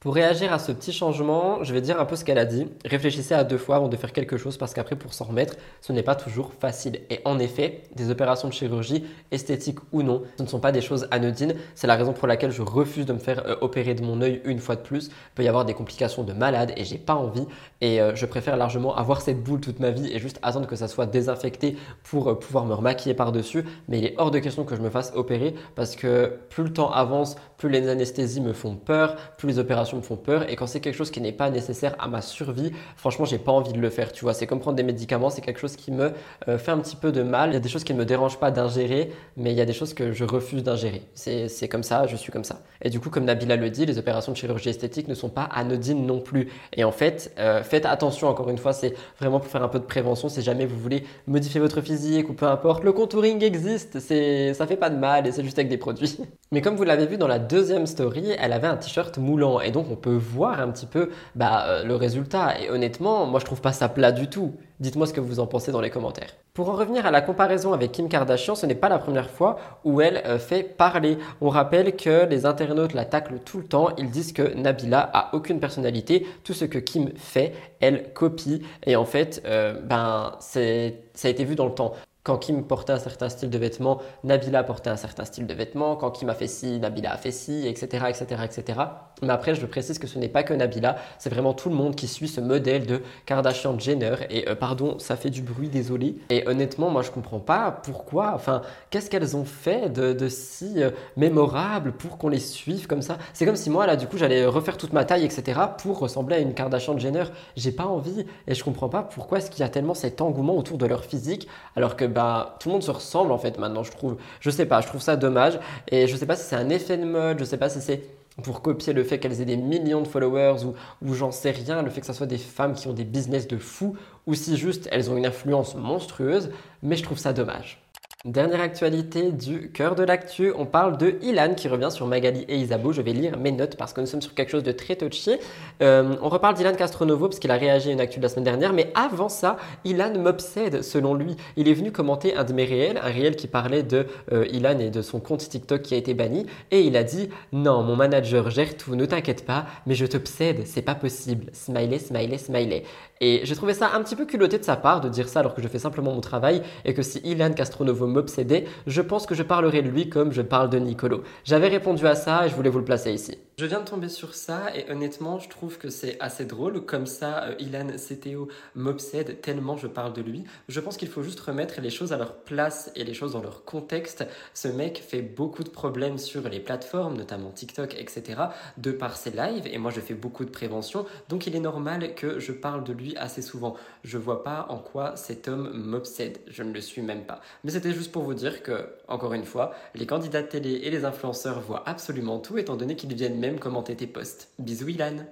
Pour réagir à ce petit changement, je vais dire un peu ce qu'elle a dit. Réfléchissez à deux fois avant de faire quelque chose parce qu'après, pour s'en remettre, ce n'est pas toujours facile. Et en effet, des opérations de chirurgie, esthétiques ou non, ce ne sont pas des choses anodines. C'est la raison pour laquelle je refuse de me faire euh, opérer de mon œil une fois de plus. Il peut y avoir des complications de malade et j'ai pas envie. Et euh, je préfère largement avoir cette boule toute ma vie et juste attendre que ça soit désinfecté pour euh, pouvoir me remaquiller par-dessus. Mais il est hors de question que je me fasse opérer parce que plus le temps avance, plus les anesthésies me font peur, plus les opérations me font peur. Et quand c'est quelque chose qui n'est pas nécessaire à ma survie, franchement, j'ai pas envie de le faire. Tu vois, c'est comme prendre des médicaments, c'est quelque chose qui me euh, fait un petit peu de mal. Il y a des choses qui ne me dérangent pas d'ingérer, mais il y a des choses que je refuse d'ingérer. C'est comme ça, je suis comme ça. Et du coup, comme Nabila le dit, les opérations de chirurgie esthétique ne sont pas anodines non plus. Et en fait, euh, faites attention, encore une fois, c'est vraiment pour faire un peu de prévention. Si jamais vous voulez modifier votre physique ou peu importe, le contouring existe, ça fait pas de mal et c'est juste avec des produits. Mais comme vous l'avez vu dans la deuxième story, elle avait un t-shirt moulant et donc on peut voir un petit peu bah, euh, le résultat. Et honnêtement, moi je trouve pas ça plat du tout. Dites-moi ce que vous en pensez dans les commentaires. Pour en revenir à la comparaison avec Kim Kardashian, ce n'est pas la première fois où elle euh, fait parler. On rappelle que les internautes la taclent tout le temps. Ils disent que Nabila a aucune personnalité. Tout ce que Kim fait, elle copie. Et en fait, euh, ben, ça a été vu dans le temps. Quand Kim portait un certain style de vêtements, Nabila portait un certain style de vêtements. Quand Kim a fait ci, Nabila a fait ci, etc., etc., etc. Mais après, je précise que ce n'est pas que Nabila, c'est vraiment tout le monde qui suit ce modèle de Kardashian-Jenner. Et euh, pardon, ça fait du bruit, désolé. Et honnêtement, moi, je comprends pas pourquoi. Enfin, qu'est-ce qu'elles ont fait de, si euh, mémorable pour qu'on les suive comme ça? C'est comme si moi, là, du coup, j'allais refaire toute ma taille, etc., pour ressembler à une Kardashian-Jenner. J'ai pas envie et je comprends pas pourquoi est-ce qu'il y a tellement cet engouement autour de leur physique, alors que bah, tout le monde se ressemble en fait maintenant, je trouve. Je sais pas, je trouve ça dommage. Et je sais pas si c'est un effet de mode, je sais pas si c'est pour copier le fait qu'elles aient des millions de followers ou, ou j'en sais rien, le fait que ce soit des femmes qui ont des business de fou, ou si juste elles ont une influence monstrueuse, mais je trouve ça dommage. Dernière actualité du cœur de l'actu, on parle de Ilan qui revient sur Magali et Isabeau. Je vais lire mes notes parce que nous sommes sur quelque chose de très touchy. Euh, on reparle d'Ilan Castronovo parce qu'il a réagi à une actu de la semaine dernière, mais avant ça, Ilan m'obsède selon lui. Il est venu commenter un de mes réels, un réel qui parlait de euh, Ilan et de son compte TikTok qui a été banni, et il a dit Non, mon manager gère tout, ne t'inquiète pas, mais je t'obsède, c'est pas possible. Smiley, smiley, smiley. Et j'ai trouvé ça un petit peu culotté de sa part de dire ça alors que je fais simplement mon travail et que si Ilan Castronovo m'obsédait, je pense que je parlerai de lui comme je parle de Nicolo. J'avais répondu à ça et je voulais vous le placer ici. Je viens de tomber sur ça et honnêtement, je trouve que c'est assez drôle. Comme ça, euh, Ilan CTO m'obsède tellement je parle de lui. Je pense qu'il faut juste remettre les choses à leur place et les choses dans leur contexte. Ce mec fait beaucoup de problèmes sur les plateformes, notamment TikTok, etc., de par ses lives. Et moi, je fais beaucoup de prévention. Donc, il est normal que je parle de lui assez souvent. Je vois pas en quoi cet homme m'obsède. Je ne le suis même pas. Mais c'était juste pour vous dire que, encore une fois, les candidats de télé et les influenceurs voient absolument tout étant donné qu'ils viennent même commenter tes posts. Bisous Ilan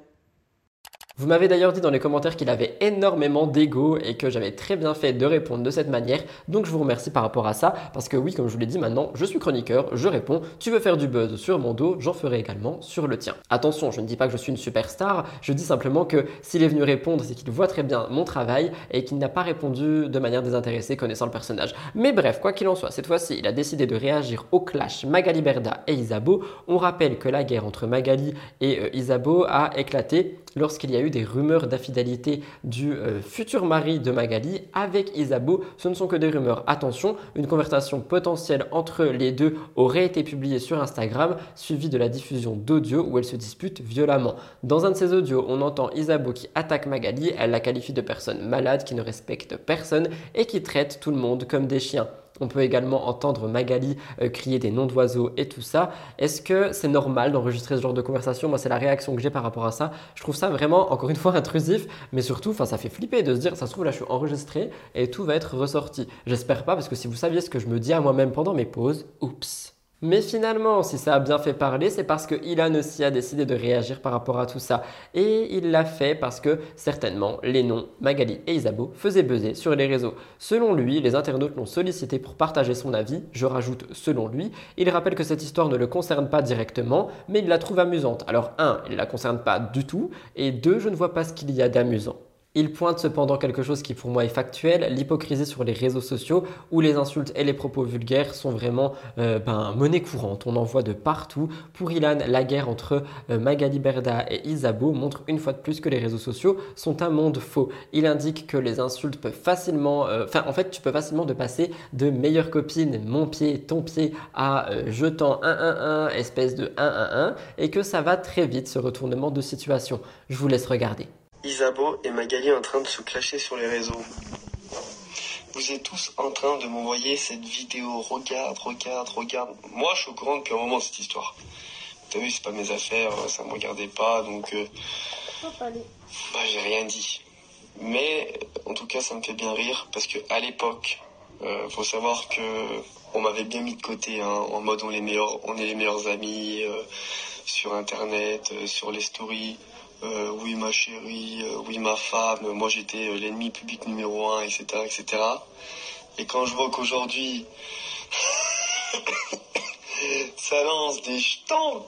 Vous m'avez d'ailleurs dit dans les commentaires qu'il avait énormément d'ego et que j'avais très bien fait de répondre de cette manière. Donc je vous remercie par rapport à ça parce que oui, comme je vous l'ai dit maintenant, je suis chroniqueur, je réponds. Tu veux faire du buzz sur mon dos, j'en ferai également sur le tien. Attention, je ne dis pas que je suis une superstar, je dis simplement que s'il est venu répondre, c'est qu'il voit très bien mon travail et qu'il n'a pas répondu de manière désintéressée connaissant le personnage. Mais bref, quoi qu'il en soit, cette fois-ci, il a décidé de réagir au clash Magali Berda et Isabeau. On rappelle que la guerre entre Magali et euh, Isabeau a éclaté lorsqu'il y a eu des rumeurs d'infidélité du euh, futur mari de Magali avec Isabeau. Ce ne sont que des rumeurs. Attention, une conversation potentielle entre les deux aurait été publiée sur Instagram, suivie de la diffusion d'audio où elles se disputent violemment. Dans un de ces audios, on entend Isabeau qui attaque Magali, elle la qualifie de personne malade, qui ne respecte personne et qui traite tout le monde comme des chiens. On peut également entendre Magali euh, crier des noms d'oiseaux et tout ça. Est-ce que c'est normal d'enregistrer ce genre de conversation? Moi, c'est la réaction que j'ai par rapport à ça. Je trouve ça vraiment, encore une fois, intrusif, mais surtout, ça fait flipper de se dire, ça se trouve, là, je suis enregistré et tout va être ressorti. J'espère pas, parce que si vous saviez ce que je me dis à moi-même pendant mes pauses, oups. Mais finalement, si ça a bien fait parler, c'est parce que Ilan aussi a décidé de réagir par rapport à tout ça. Et il l'a fait parce que certainement les noms Magali et Isabeau faisaient buzzer sur les réseaux. Selon lui, les internautes l'ont sollicité pour partager son avis. Je rajoute selon lui. Il rappelle que cette histoire ne le concerne pas directement, mais il la trouve amusante. Alors un, il ne la concerne pas du tout. Et deux, je ne vois pas ce qu'il y a d'amusant. Il pointe cependant quelque chose qui pour moi est factuel, l'hypocrisie sur les réseaux sociaux où les insultes et les propos vulgaires sont vraiment euh, ben, monnaie courante. On en voit de partout. Pour Ilan, la guerre entre euh, Magali Berda et Isabeau montre une fois de plus que les réseaux sociaux sont un monde faux. Il indique que les insultes peuvent facilement... euh, Enfin, en fait, tu peux facilement de passer de meilleure copine, mon pied, ton pied, à jetant 1-1-1, espèce de 1-1-1, et que ça va très vite ce retournement de situation. Je vous laisse regarder. Isabeau et Magali en train de se clasher sur les réseaux. Vous êtes tous en train de m'envoyer cette vidéo. Regarde, regarde, regarde. Moi, je suis au courant depuis un moment de cette histoire. T'as vu, c'est pas mes affaires, ça me regardait pas, donc euh, bah, j'ai rien dit. Mais en tout cas, ça me fait bien rire parce que à l'époque, euh, faut savoir que on m'avait bien mis de côté, hein, en mode on, les meilleurs, on est les meilleurs amis euh, sur Internet, sur les stories. Euh, oui ma chérie, euh, oui ma femme, moi j'étais euh, l'ennemi public numéro un, etc., etc. Et quand je vois qu'aujourd'hui, ça lance des jetons,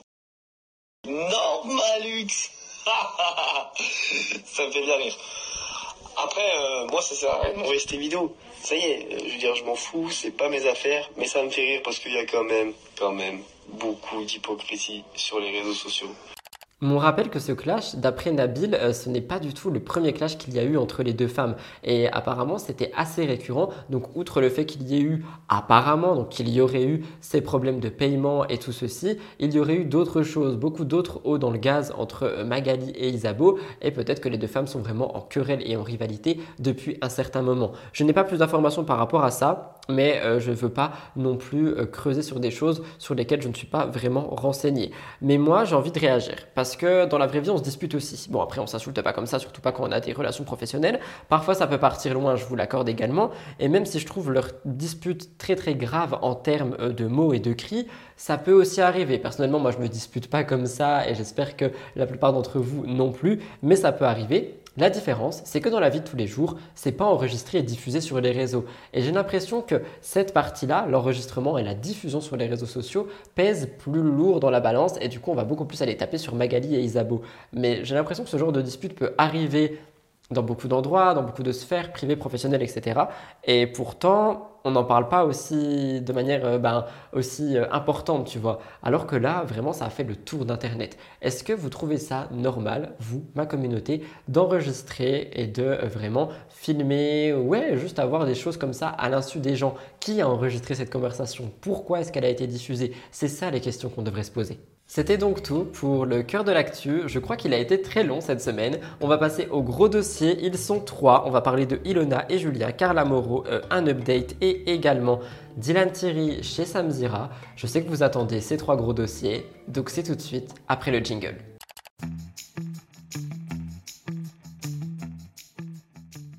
Normalux, ça me fait bien rire. Après, moi ça sert à rien de vidéo. Ça y est, je veux dire, je m'en fous, c'est pas mes affaires, mais ça me fait rire parce qu'il y a quand même, quand même, beaucoup d'hypocrisie sur les réseaux sociaux. On rappelle que ce clash, d'après Nabil, euh, ce n'est pas du tout le premier clash qu'il y a eu entre les deux femmes. Et apparemment, c'était assez récurrent. Donc, outre le fait qu'il y ait eu, apparemment, donc qu'il y aurait eu ces problèmes de paiement et tout ceci, il y aurait eu d'autres choses, beaucoup d'autres hauts dans le gaz entre euh, Magali et Isabeau. Et peut-être que les deux femmes sont vraiment en querelle et en rivalité depuis un certain moment. Je n'ai pas plus d'informations par rapport à ça, mais euh, je ne veux pas non plus euh, creuser sur des choses sur lesquelles je ne suis pas vraiment renseigné. Mais moi, j'ai envie de réagir parce que dans la vraie vie, on se dispute aussi. Bon, après, on s'insulte pas comme ça, surtout pas quand on a des relations professionnelles. Parfois, ça peut partir loin, je vous l'accorde également. Et même si je trouve leur dispute très très grave en termes euh, de mots et de cris, ça peut aussi arriver. Personnellement, moi, je me dispute pas comme ça et j'espère que la plupart d'entre vous non plus, mais ça peut arriver. La différence, c'est que dans la vie de tous les jours, c'est pas enregistré et diffusé sur les réseaux. Et j'ai l'impression que cette partie-là, l'enregistrement et la diffusion sur les réseaux sociaux, pèsent plus lourd dans la balance et du coup, on va beaucoup plus aller taper sur Magali et Isabeau. Mais j'ai l'impression que ce genre de dispute peut arriver dans beaucoup d'endroits, dans beaucoup de sphères privées, professionnelles, etc. Et pourtant, on n'en parle pas aussi de manière euh, ben, aussi euh, importante, tu vois. Alors que là, vraiment, ça a fait le tour d'Internet. Est-ce que vous trouvez ça normal, vous, ma communauté, d'enregistrer et de euh, vraiment filmer, ouais, juste avoir des choses comme ça à l'insu des gens? Qui a enregistré cette conversation? Pourquoi est-ce qu'elle a été diffusée? C'est ça les questions qu'on devrait se poser. C'était donc tout pour le cœur de l'actu. Je crois qu'il a été très long cette semaine. On va passer au gros dossier. Ils sont trois. On va parler de Ilona et Julia, Carla Moreau, euh, un update et également Dylan Thierry chez Samzira. Je sais que vous attendez ces trois gros dossiers. Donc c'est tout de suite après le jingle.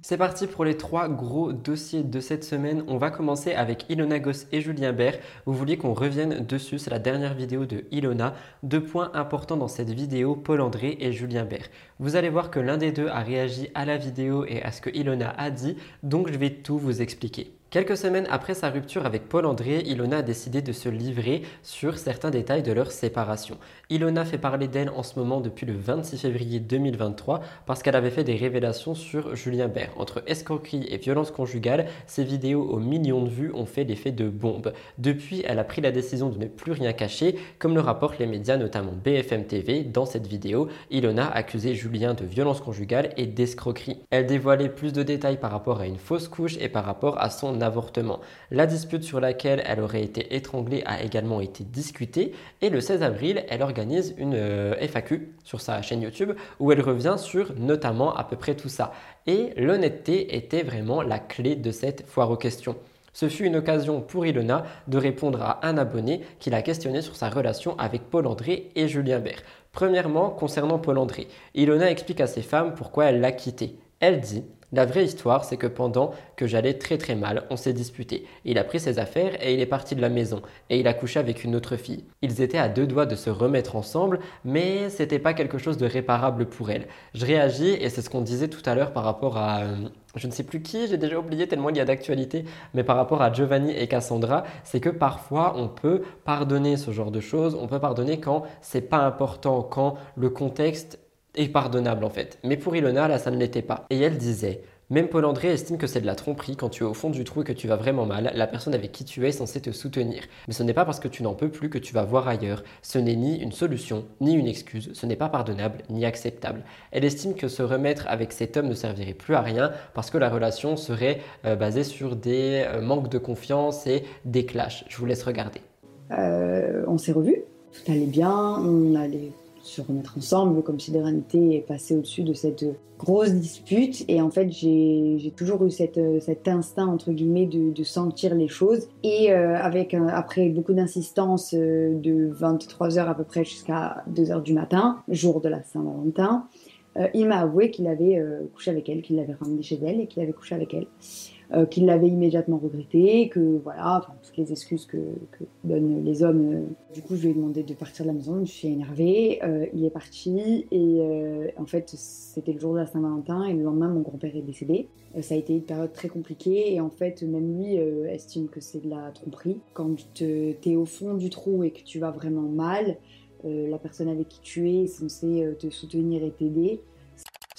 C'est parti pour les trois gros dossiers de cette semaine. On va commencer avec Ilona Goss et Julien Bert. Vous vouliez qu'on revienne dessus, c'est la dernière vidéo de Ilona. Deux points importants dans cette vidéo, Paul André et Julien Bert. Vous allez voir que l'un des deux a réagi à la vidéo et à ce que Ilona a dit, donc je vais tout vous expliquer. Quelques semaines après sa rupture avec Paul André, Ilona a décidé de se livrer sur certains détails de leur séparation. Ilona fait parler d'elle en ce moment depuis le 26 février 2023 parce qu'elle avait fait des révélations sur Julien Bert. Entre escroquerie et violence conjugale, ses vidéos aux millions de vues ont fait l'effet de bombe. Depuis, elle a pris la décision de ne plus rien cacher, comme le rapportent les médias, notamment BFM TV. Dans cette vidéo, Ilona a accusé Julien de violence conjugale et d'escroquerie. Elle dévoilait plus de détails par rapport à une fausse couche et par rapport à son avortement. La dispute sur laquelle elle aurait été étranglée a également été discutée et le 16 avril, elle organise une euh, FAQ sur sa chaîne YouTube où elle revient sur notamment à peu près tout ça. Et l'honnêteté était vraiment la clé de cette foire aux questions. Ce fut une occasion pour Ilona de répondre à un abonné qui l'a questionné sur sa relation avec Paul André et Julien Bert. Premièrement, concernant Paul André, Ilona explique à ses femmes pourquoi elle l'a quitté. Elle dit la vraie histoire, c'est que pendant que j'allais très très mal, on s'est disputé. Il a pris ses affaires et il est parti de la maison. Et il a couché avec une autre fille. Ils étaient à deux doigts de se remettre ensemble, mais c'était pas quelque chose de réparable pour elle. Je réagis et c'est ce qu'on disait tout à l'heure par rapport à. Euh, je ne sais plus qui, j'ai déjà oublié tellement il y a d'actualité, mais par rapport à Giovanni et Cassandra, c'est que parfois on peut pardonner ce genre de choses, on peut pardonner quand c'est pas important, quand le contexte est pardonnable en fait. Mais pour Ilona, là, ça ne l'était pas. Et elle disait même Paul André estime que c'est de la tromperie quand tu es au fond du trou et que tu vas vraiment mal, la personne avec qui tu es est censée te soutenir. Mais ce n'est pas parce que tu n'en peux plus que tu vas voir ailleurs. Ce n'est ni une solution, ni une excuse, ce n'est pas pardonnable, ni acceptable. Elle estime que se remettre avec cet homme ne servirait plus à rien parce que la relation serait euh, basée sur des euh, manques de confiance et des clashs. Je vous laisse regarder. Euh, on s'est revus, tout allait bien, on allait se remettre ensemble, comme si l'éreinité est passée au-dessus de cette grosse dispute. Et en fait, j'ai toujours eu cet instinct, entre guillemets, de, de sentir les choses. Et euh, avec, euh, après beaucoup d'insistance euh, de 23h à peu près jusqu'à 2h du matin, jour de la Saint-Valentin, il m'a avoué qu'il avait couché avec elle, qu'il l'avait ramenée chez elle et qu'il avait couché avec elle. Euh, qu'il l'avait immédiatement regretté, que voilà, toutes les excuses que, donnent les hommes. Euh. Du coup, je lui ai demandé de partir de la maison, je suis énervée, euh, il est parti et en fait, c'était le jour de la Saint-Valentin et le lendemain, mon grand-père est décédé. ça a été une période très compliquée et en fait, même lui estime que c'est de la tromperie. Quand tu es au fond du trou et que tu vas vraiment mal, la personne avec qui tu es est censée te soutenir et t'aider.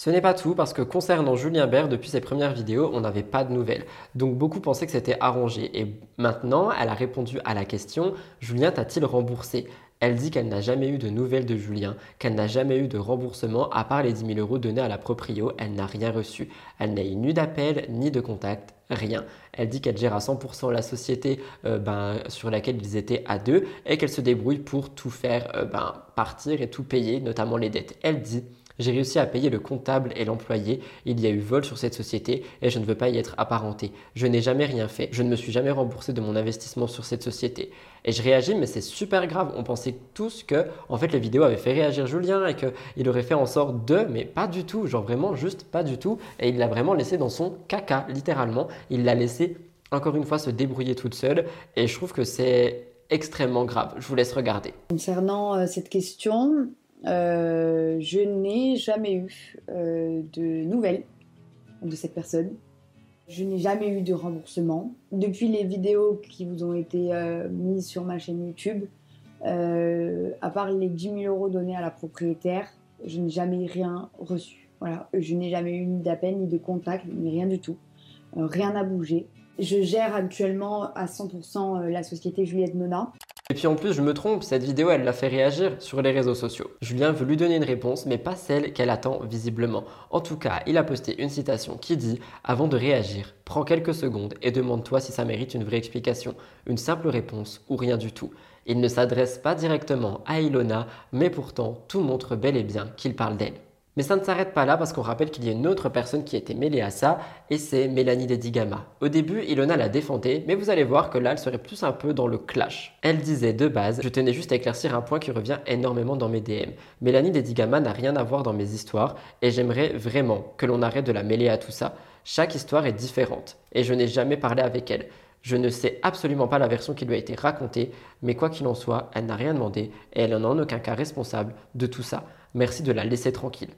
Ce n'est pas tout parce que concernant Julien Bert, depuis ses premières vidéos, on n'avait pas de nouvelles. Donc beaucoup pensaient que c'était arrangé. Et maintenant, elle a répondu à la question Julien t'a-t-il remboursé? Elle dit qu'elle n'a jamais eu de nouvelles de Julien, qu'elle n'a jamais eu de remboursement à part les 10 000 euros donnés à la proprio. Elle n'a rien reçu. Elle n'a eu ni d'appel ni de contact, rien. Elle dit qu'elle gère à 100% la société euh, ben, sur laquelle ils étaient à deux et qu'elle se débrouille pour tout faire euh, ben, partir et tout payer, notamment les dettes. Elle dit j'ai réussi à payer le comptable et l'employé. Il y a eu vol sur cette société et je ne veux pas y être apparenté. Je n'ai jamais rien fait. Je ne me suis jamais remboursé de mon investissement sur cette société. Et je réagis, mais c'est super grave. On pensait tous que, en fait, la vidéo avait fait réagir Julien et qu'il aurait fait en sorte de, mais pas du tout. Genre vraiment, juste pas du tout. Et il l'a vraiment laissé dans son caca, littéralement. Il l'a laissé, encore une fois, se débrouiller toute seule. Et je trouve que c'est extrêmement grave. Je vous laisse regarder. Concernant euh, cette question, je n'ai jamais eu euh, de nouvelles de cette personne. Je n'ai jamais eu de remboursement. Depuis les vidéos qui vous ont été euh, mises sur ma chaîne YouTube, à part les 10 000 euros donnés à la propriétaire, je n'ai jamais rien reçu. Voilà, je n'ai jamais eu ni d'appel, ni de contact, ni rien du tout. rien n'a bougé. Je gère actuellement à 100% la société Juliette Nona. Et puis en plus, je me trompe, cette vidéo, elle l'a fait réagir sur les réseaux sociaux. Julien veut lui donner une réponse, mais pas celle qu'elle attend visiblement. En tout cas, il a posté une citation qui dit Avant de réagir, prends quelques secondes et demande-toi si ça mérite une vraie explication, une simple réponse ou rien du tout. Il ne s'adresse pas directement à Ilona, mais pourtant tout montre bel et bien qu'il parle d'elle. Mais ça ne s'arrête pas là parce qu'on rappelle qu'il y a une autre personne qui été mêlée à ça et c'est Mélanie Dedigama. Au début, Ilona la défendait, mais vous allez voir que là, elle serait plus un peu dans le clash. Elle disait de base, je tenais juste à éclaircir un point qui revient énormément dans mes DM. Mélanie Dedigama n'a rien à voir dans mes histoires et j'aimerais vraiment que l'on arrête de la mêler à tout ça. Chaque histoire est différente et je n'ai jamais parlé avec elle. Je ne sais absolument pas la version qui lui a été racontée, mais quoi qu'il en soit, elle n'a rien demandé et elle n'en en aucun cas responsable de tout ça. Merci de la laisser tranquille.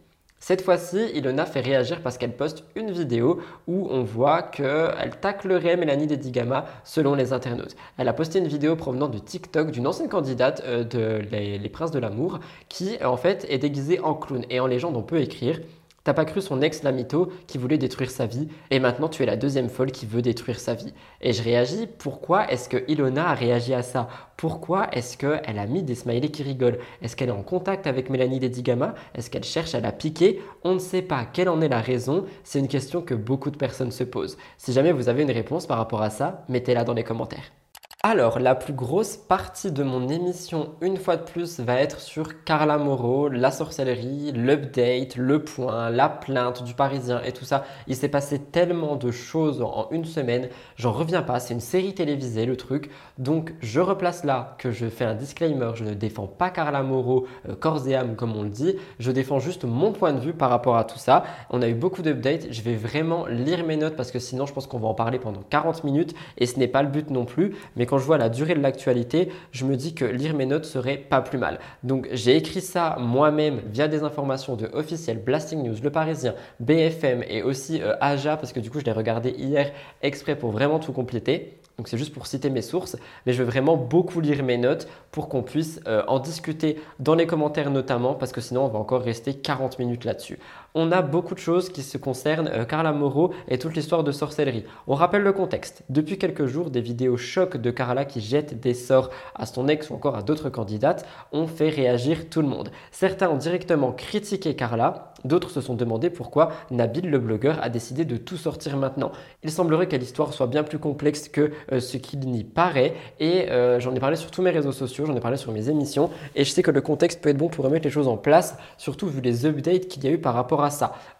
Cette fois-ci, Ilona fait réagir parce qu'elle poste une vidéo où on voit qu'elle taclerait Mélanie Dedigama selon les internautes. Elle a posté une vidéo provenant du TikTok d'une ancienne candidate euh, de les, les Princes de l'amour qui en fait est déguisée en clown et en légende on peut écrire T'as pas cru son ex Lamito qui voulait détruire sa vie et maintenant tu es la deuxième folle qui veut détruire sa vie. Et je réagis, pourquoi est-ce que Ilona a réagi à ça? Pourquoi est-ce qu'elle a mis des smileys qui rigolent? Est-ce qu'elle est en contact avec Mélanie Dedigama? Est-ce qu'elle cherche à la piquer? On ne sait pas. Quelle en est la raison C'est une question que beaucoup de personnes se posent. Si jamais vous avez une réponse par rapport à ça, mettez-la dans les commentaires. Alors, la plus grosse partie de mon émission, une fois de plus, va être sur Carla Moreau, la sorcellerie, l'update, le point, la plainte du Parisien et tout ça. Il s'est passé tellement de choses en une semaine, j'en reviens pas. C'est une série télévisée, le truc. Donc, je replace là que je fais un disclaimer. Je ne défends pas Carla Moreau, euh, corps et âme, comme on le dit. Je défends juste mon point de vue par rapport à tout ça. On a eu beaucoup d'updates. Je vais vraiment lire mes notes parce que sinon, je pense qu'on va en parler pendant 40 minutes et ce n'est pas le but non plus. Mais quand je vois la durée de l'actualité, je me dis que lire mes notes serait pas plus mal. Donc j'ai écrit ça moi-même via des informations de officiel Blasting News, Le Parisien, BFM et aussi euh, Aja parce que du coup je l'ai regardé hier exprès pour vraiment tout compléter. Donc c'est juste pour citer mes sources, mais je veux vraiment beaucoup lire mes notes pour qu'on puisse euh, en discuter dans les commentaires notamment, parce que sinon on va encore rester 40 minutes là-dessus. On a beaucoup de choses qui se concernent euh, Carla Moreau et toute l'histoire de sorcellerie. On rappelle le contexte. Depuis quelques jours, des vidéos chocs de Carla qui jette des sorts à son ex ou encore à d'autres candidates ont fait réagir tout le monde. Certains ont directement critiqué Carla, d'autres se sont demandé pourquoi Nabil le blogueur a décidé de tout sortir maintenant. Il semblerait que l'histoire soit bien plus complexe que euh, ce qu'il n'y paraît et euh, j'en ai parlé sur tous mes réseaux sociaux, j'en ai parlé sur mes émissions et je sais que le contexte peut être bon pour remettre les choses en place, surtout vu les updates qu'il y a eu par rapport à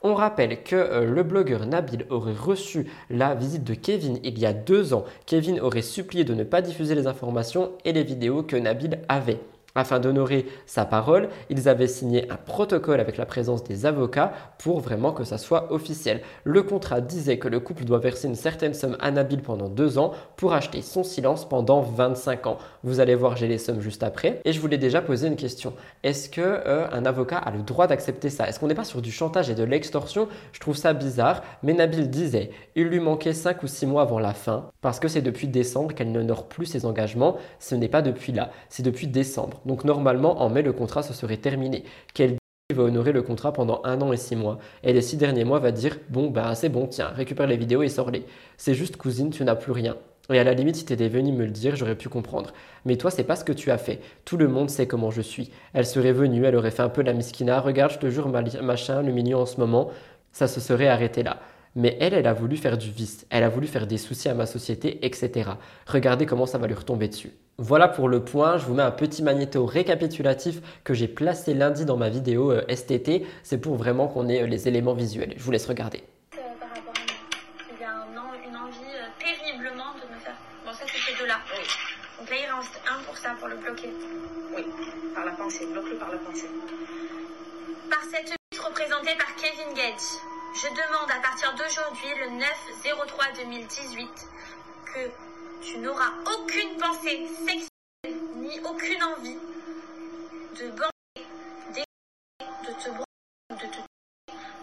On rappelle que euh, le blogueur Nabil aurait reçu la visite de Kevin il y a deux ans. Kevin aurait supplié de ne pas diffuser les informations et les vidéos que Nabil avait. Afin d'honorer sa parole, ils avaient signé un protocole avec la présence des avocats pour vraiment que ça soit officiel. Le contrat disait que le couple doit verser une certaine somme à Nabil pendant deux ans pour acheter son silence pendant 25 ans. Vous allez voir, j'ai les sommes juste après. Et je voulais déjà poser une question. Est-ce que euh, un avocat a le droit d'accepter ça? Est-ce qu'on n'est pas sur du chantage et de l'extorsion? Je trouve ça bizarre. Mais Nabil disait, il lui manquait 5 ou 6 mois avant la fin parce que c'est depuis décembre qu'elle n'honore plus ses engagements. Ce n'est pas depuis là, c'est depuis décembre. Donc normalement, en mai, le contrat se serait terminé. Qu'elle va honorer le contrat pendant un an et six mois. Et les six derniers mois va dire Bon, ben c'est bon, tiens, récupère les vidéos et sors-les. C'est juste, cousine, tu n'as plus rien. Et à la limite, si t'étais venu me le dire, j'aurais pu comprendre. Mais toi, c'est pas ce que tu as fait. Tout le monde sait comment je suis. Elle serait venue, elle aurait fait un peu la miskina. Regarde, je te jure, machin, le mignon en ce moment. Ça se serait arrêté là. Mais elle, elle a voulu faire du vice. Elle a voulu faire des soucis à ma société, etc. Regardez comment ça va lui retomber dessus. Voilà pour le point, je vous mets un petit magnéto récapitulatif que j'ai placé lundi dans ma vidéo euh, STT. C'est pour vraiment qu'on ait euh, les éléments visuels. Je vous laisse regarder. Il y a une envie euh, terriblement de me faire. Bon, ça, c'est ces deux-là. Donc là, il reste un pour ça, pour le bloquer. Oui, par la pensée, bloqué par la pensée. Par cette lutte représentée par Kevin Gage, je demande à partir d'aujourd'hui, le 9-03-2018, que tu n'auras aucune pensée sexuelle ni aucune envie de bander, de te de te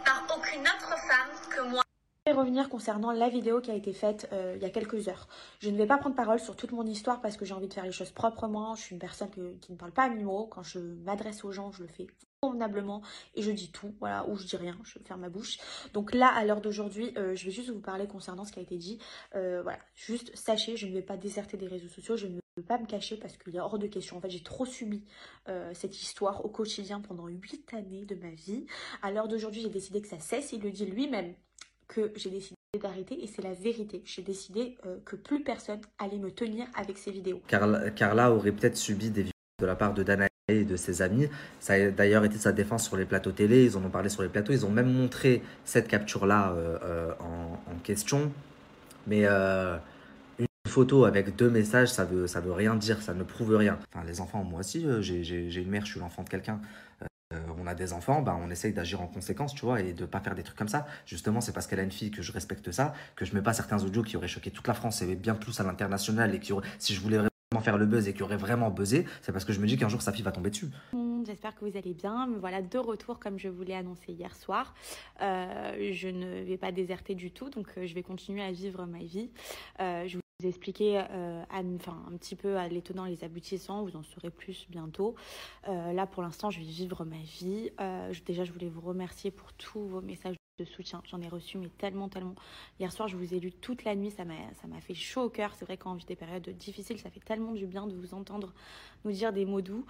par aucune autre femme que moi. Vais revenir concernant la vidéo qui a été faite euh, il y a quelques heures. Je ne vais pas prendre parole sur toute mon histoire parce que j'ai envie de faire les choses proprement. Je suis une personne qui ne parle pas à mi-mot. Quand je m'adresse aux gens, je le fais convenablement et je dis tout, voilà, ou je dis rien, je vais faire ma bouche. Donc là, à l'heure d'aujourd'hui, euh, je vais juste vous parler concernant ce qui a été dit. Euh, voilà, juste sachez, je ne vais pas déserter des réseaux sociaux, je ne veux pas me cacher parce qu'il est hors de question. En fait, j'ai trop subi cette histoire au quotidien pendant 8 années de ma vie. À l'heure d'aujourd'hui, j'ai décidé que ça cesse. Il le dit lui-même que j'ai décidé d'arrêter et c'est la vérité. J'ai décidé que plus personne allait me tenir avec ces vidéos. Carla, Carla aurait peut-être subi des violences de la part de Dana et de ses amis. Ça a d'ailleurs été sa défense sur les plateaux télé, ils en ont parlé sur les plateaux, ils ont même montré cette capture-là euh, euh, en, question. Mais euh, une photo avec deux messages, ça veut, ça veut rien dire, ça ne prouve rien. Enfin, les enfants, moi aussi, euh, j'ai une mère, je suis l'enfant de quelqu'un. Euh, on a des enfants, bah, on essaye d'agir en conséquence, tu vois, et de pas faire des trucs comme ça. Justement, c'est parce qu'elle a une fille que je respecte ça, que je mets pas certains audios qui auraient choqué toute la France et bien plus à l'international, et qui si je voulais vraiment faire le buzz et qui aurait vraiment buzzé, c'est parce que je me dis qu'un jour sa fille va tomber dessus. J'espère que vous allez bien. Voilà de retour comme je vous l'ai annoncé hier soir. Euh, je ne vais pas déserter du tout, donc euh, je vais continuer à vivre ma vie. Je vous ai expliqué euh, un, petit peu à les tenants et les aboutissants, vous en saurez plus bientôt. Euh, là, pour l'instant, je vais vivre ma vie. Euh, déjà, je voulais vous remercier pour tous vos messages de soutien. J'en ai reçu, mais tellement, tellement. Hier soir, je vous ai lu toute la nuit, ça m'a fait chaud au cœur. C'est vrai qu'en vit des périodes difficiles, ça fait tellement du bien de vous entendre nous dire des mots doux.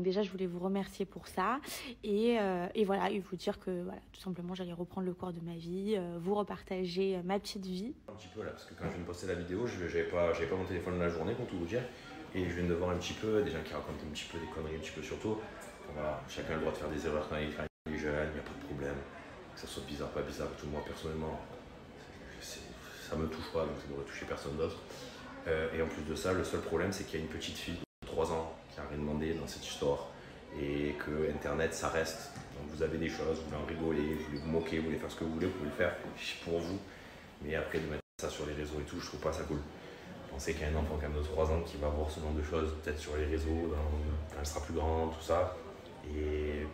Déjà, je voulais vous remercier pour ça. Et, euh, et voilà, et vous dire que voilà, tout simplement, j'allais reprendre le cours de ma vie, euh, vous repartager euh, ma petite vie. Un petit peu là, parce que quand je viens de poster la vidéo, je j'avais pas, pas mon téléphone de la journée pour tout vous dire. Et je viens de voir un petit peu des gens qui racontent un petit peu des conneries, un petit peu surtout. Voilà, chacun a le droit de faire des erreurs quand il, est jeune, il n'y a pas de problème. Que ça soit bizarre, pas bizarre, tout moi personnellement, ça me touche pas, donc ça devrait toucher personne d'autre. Et en plus de ça, le seul problème, c'est qu'il y a une petite fille de 3 ans qui a rien cette histoire. Et que Internet, ça reste. Donc vous avez des choses, vous voulez en rigoler, vous voulez vous moquer, vous voulez faire ce que vous voulez, vous pouvez le faire pour vous. Mais après, de mettre ça sur les réseaux et tout, je trouve pas ça cool. Pensez qu'il y a un enfant quand même de 3 ans qui va voir ce genre de choses, peut-être sur les réseaux, dans- quand elle sera plus grande, tout ça. Et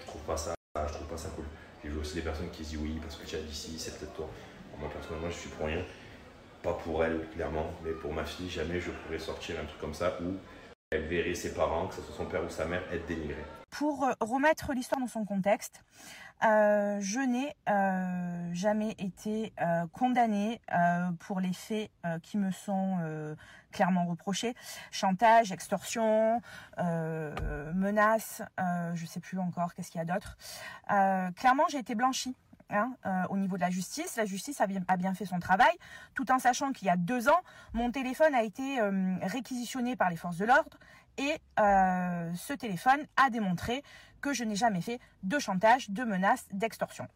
je trouve pas ça, je trouve pas ça cool. J'ai vu aussi des personnes qui se disent oui, parce que tu as dit si, c'est peut-être toi. Moi, personnellement, je suis pour rien. Pas pour elle, clairement, mais pour ma fille, jamais je pourrais sortir un truc comme ça où elle verrait ses parents, que ce soit son père ou sa mère, être dénigrés. Pour euh, remettre l'histoire dans son contexte, euh, je n'ai euh, jamais été condamnée pour les faits qui me sont clairement reprochés. Chantage, extorsion, euh, je sais plus encore, qu'est-ce qu'il y a d'autre. Clairement, j'ai été blanchie. Hein, euh, au niveau de la justice, la justice a bien, fait son travail, tout en sachant qu'il y a deux ans, mon téléphone a été euh, réquisitionné par les forces de l'ordre et euh, ce téléphone a démontré que je n'ai jamais fait de chantage, de menaces, d'extorsion.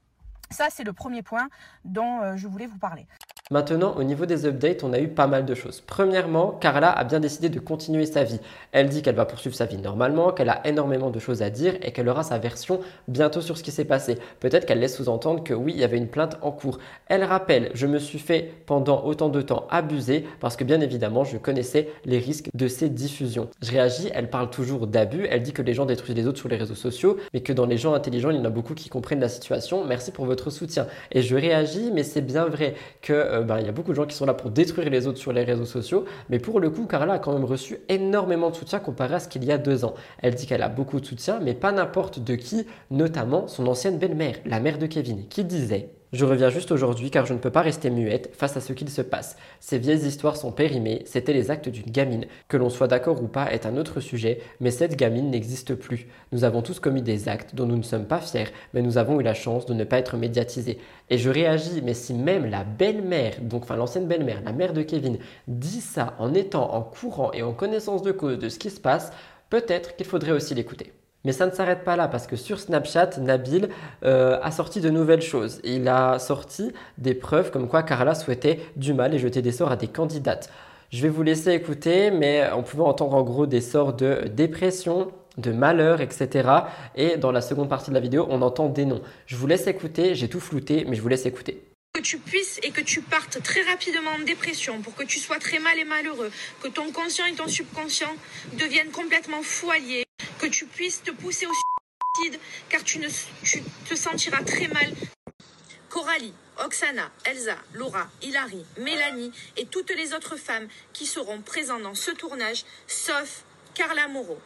Ça, c'est le premier point dont je voulais vous parler. Maintenant, au niveau des updates, on a eu pas mal de choses. Premièrement, Carla a bien décidé de continuer sa vie. Elle dit qu'elle va poursuivre sa vie normalement, qu'elle a énormément de choses à dire et qu'elle aura sa version bientôt sur ce qui s'est passé. Peut-être qu'elle laisse sous-entendre que oui, il y avait une plainte en cours. Elle rappelle, je me suis fait pendant autant de temps abuser parce que bien évidemment, je connaissais les risques de ces diffusions. Je réagis, elle parle toujours d'abus, elle dit que les gens détruisent les autres sur les réseaux sociaux, mais que dans les gens intelligents, il y en a beaucoup qui comprennent la situation. Merci pour votre soutien. Et je réagis, mais c'est bien vrai que euh, ben, il y a beaucoup de gens qui sont là pour détruire les autres sur les réseaux sociaux. Mais pour le coup, Carla a quand même reçu énormément de soutien comparé à ce qu'il y a deux ans. Elle dit qu'elle a beaucoup de soutien, mais pas n'importe de qui, notamment son ancienne belle-mère, la mère de Kevin, qui disait je reviens juste aujourd'hui car je ne peux pas rester muette face à ce qu'il se passe. Ces vieilles histoires sont périmées, c'était les actes d'une gamine. Que l'on soit d'accord ou pas est un autre sujet, mais cette gamine n'existe plus. Nous avons tous commis des actes dont nous ne sommes pas fiers, mais nous avons eu la chance de ne pas être médiatisés. Et je réagis, mais si même la belle-mère, donc enfin l'ancienne belle-mère, la mère de Kevin, dit ça en étant en courant et en connaissance de cause de ce qui se passe, peut-être qu'il faudrait aussi l'écouter. Mais ça ne s'arrête pas là parce que sur Snapchat, Nabil euh, a sorti de nouvelles choses. Il a sorti des preuves comme quoi Carla souhaitait du mal et jeter des sorts à des candidates. Je vais vous laisser écouter, mais on pouvait entendre en gros des sorts de dépression, de malheur, etc. Et dans la seconde partie de la vidéo, on entend des noms. Je vous laisse écouter, j'ai tout flouté, mais je vous laisse écouter. Que tu puisses et que tu partes très rapidement en dépression, pour que tu sois très mal et malheureux, que ton conscient et ton subconscient deviennent complètement alliés, que tu puisses te pousser au suicide, car tu, ne, tu te sentiras très mal. Coralie, Oksana, Elsa, Laura, Hilary, Mélanie et toutes les autres femmes qui seront présentes dans ce tournage, sauf Carla Moreau.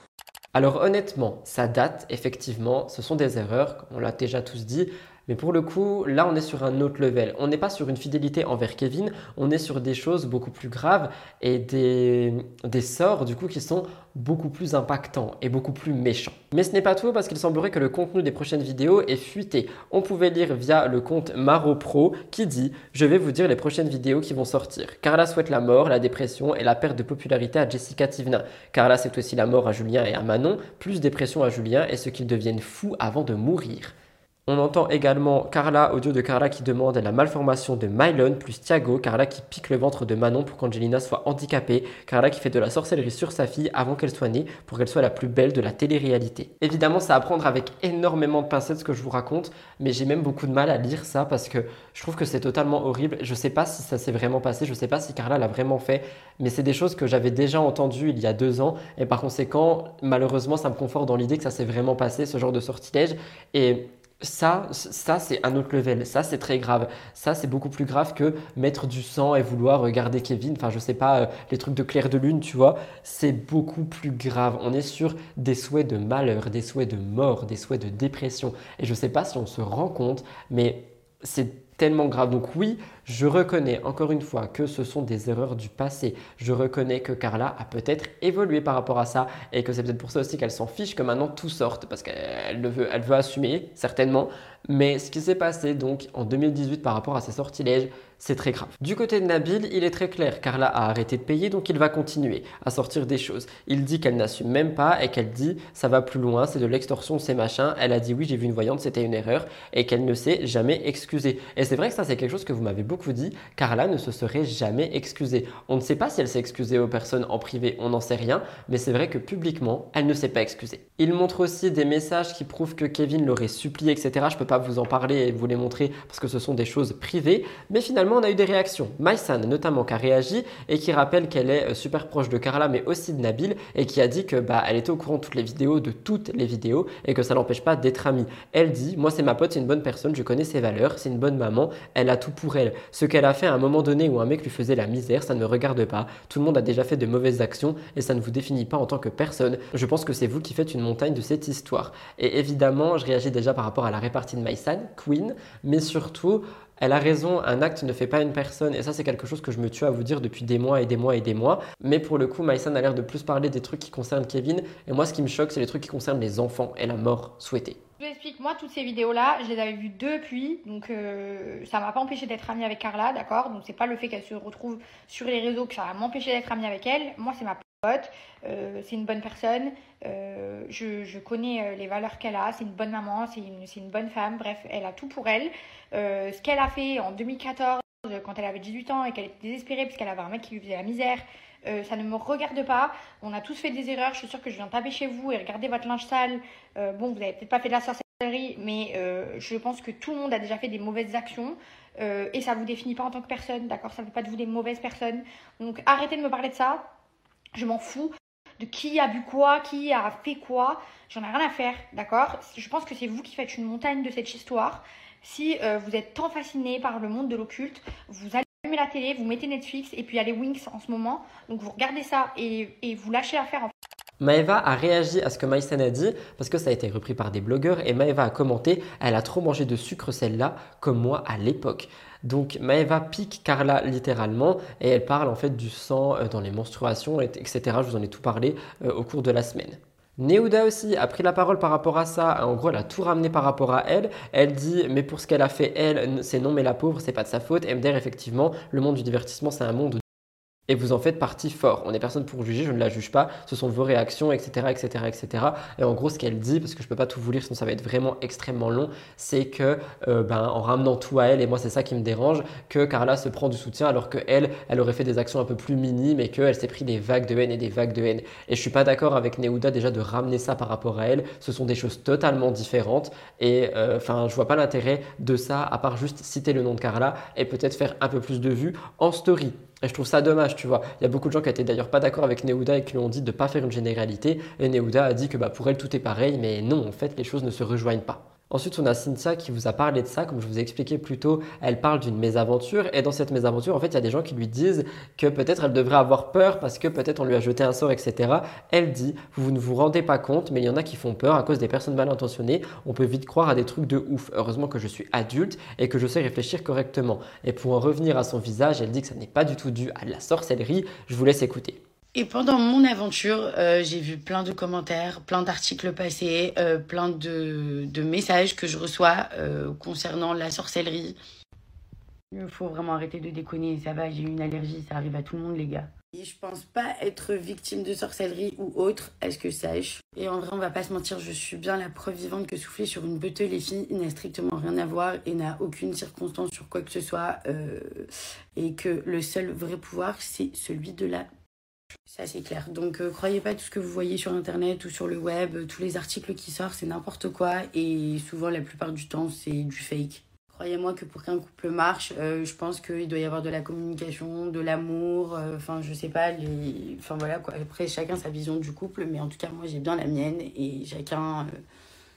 Alors honnêtement, ça date, effectivement, ce sont des erreurs, on l'a déjà tous dit. Mais pour le coup, là, on est sur un autre level. On n'est pas sur une fidélité envers Kevin, on est sur des choses beaucoup plus graves et des, sorts, du coup, qui sont beaucoup plus impactants et beaucoup plus méchants. Mais ce n'est pas tout parce qu'il semblerait que le contenu des prochaines vidéos est fuité. On pouvait lire via le compte Maro Pro qui dit Je vais vous dire les prochaines vidéos qui vont sortir. Carla souhaite la mort, la dépression et la perte de popularité à Jessica Tivna. Carla souhaite aussi la mort à Julien et à Manon, plus dépression à Julien et ce qu'ils deviennent fous avant de mourir. On entend également Carla, audio de Carla qui demande la malformation de Mylon, plus Thiago, Carla qui pique le ventre de Manon pour qu'Angelina soit handicapée, Carla qui fait de la sorcellerie sur sa fille avant qu'elle soit née pour qu'elle soit la plus belle de la télé-réalité. Évidemment, ça à prendre avec énormément de pincettes ce que je vous raconte, mais j'ai même beaucoup de mal à lire ça parce que je trouve que c'est totalement horrible. Je sais pas si ça s'est vraiment passé, je sais pas si Carla l'a vraiment fait, mais c'est des choses que j'avais déjà entendues il y a deux ans et par conséquent, malheureusement, ça me conforte dans l'idée que ça s'est vraiment passé, ce genre de sortilège. Et ça, ça c'est un autre level. Ça, c'est très grave. Ça, c'est beaucoup plus grave que mettre du sang et vouloir regarder Kevin. Enfin, je sais pas, euh, les trucs de clair de lune, tu vois. C'est beaucoup plus grave. On est sur des souhaits de malheur, des souhaits de mort, des souhaits de dépression. Et je sais pas si on se rend compte, mais c'est tellement grave. Donc oui, je reconnais encore une fois que ce sont des erreurs du passé. Je reconnais que Carla a peut-être évolué par rapport à ça et que c'est peut-être pour ça aussi qu'elle s'en fiche que maintenant tout sorte parce qu'elle veut, elle veut assumer certainement. Mais ce qui s'est passé donc en 2018 par rapport à ces sortilèges, c'est très grave. Du côté de Nabil, il est très clair. Carla a arrêté de payer, donc il va continuer à sortir des choses. Il dit qu'elle n'assume même pas et qu'elle dit ça va plus loin, c'est de l'extorsion, c'est machin. Elle a dit oui, j'ai vu une voyante, c'était une erreur et qu'elle ne s'est jamais excusée. Et c'est vrai que ça, c'est quelque chose que vous m'avez beaucoup dit. Carla ne se serait jamais excusée. On ne sait pas si elle s'est excusée aux personnes en privé, on n'en sait rien, mais c'est vrai que publiquement, elle ne s'est pas excusée. Il montre aussi des messages qui prouvent que Kevin l'aurait supplié, etc. Je peux pas vous en parler et vous les montrer parce que ce sont des choses privées, mais finalement, on a eu des réactions. Maïsan, notamment, qui a réagi et qui rappelle qu'elle est euh, super proche de Carla, mais aussi de Nabil, et qui a dit que bah, elle était au courant de toutes les vidéos, de toutes les vidéos, et que ça l'empêche pas d'être amie. Elle dit Moi, c'est ma pote, c'est une bonne personne, je connais ses valeurs, c'est une bonne maman, elle a tout pour elle. Ce qu'elle a fait à un moment donné où un mec lui faisait la misère, ça ne me regarde pas. Tout le monde a déjà fait de mauvaises actions et ça ne vous définit pas en tant que personne. Je pense que c'est vous qui faites une montagne de cette histoire. Et évidemment, je réagis déjà par rapport à la répartie de Maïsan, Queen, mais surtout elle a raison, un acte ne fait pas une personne, et ça c'est quelque chose que je me tue à vous dire depuis des mois et des mois et des mois. Mais pour le coup, Maïsan a l'air de plus parler des trucs qui concernent Kevin, et moi ce qui me choque, c'est les trucs qui concernent les enfants et la mort souhaitée. Je vous explique, moi, toutes ces vidéos-là, je les avais vues depuis, donc euh, ça m'a pas empêché d'être amie avec Carla, d'accord? Donc c'est pas le fait qu'elle se retrouve sur les réseaux que ça va m'empêcher d'être amie avec elle. Moi, c'est ma euh, c'est une bonne personne, euh, je, connais les valeurs qu'elle a, c'est une bonne maman, c'est une, bonne femme, bref, elle a tout pour elle. ce qu'elle a fait en 2014, quand elle avait 18 ans et qu'elle était désespérée parce qu'elle avait un mec qui lui faisait la misère, euh, ça ne me regarde pas. On a tous fait des erreurs. Je suis sûre que je viens taper chez vous et regarder votre linge sale. Euh, bon, vous n'avez peut-être pas fait de la sorcellerie, mais euh, je pense que tout le monde a déjà fait des mauvaises actions. et ça ne vous définit pas en tant que personne, d'accord? Ça ne fait pas de vous des mauvaises personnes. Donc arrêtez de me parler de ça. Je m'en fous de qui a bu quoi, qui a fait quoi. J'en ai rien à faire, d'accord? Je pense que c'est vous qui faites une montagne de cette histoire. Si vous êtes tant fasciné par le monde de l'occulte, vous allumez la télé, vous mettez Netflix et puis y a les Wings en ce moment. Donc vous regardez ça et, vous lâchez l'affaire. En Maeva a réagi à ce que Maïsen a dit parce que ça a été repris par des blogueurs et Maeva a commenté Elle a trop mangé de sucre celle-là comme moi à l'époque. Donc Maeva pique Carla littéralement et elle parle en fait du sang euh, dans les menstruations, etc. Je vous en ai tout parlé euh, au cours de la semaine. Neouda aussi a pris la parole par rapport à ça. En gros, elle a tout ramené par rapport à elle. Elle dit, mais pour ce qu'elle a fait, elle, c'est non, mais la pauvre, c'est pas de sa faute. MDR, effectivement, le monde du divertissement, c'est un monde et vous en faites partie fort. On n'est personne pour juger, je ne la juge pas, ce sont vos réactions, etc., etc., etc. Et en gros, ce qu'elle dit, parce que je ne peux pas tout vous lire, sinon ça va être vraiment extrêmement long, c'est que euh, ben, en ramenant tout à elle, et moi c'est ça qui me dérange, que Carla se prend du soutien alors que elle, aurait fait des actions un peu plus minimes et qu'elle s'est pris des vagues de haine et des vagues de haine. Et je suis pas d'accord avec Neouda déjà de ramener ça par rapport à elle. Ce sont des choses totalement différentes et euh, enfin, je vois pas l'intérêt de ça à part juste citer le nom de Carla et peut-être faire un peu plus de vues en story. Et je trouve ça dommage, tu vois. Il y a beaucoup de gens qui étaient d'ailleurs pas d'accord avec Neouda et qui lui ont dit de ne pas faire une généralité. Et Neouda a dit que bah, pour elle tout est pareil, mais non, en fait, les choses ne se rejoignent pas. Ensuite, on a Cynthia qui vous a parlé de ça, comme je vous ai expliqué plus tôt, elle parle d'une mésaventure et dans cette mésaventure, en fait, il y a des gens qui lui disent que peut-être elle devrait avoir peur parce que peut-être on lui a jeté un sort, etc. Elle dit, vous ne vous rendez pas compte, mais il y en a qui font peur à cause des personnes mal intentionnées. On peut vite croire à des trucs de ouf. Heureusement que je suis adulte et que je sais réfléchir correctement. Et pour en revenir à son visage, elle dit que ça n'est pas du tout dû à la sorcellerie. Je vous laisse écouter. Et pendant mon aventure, euh, j'ai vu plein de commentaires, plein d'articles passés, euh, plein de, messages que je reçois euh, concernant la sorcellerie. Il faut vraiment arrêter de déconner, ça va, j'ai une allergie, ça arrive à tout le monde les gars. Et je pense pas être victime de sorcellerie ou autre, à ce que je sache. Et en vrai, on va pas se mentir, je suis bien la preuve vivante que souffler sur une beuteuse les filles n'a strictement rien à voir et n'a aucune circonstance sur quoi que ce soit. et que le seul vrai pouvoir, c'est celui de la ça c'est clair. Donc euh, croyez pas tout ce que vous voyez sur internet ou sur le web, tous les articles qui sortent, c'est n'importe quoi et souvent la plupart du temps c'est du fake. Croyez-moi que pour qu'un couple marche, euh, je pense qu'il doit y avoir de la communication, de l'amour, euh, enfin je sais pas, les... enfin voilà quoi. Après chacun sa vision du couple, mais en tout cas moi j'ai bien la mienne et chacun,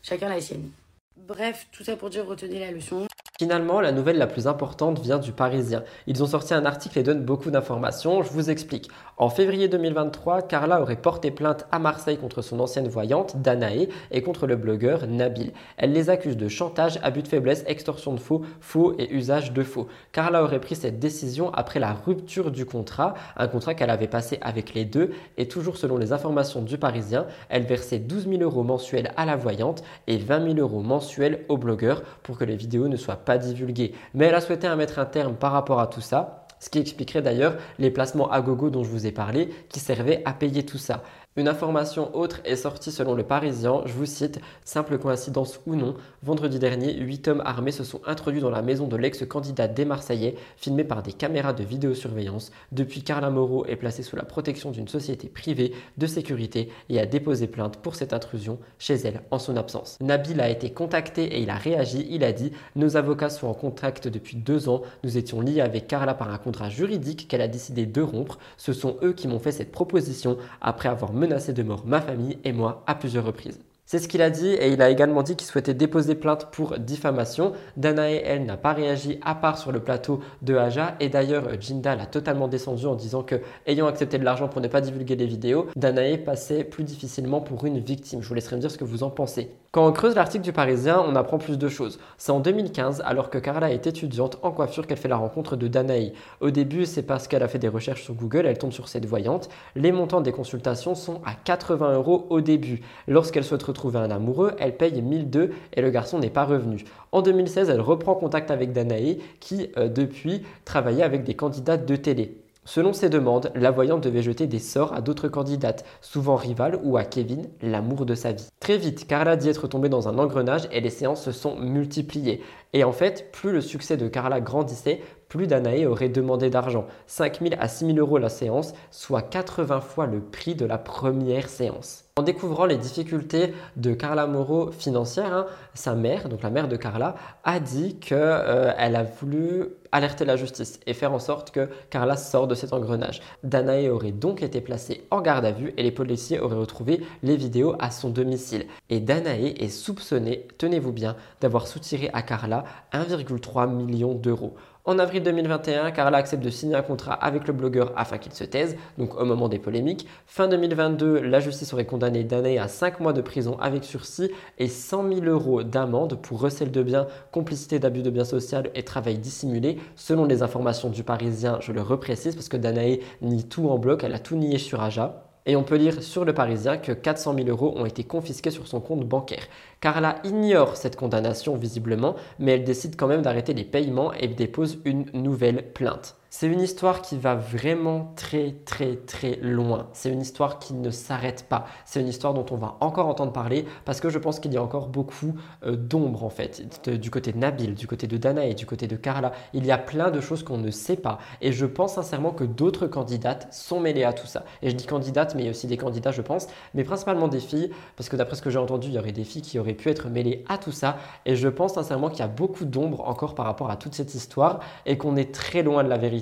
chacun la sienne. Bref, tout ça pour dire retenez la leçon. Finalement, la nouvelle la plus importante vient du Parisien. Ils ont sorti un article et donnent beaucoup d'informations. Je vous explique. En février 2023, Carla aurait porté plainte à Marseille contre son ancienne voyante, Danae, et contre le blogueur Nabil. Elle les accuse de chantage, abus de faiblesse, extorsion de faux, faux et usage de faux. Carla aurait pris cette décision après la rupture du contrat, un contrat qu'elle avait passé avec les deux, et toujours selon les informations du Parisien, elle versait 12 000 euros mensuels à la voyante et 20 000 euros mensuels au blogueur pour que les vidéos ne soient pas divulgué. Mais elle a souhaité un mettre un terme par rapport à tout ça ce qui expliquerait d'ailleurs les placements à gogo dont je vous ai parlé qui servaient à payer tout ça. Une information autre est sortie selon le Parisien, je vous cite, simple coïncidence ou non, vendredi dernier, huit hommes armés se sont introduits dans la maison de l'ex-candidat des Marseillais, filmés par des caméras de vidéosurveillance. Depuis, Carla Moreau est placée sous la protection d'une société privée de sécurité et a déposé plainte pour cette intrusion chez elle en son absence. Nabil a été contacté et il a réagi, il a dit Nos avocats sont en contact depuis deux ans, nous étions liés avec Carla par un contrat juridique qu'elle a décidé de rompre, ce sont eux qui m'ont fait cette proposition après avoir menacé de mort ma famille et moi à plusieurs reprises. C'est ce qu'il a dit et il a également dit qu'il souhaitait déposer plainte pour diffamation. Danae, elle, n'a pas réagi à part sur le plateau de Aja et d'ailleurs Jindal a totalement descendu en disant que, ayant accepté de l'argent pour ne pas divulguer les vidéos, Danae passait plus difficilement pour une victime. Je vous laisserai me dire ce que vous en pensez. Quand on creuse l'article du Parisien, on apprend plus de choses. C'est en 2015, alors que Carla est étudiante en coiffure, qu'elle fait la rencontre de Danae. Au début, c'est parce qu'elle a fait des recherches sur Google, elle tombe sur cette voyante. Les montants des consultations sont à 80 euros au début. Lorsqu'elle souhaite retrouver un amoureux, elle paye 1002 et le garçon n'est pas revenu. En 2016, elle reprend contact avec Danae qui, euh, depuis, travaillait avec des candidates de télé. Selon ses demandes, la voyante devait jeter des sorts à d'autres candidates, souvent rivales, ou à Kevin, l'amour de sa vie. Très vite, Carla dit être tombée dans un engrenage et les séances se sont multipliées. Et en fait, plus le succès de Carla grandissait, plus Danae aurait demandé d'argent. 5 000 à 6 000 euros la séance, soit 80 fois le prix de la première séance. En découvrant les difficultés de Carla Moreau financières, hein, sa mère, donc la mère de Carla, a dit qu'elle euh, a voulu alerter la justice et faire en sorte que Carla sorte de cet engrenage. Danae aurait donc été placée en garde à vue et les policiers auraient retrouvé les vidéos à son domicile. Et Danae est soupçonnée, tenez-vous bien, d'avoir soutiré à Carla 1,3 million d'euros. En avril 2021, Carla accepte de signer un contrat avec le blogueur afin qu'il se taise, donc au moment des polémiques. Fin 2022, la justice aurait condamné Danae à 5 mois de prison avec sursis et 100 000 euros d'amende pour recel de biens, complicité d'abus de biens sociaux et travail dissimulé. Selon les informations du Parisien, je le reprécise parce que Danae nie tout en bloc, elle a tout nié sur Aja. Et on peut lire sur le Parisien que 400 000 euros ont été confisqués sur son compte bancaire. Carla ignore cette condamnation visiblement, mais elle décide quand même d'arrêter les paiements et dépose une nouvelle plainte. C'est une histoire qui va vraiment très très très loin. C'est une histoire qui ne s'arrête pas. C'est une histoire dont on va encore entendre parler parce que je pense qu'il y a encore beaucoup euh, d'ombre en fait. du côté de Nabil, du côté de Dana et du côté de Carla, il y a plein de choses qu'on ne sait pas. Et je pense sincèrement que d'autres candidates sont mêlées à tout ça. Et je dis candidates, mais il y a aussi des candidats, je pense, mais principalement des filles parce que d'après ce que j'ai entendu, il y aurait des filles qui auraient pu être mêlées à tout ça. Et je pense sincèrement qu'il y a beaucoup d'ombre encore par rapport à toute cette histoire et qu'on est très loin de la vérité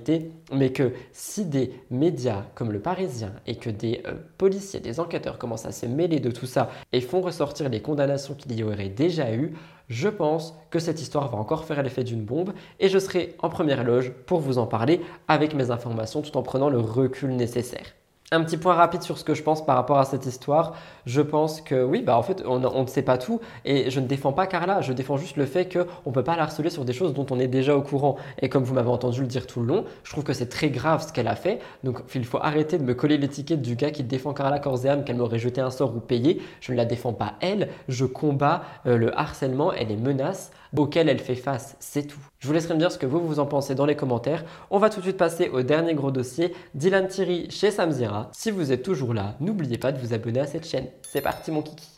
mais que si des médias comme le Parisien et que des euh, policiers, des enquêteurs commencent à se mêler de tout ça et font ressortir les condamnations qu'il y aurait déjà eu, je pense que cette histoire va encore faire l'effet d'une bombe et je serai en première loge pour vous en parler avec mes informations tout en prenant le recul nécessaire. Un petit point rapide sur ce que je pense par rapport à cette histoire. Je pense que oui, bah en fait, on, ne sait pas tout et je ne défends pas Carla. Je défends juste le fait qu'on ne peut pas la harceler sur des choses dont on est déjà au courant. Et comme vous m'avez entendu le dire tout le long, je trouve que c'est très grave ce qu'elle a fait. Donc il faut arrêter de me coller l'étiquette du gars qui défend Carla corps qu'elle m'aurait jeté un sort ou payé. Je ne la défends pas elle. Je combats euh, le harcèlement et les menaces auxquelles elle fait face. C'est tout. Je vous laisserai me dire ce que vous, vous en pensez dans les commentaires. On va tout de suite passer au dernier gros dossier, Dylan Thierry chez Samzira. Si vous êtes toujours là, n'oubliez pas de vous abonner à cette chaîne. C'est parti mon kiki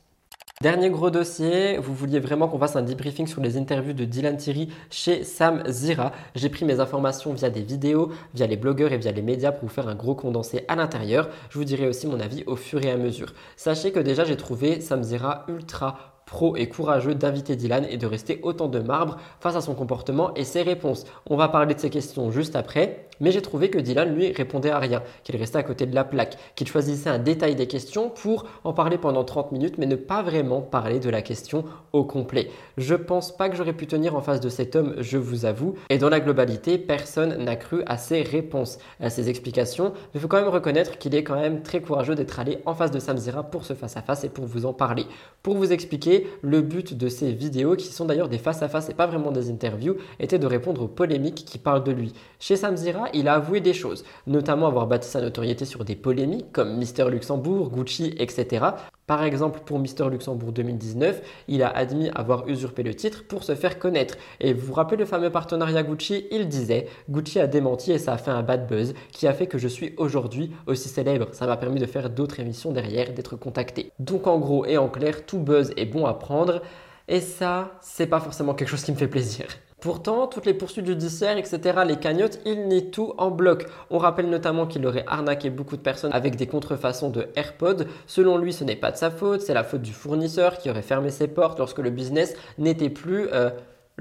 Dernier gros dossier, vous vouliez vraiment qu'on fasse un debriefing sur les interviews de Dylan Thierry chez Sam Zira. J'ai pris mes informations via des vidéos, via les blogueurs et via les médias pour vous faire un gros condensé à l'intérieur. Je vous dirai aussi mon avis au fur et à mesure. Sachez que déjà j'ai trouvé Sam Zira ultra pro et courageux d'inviter Dylan et de rester autant de marbre face à son comportement et ses réponses. On va parler de ces questions juste après, mais j'ai trouvé que Dylan lui répondait à rien, qu'il restait à côté de la plaque, qu'il choisissait un détail des questions pour en parler pendant 30 minutes mais ne pas vraiment parler de la question au complet. Je pense pas que j'aurais pu tenir en face de cet homme, je vous avoue, et dans la globalité, personne n'a cru à ses réponses, à ses explications, mais il faut quand même reconnaître qu'il est quand même très courageux d'être allé en face de Samzira pour ce face à face et pour vous en parler. Pour vous expliquer, le but de ces vidéos, qui sont d'ailleurs des face-à-face et pas vraiment des interviews, était de répondre aux polémiques qui parlent de lui. Chez Samzira, il a avoué des choses, notamment avoir bâti sa notoriété sur des polémiques comme Mister Luxembourg, Gucci, etc. Par exemple, pour Mister Luxembourg 2019, il a admis avoir usurpé le titre pour se faire connaître. Et vous vous rappelez le fameux partenariat Gucci? Il disait Gucci a démenti et ça a fait un bad buzz qui a fait que je suis aujourd'hui aussi célèbre. Ça m'a permis de faire d'autres émissions derrière, d'être contacté. Donc en gros et en clair, tout buzz est bon à prendre. Et ça, c'est pas forcément quelque chose qui me fait plaisir. Pourtant, toutes les poursuites judiciaires, etc., les cagnottes, il nie tout en bloc. On rappelle notamment qu'il aurait arnaqué beaucoup de personnes avec des contrefaçons de AirPods. Selon lui, ce n'est pas de sa faute, c'est la faute du fournisseur qui aurait fermé ses portes lorsque le business n'était plus... Euh,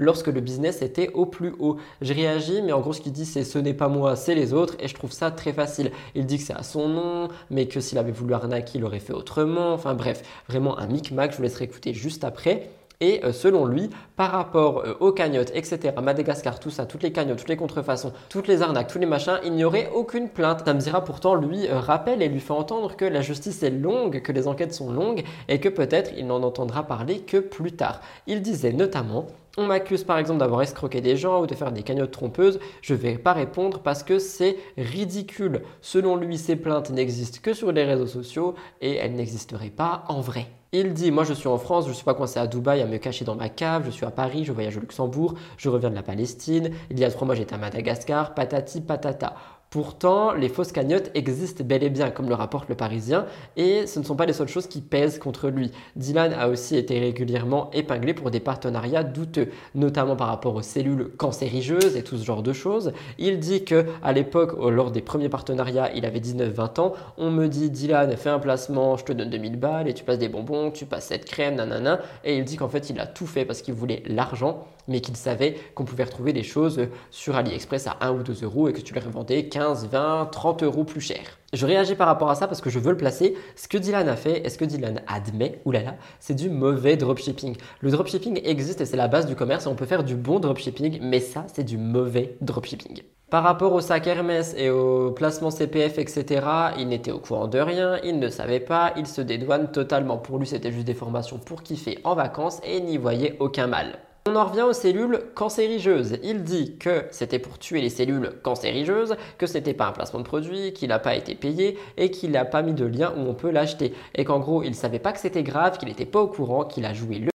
lorsque le business était au plus haut. Je réagis, mais en gros, ce qu'il dit, c'est ce n'est pas moi, c'est les autres, et je trouve ça très facile. Il dit que c'est à son nom, mais que s'il avait voulu arnaquer, il aurait fait autrement. Enfin bref, vraiment un micmac, je vous laisserai écouter juste après. Et euh, selon lui, par rapport euh, aux cagnottes, etc., Madagascar, tout ça, toutes les cagnottes, toutes les contrefaçons, toutes les arnaques, tous les machins, il n'y aurait aucune plainte. Tamzira pourtant lui euh, rappelle et lui fait entendre que la justice est longue, que les enquêtes sont longues et que peut-être il n'en entendra parler que plus tard. Il disait notamment on m'accuse par exemple d'avoir escroqué des gens ou de faire des cagnottes trompeuses, je ne vais pas répondre parce que c'est ridicule. Selon lui, ces plaintes n'existent que sur les réseaux sociaux et elles n'existeraient pas en vrai. Il dit, moi je suis en France, je ne suis pas coincé à Dubaï à me cacher dans ma cave, je suis à Paris, je voyage au Luxembourg, je reviens de la Palestine, il y a trois mois j'étais à Madagascar, patati patata. Pourtant, les fausses cagnottes existent bel et bien, comme le rapporte le Parisien, et ce ne sont pas les seules choses qui pèsent contre lui. Dylan a aussi été régulièrement épinglé pour des partenariats douteux, notamment par rapport aux cellules cancérigeuses et tout ce genre de choses. Il dit que à l'époque, lors des premiers partenariats, il avait 19-20 ans. On me dit Dylan, fais un placement, je te donne 2000 balles et tu passes des bonbons, tu passes cette crème, nanana. Et il dit qu'en fait, il a tout fait parce qu'il voulait l'argent, mais qu'il savait qu'on pouvait retrouver des choses sur AliExpress à 1 ou 2 euros et que tu les revendais 15, 20, 30 euros plus cher. Je réagis par rapport à ça parce que je veux le placer. Ce que Dylan a fait est ce que Dylan admet, oulala, c'est du mauvais dropshipping? Le dropshipping existe et c'est la base du commerce et on peut faire du bon dropshipping, mais ça, c'est du mauvais dropshipping. Par rapport au sac Hermès et au placement CPF, etc., il n'était au courant de rien, il ne savait pas, il se dédouane totalement. Pour lui, c'était juste des formations pour kiffer en vacances et n'y voyait aucun mal. On en revient aux cellules cancérigeuses. Il dit que c'était pour tuer les cellules cancérigeuses, que ce n'était pas un placement de produit, qu'il n'a pas été payé et qu'il n'a pas mis de lien où on peut l'acheter. Et qu'en gros, il savait pas que c'était grave, qu'il n'était pas au courant, qu'il a joué le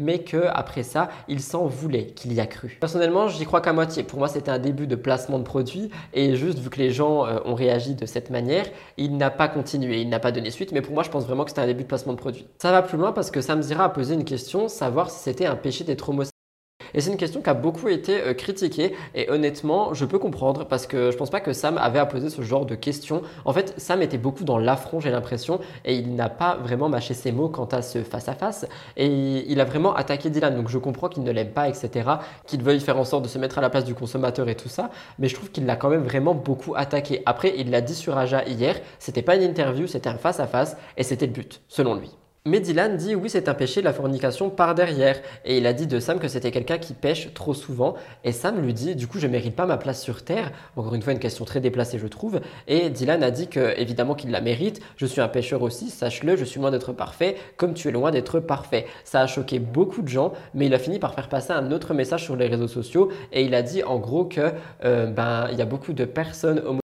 mais que après ça, il s'en voulait, qu'il y a cru. Personnellement, j'y crois qu'à moitié. Pour moi, c'était un début de placement de produit et juste vu que les gens euh, ont réagi de cette manière, il n'a pas continué, il n'a pas donné suite, mais pour moi, je pense vraiment que c'était un début de placement de produit. Ça va plus loin parce que Samzira a posé une question, savoir si c'était un péché d'être homosexuel. Et c'est une question qui a beaucoup été euh, critiquée. Et honnêtement, je peux comprendre parce que je pense pas que Sam avait à poser ce genre de questions. En fait, Sam était beaucoup dans l'affront, j'ai l'impression, et il n'a pas vraiment mâché ses mots quant à ce face-à-face. Et il a vraiment attaqué Dylan. Donc je comprends qu'il ne l'aime pas, etc. Qu'il veuille faire en sorte de se mettre à la place du consommateur et tout ça. Mais je trouve qu'il l'a quand même vraiment beaucoup attaqué. Après, il l'a dit sur Aja hier, c'était pas une interview, c'était un face-à-face, et c'était le but, selon lui. Mais Dylan dit oui, c'est un péché, la fornication par derrière. Et il a dit de Sam que c'était quelqu'un qui pêche trop souvent. Et Sam lui dit, du coup, je mérite pas ma place sur Terre. Encore une fois, une question très déplacée, je trouve. Et Dylan a dit que, évidemment, qu'il la mérite. Je suis un pêcheur aussi, sache-le, je suis loin d'être parfait, comme tu es loin d'être parfait. Ça a choqué beaucoup de gens, mais il a fini par faire passer un autre message sur les réseaux sociaux. Et il a dit, en gros, que, euh, ben, il y a beaucoup de personnes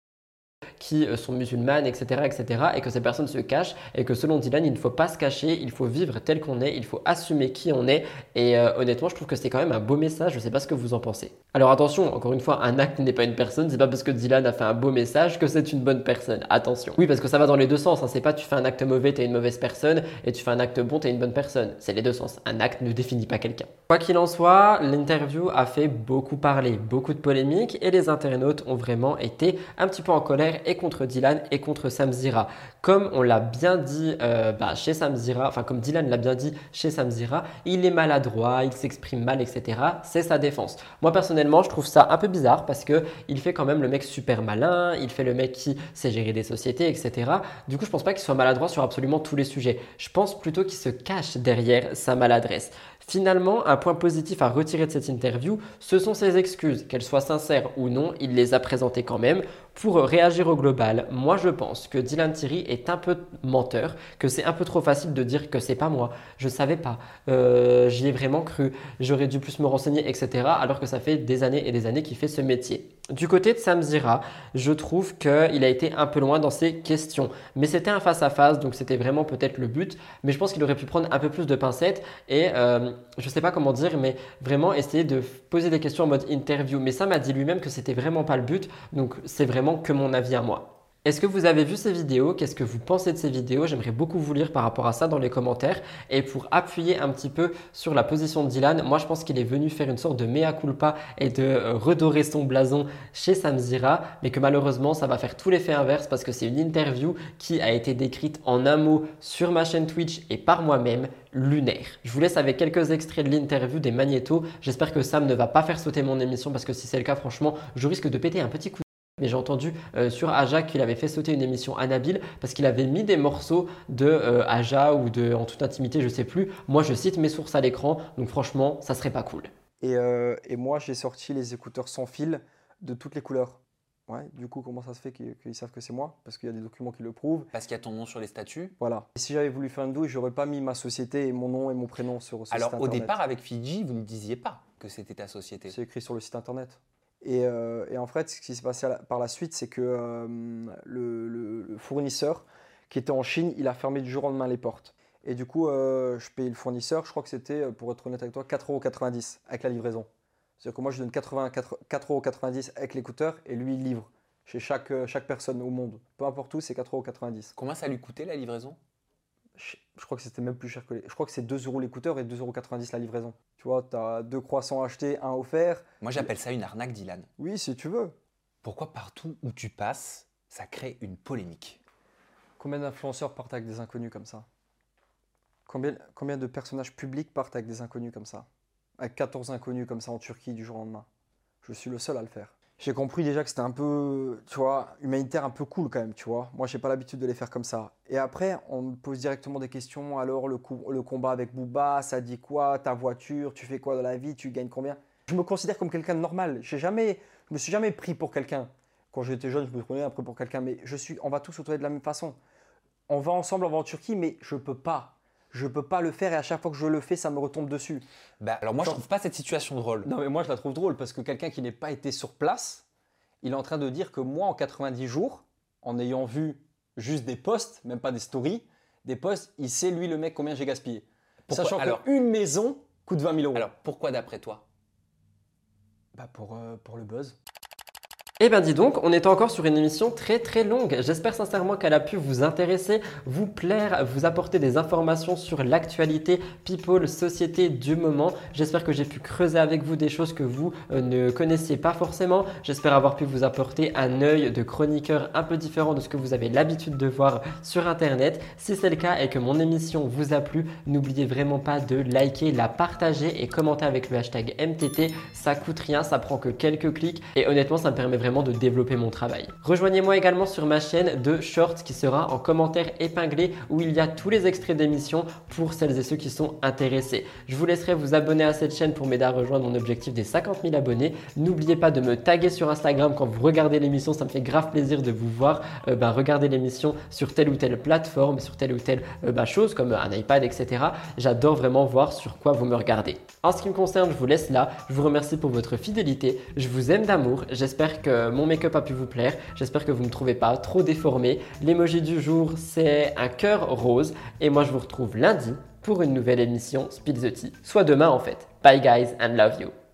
qui euh, sont musulmanes, etc., etc., et que ces personnes se cachent, et que selon Dylan, il ne faut pas se cacher, il faut vivre tel qu'on est, il faut assumer qui on est, et euh, honnêtement, je trouve que c'est quand même un beau message, je sais pas ce que vous en pensez. Alors attention, encore une fois, un acte n'est pas une personne, c'est pas parce que Dylan a fait un beau message que c'est une bonne personne, attention. Oui, parce que ça va dans les deux sens, hein. c'est pas tu fais un acte mauvais, t'es une mauvaise personne, et tu fais un acte bon, t'es une bonne personne, c'est les deux sens, un acte ne définit pas quelqu'un. Quoi qu'il en soit, l'interview a fait beaucoup parler, beaucoup de polémiques, et les internautes ont vraiment été un petit peu en colère et contre Dylan et contre Samzira. Comme on l'a bien dit euh, bah, chez Samzira, enfin comme Dylan l'a bien dit chez Samzira, il est maladroit, il s'exprime mal, etc. C'est sa défense. Moi personnellement, je trouve ça un peu bizarre parce que il fait quand même le mec super malin, il fait le mec qui sait gérer des sociétés, etc. Du coup, je pense pas qu'il soit maladroit sur absolument tous les sujets. Je pense plutôt qu'il se cache derrière sa maladresse. Finalement, un point positif à retirer de cette interview, ce sont ses excuses. Qu'elles soient sincères ou non, il les a présentées quand même. Pour réagir au global, moi je pense que Dylan Thierry est un peu menteur, que c'est un peu trop facile de dire que c'est pas moi, je savais pas, euh, j'y ai vraiment cru, j'aurais dû plus me renseigner, etc. Alors que ça fait des années et des années qu'il fait ce métier. Du côté de Sam Zira, je trouve qu'il a été un peu loin dans ses questions. Mais c'était un face-à-face, donc c'était vraiment peut-être le but. Mais je pense qu'il aurait pu prendre un peu plus de pincettes et euh, je sais pas comment dire, mais vraiment essayer de poser des questions en mode interview. Mais Sam a dit lui-même que c'était vraiment pas le but, donc c'est vraiment que mon avis à moi. Est-ce que vous avez vu ces vidéos? Qu'est-ce que vous pensez de ces vidéos? J'aimerais beaucoup vous lire par rapport à ça dans les commentaires. Et pour appuyer un petit peu sur la position de Dylan, moi je pense qu'il est venu faire une sorte de mea culpa et de euh, redorer son blason chez Samzira, mais que malheureusement ça va faire tout l'effet inverse parce que c'est une interview qui a été décrite en un mot sur ma chaîne Twitch et par moi-même, lunaire. Je vous laisse avec quelques extraits de l'interview des magnétos. J'espère que Sam ne va pas faire sauter mon émission parce que si c'est le cas, franchement, je risque de péter un petit coup mais j'ai entendu euh, sur Aja qu'il avait fait sauter une émission Anabil parce qu'il avait mis des morceaux de euh, Aja ou de En toute intimité, je sais plus. Moi, je cite mes sources à l'écran, donc franchement, ça serait pas cool. Et, euh, et moi, j'ai sorti les écouteurs sans fil de toutes les couleurs. Ouais, du coup, comment ça se fait qu'ils savent que c'est moi? Parce qu'il y a des documents qui le prouvent. Parce qu'il y a ton nom sur les statuts. Voilà. Et si j'avais voulu faire une douille, j'aurais pas mis ma société et mon nom et mon prénom sur ce Alors, site au départ, avec Fiji, vous ne disiez pas que c'était ta société. C'est écrit sur le site internet. Et, euh, et en fait, ce qui s'est passé par la suite, c'est que euh, le, fournisseur qui était en Chine, il a fermé du jour au lendemain les portes. Et du coup, euh, je payais le fournisseur, je crois que c'était, pour être honnête avec toi, 4,90€ avec la livraison. C'est-à-dire que moi, je donne 84 4,90€ avec l'écouteur et lui, il livre chez chaque, chaque personne au monde. Peu importe où, c'est 4,90€. Combien ça lui coûtait la livraison? Je, crois que c'était même plus cher que les... Je crois que c'est 2 euros l'écouteur et 2,90€ la livraison. Tu vois, tu as deux croissants achetés, un offert. Moi, j'appelle ça une arnaque, Dylan. Oui, si tu veux. Pourquoi partout où tu passes, ça crée une polémique? Combien d'influenceurs partent avec des inconnus comme ça? Combien, combien de personnages publics partent avec des inconnus comme ça? Avec 14 inconnus comme ça en Turquie du jour au lendemain? Je suis le seul à le faire. J'ai compris déjà que c'était un peu, tu vois, humanitaire un peu cool quand même, tu vois. Moi, j'ai pas l'habitude de les faire comme ça. Et après, on me pose directement des questions. Alors, le, coup- le combat avec Booba, ça dit quoi? Ta voiture, tu fais quoi dans la vie? Tu gagnes combien? Je me considère comme quelqu'un de normal. J'ai jamais, je me suis jamais pris pour quelqu'un. Quand j'étais jeune, je me prenais un peu pour quelqu'un, mais je suis, on va tous se trouver de la même façon. On va ensemble, en Turquie, mais je peux pas. Je peux pas le faire et à chaque fois que je le fais, ça me retombe dessus. Bah, alors moi, je trouve pas cette situation drôle. Non, mais moi, je la trouve drôle parce que quelqu'un qui n'est pas été sur place, il est en train de dire que moi, en 90 jours, en ayant vu juste des posts, même pas des stories, des posts, il sait, lui, le mec, combien j'ai gaspillé. Pourquoi Sachant Alors- qu'une maison coûte 20 000 euros. Alors, pourquoi d'après toi? Bah pour, euh, pour le buzz. Eh bien dis donc, on est encore sur une émission très très longue. J'espère sincèrement qu'elle a pu vous intéresser, vous plaire, vous apporter des informations sur l'actualité, people, société du moment. J'espère que j'ai pu creuser avec vous des choses que vous euh, ne connaissiez pas forcément. J'espère avoir pu vous apporter un œil de chroniqueur un peu différent de ce que vous avez l'habitude de voir sur internet. Si c'est le cas et que mon émission vous a plu, n'oubliez vraiment pas de liker, la partager et commenter avec le hashtag MTT. Ça coûte rien, ça prend que quelques clics et honnêtement ça me permet vraiment de développer mon travail. Rejoignez-moi également sur ma chaîne de shorts qui sera en commentaire épinglé où il y a tous les extraits d'émissions pour celles et ceux qui sont intéressés. Je vous laisserai vous abonner à cette chaîne pour m'aider à rejoindre mon objectif des 50 000 abonnés. N'oubliez pas de me taguer sur Instagram quand vous regardez l'émission, ça me fait grave plaisir de vous voir euh, ben, regarder l'émission sur telle ou telle plateforme, sur telle ou telle euh, ben, chose comme un iPad, etc. J'adore vraiment voir sur quoi vous me regardez. En ce qui me concerne, je vous laisse là. Je vous remercie pour votre fidélité. Je vous aime d'amour. J'espère que mon make-up a pu vous plaire. J'espère que vous ne me trouvez pas trop déformé. L'emoji du jour, c'est un cœur rose. Et moi, je vous retrouve lundi pour une nouvelle émission Spill the Tea. Soit demain en fait. Bye guys and love you.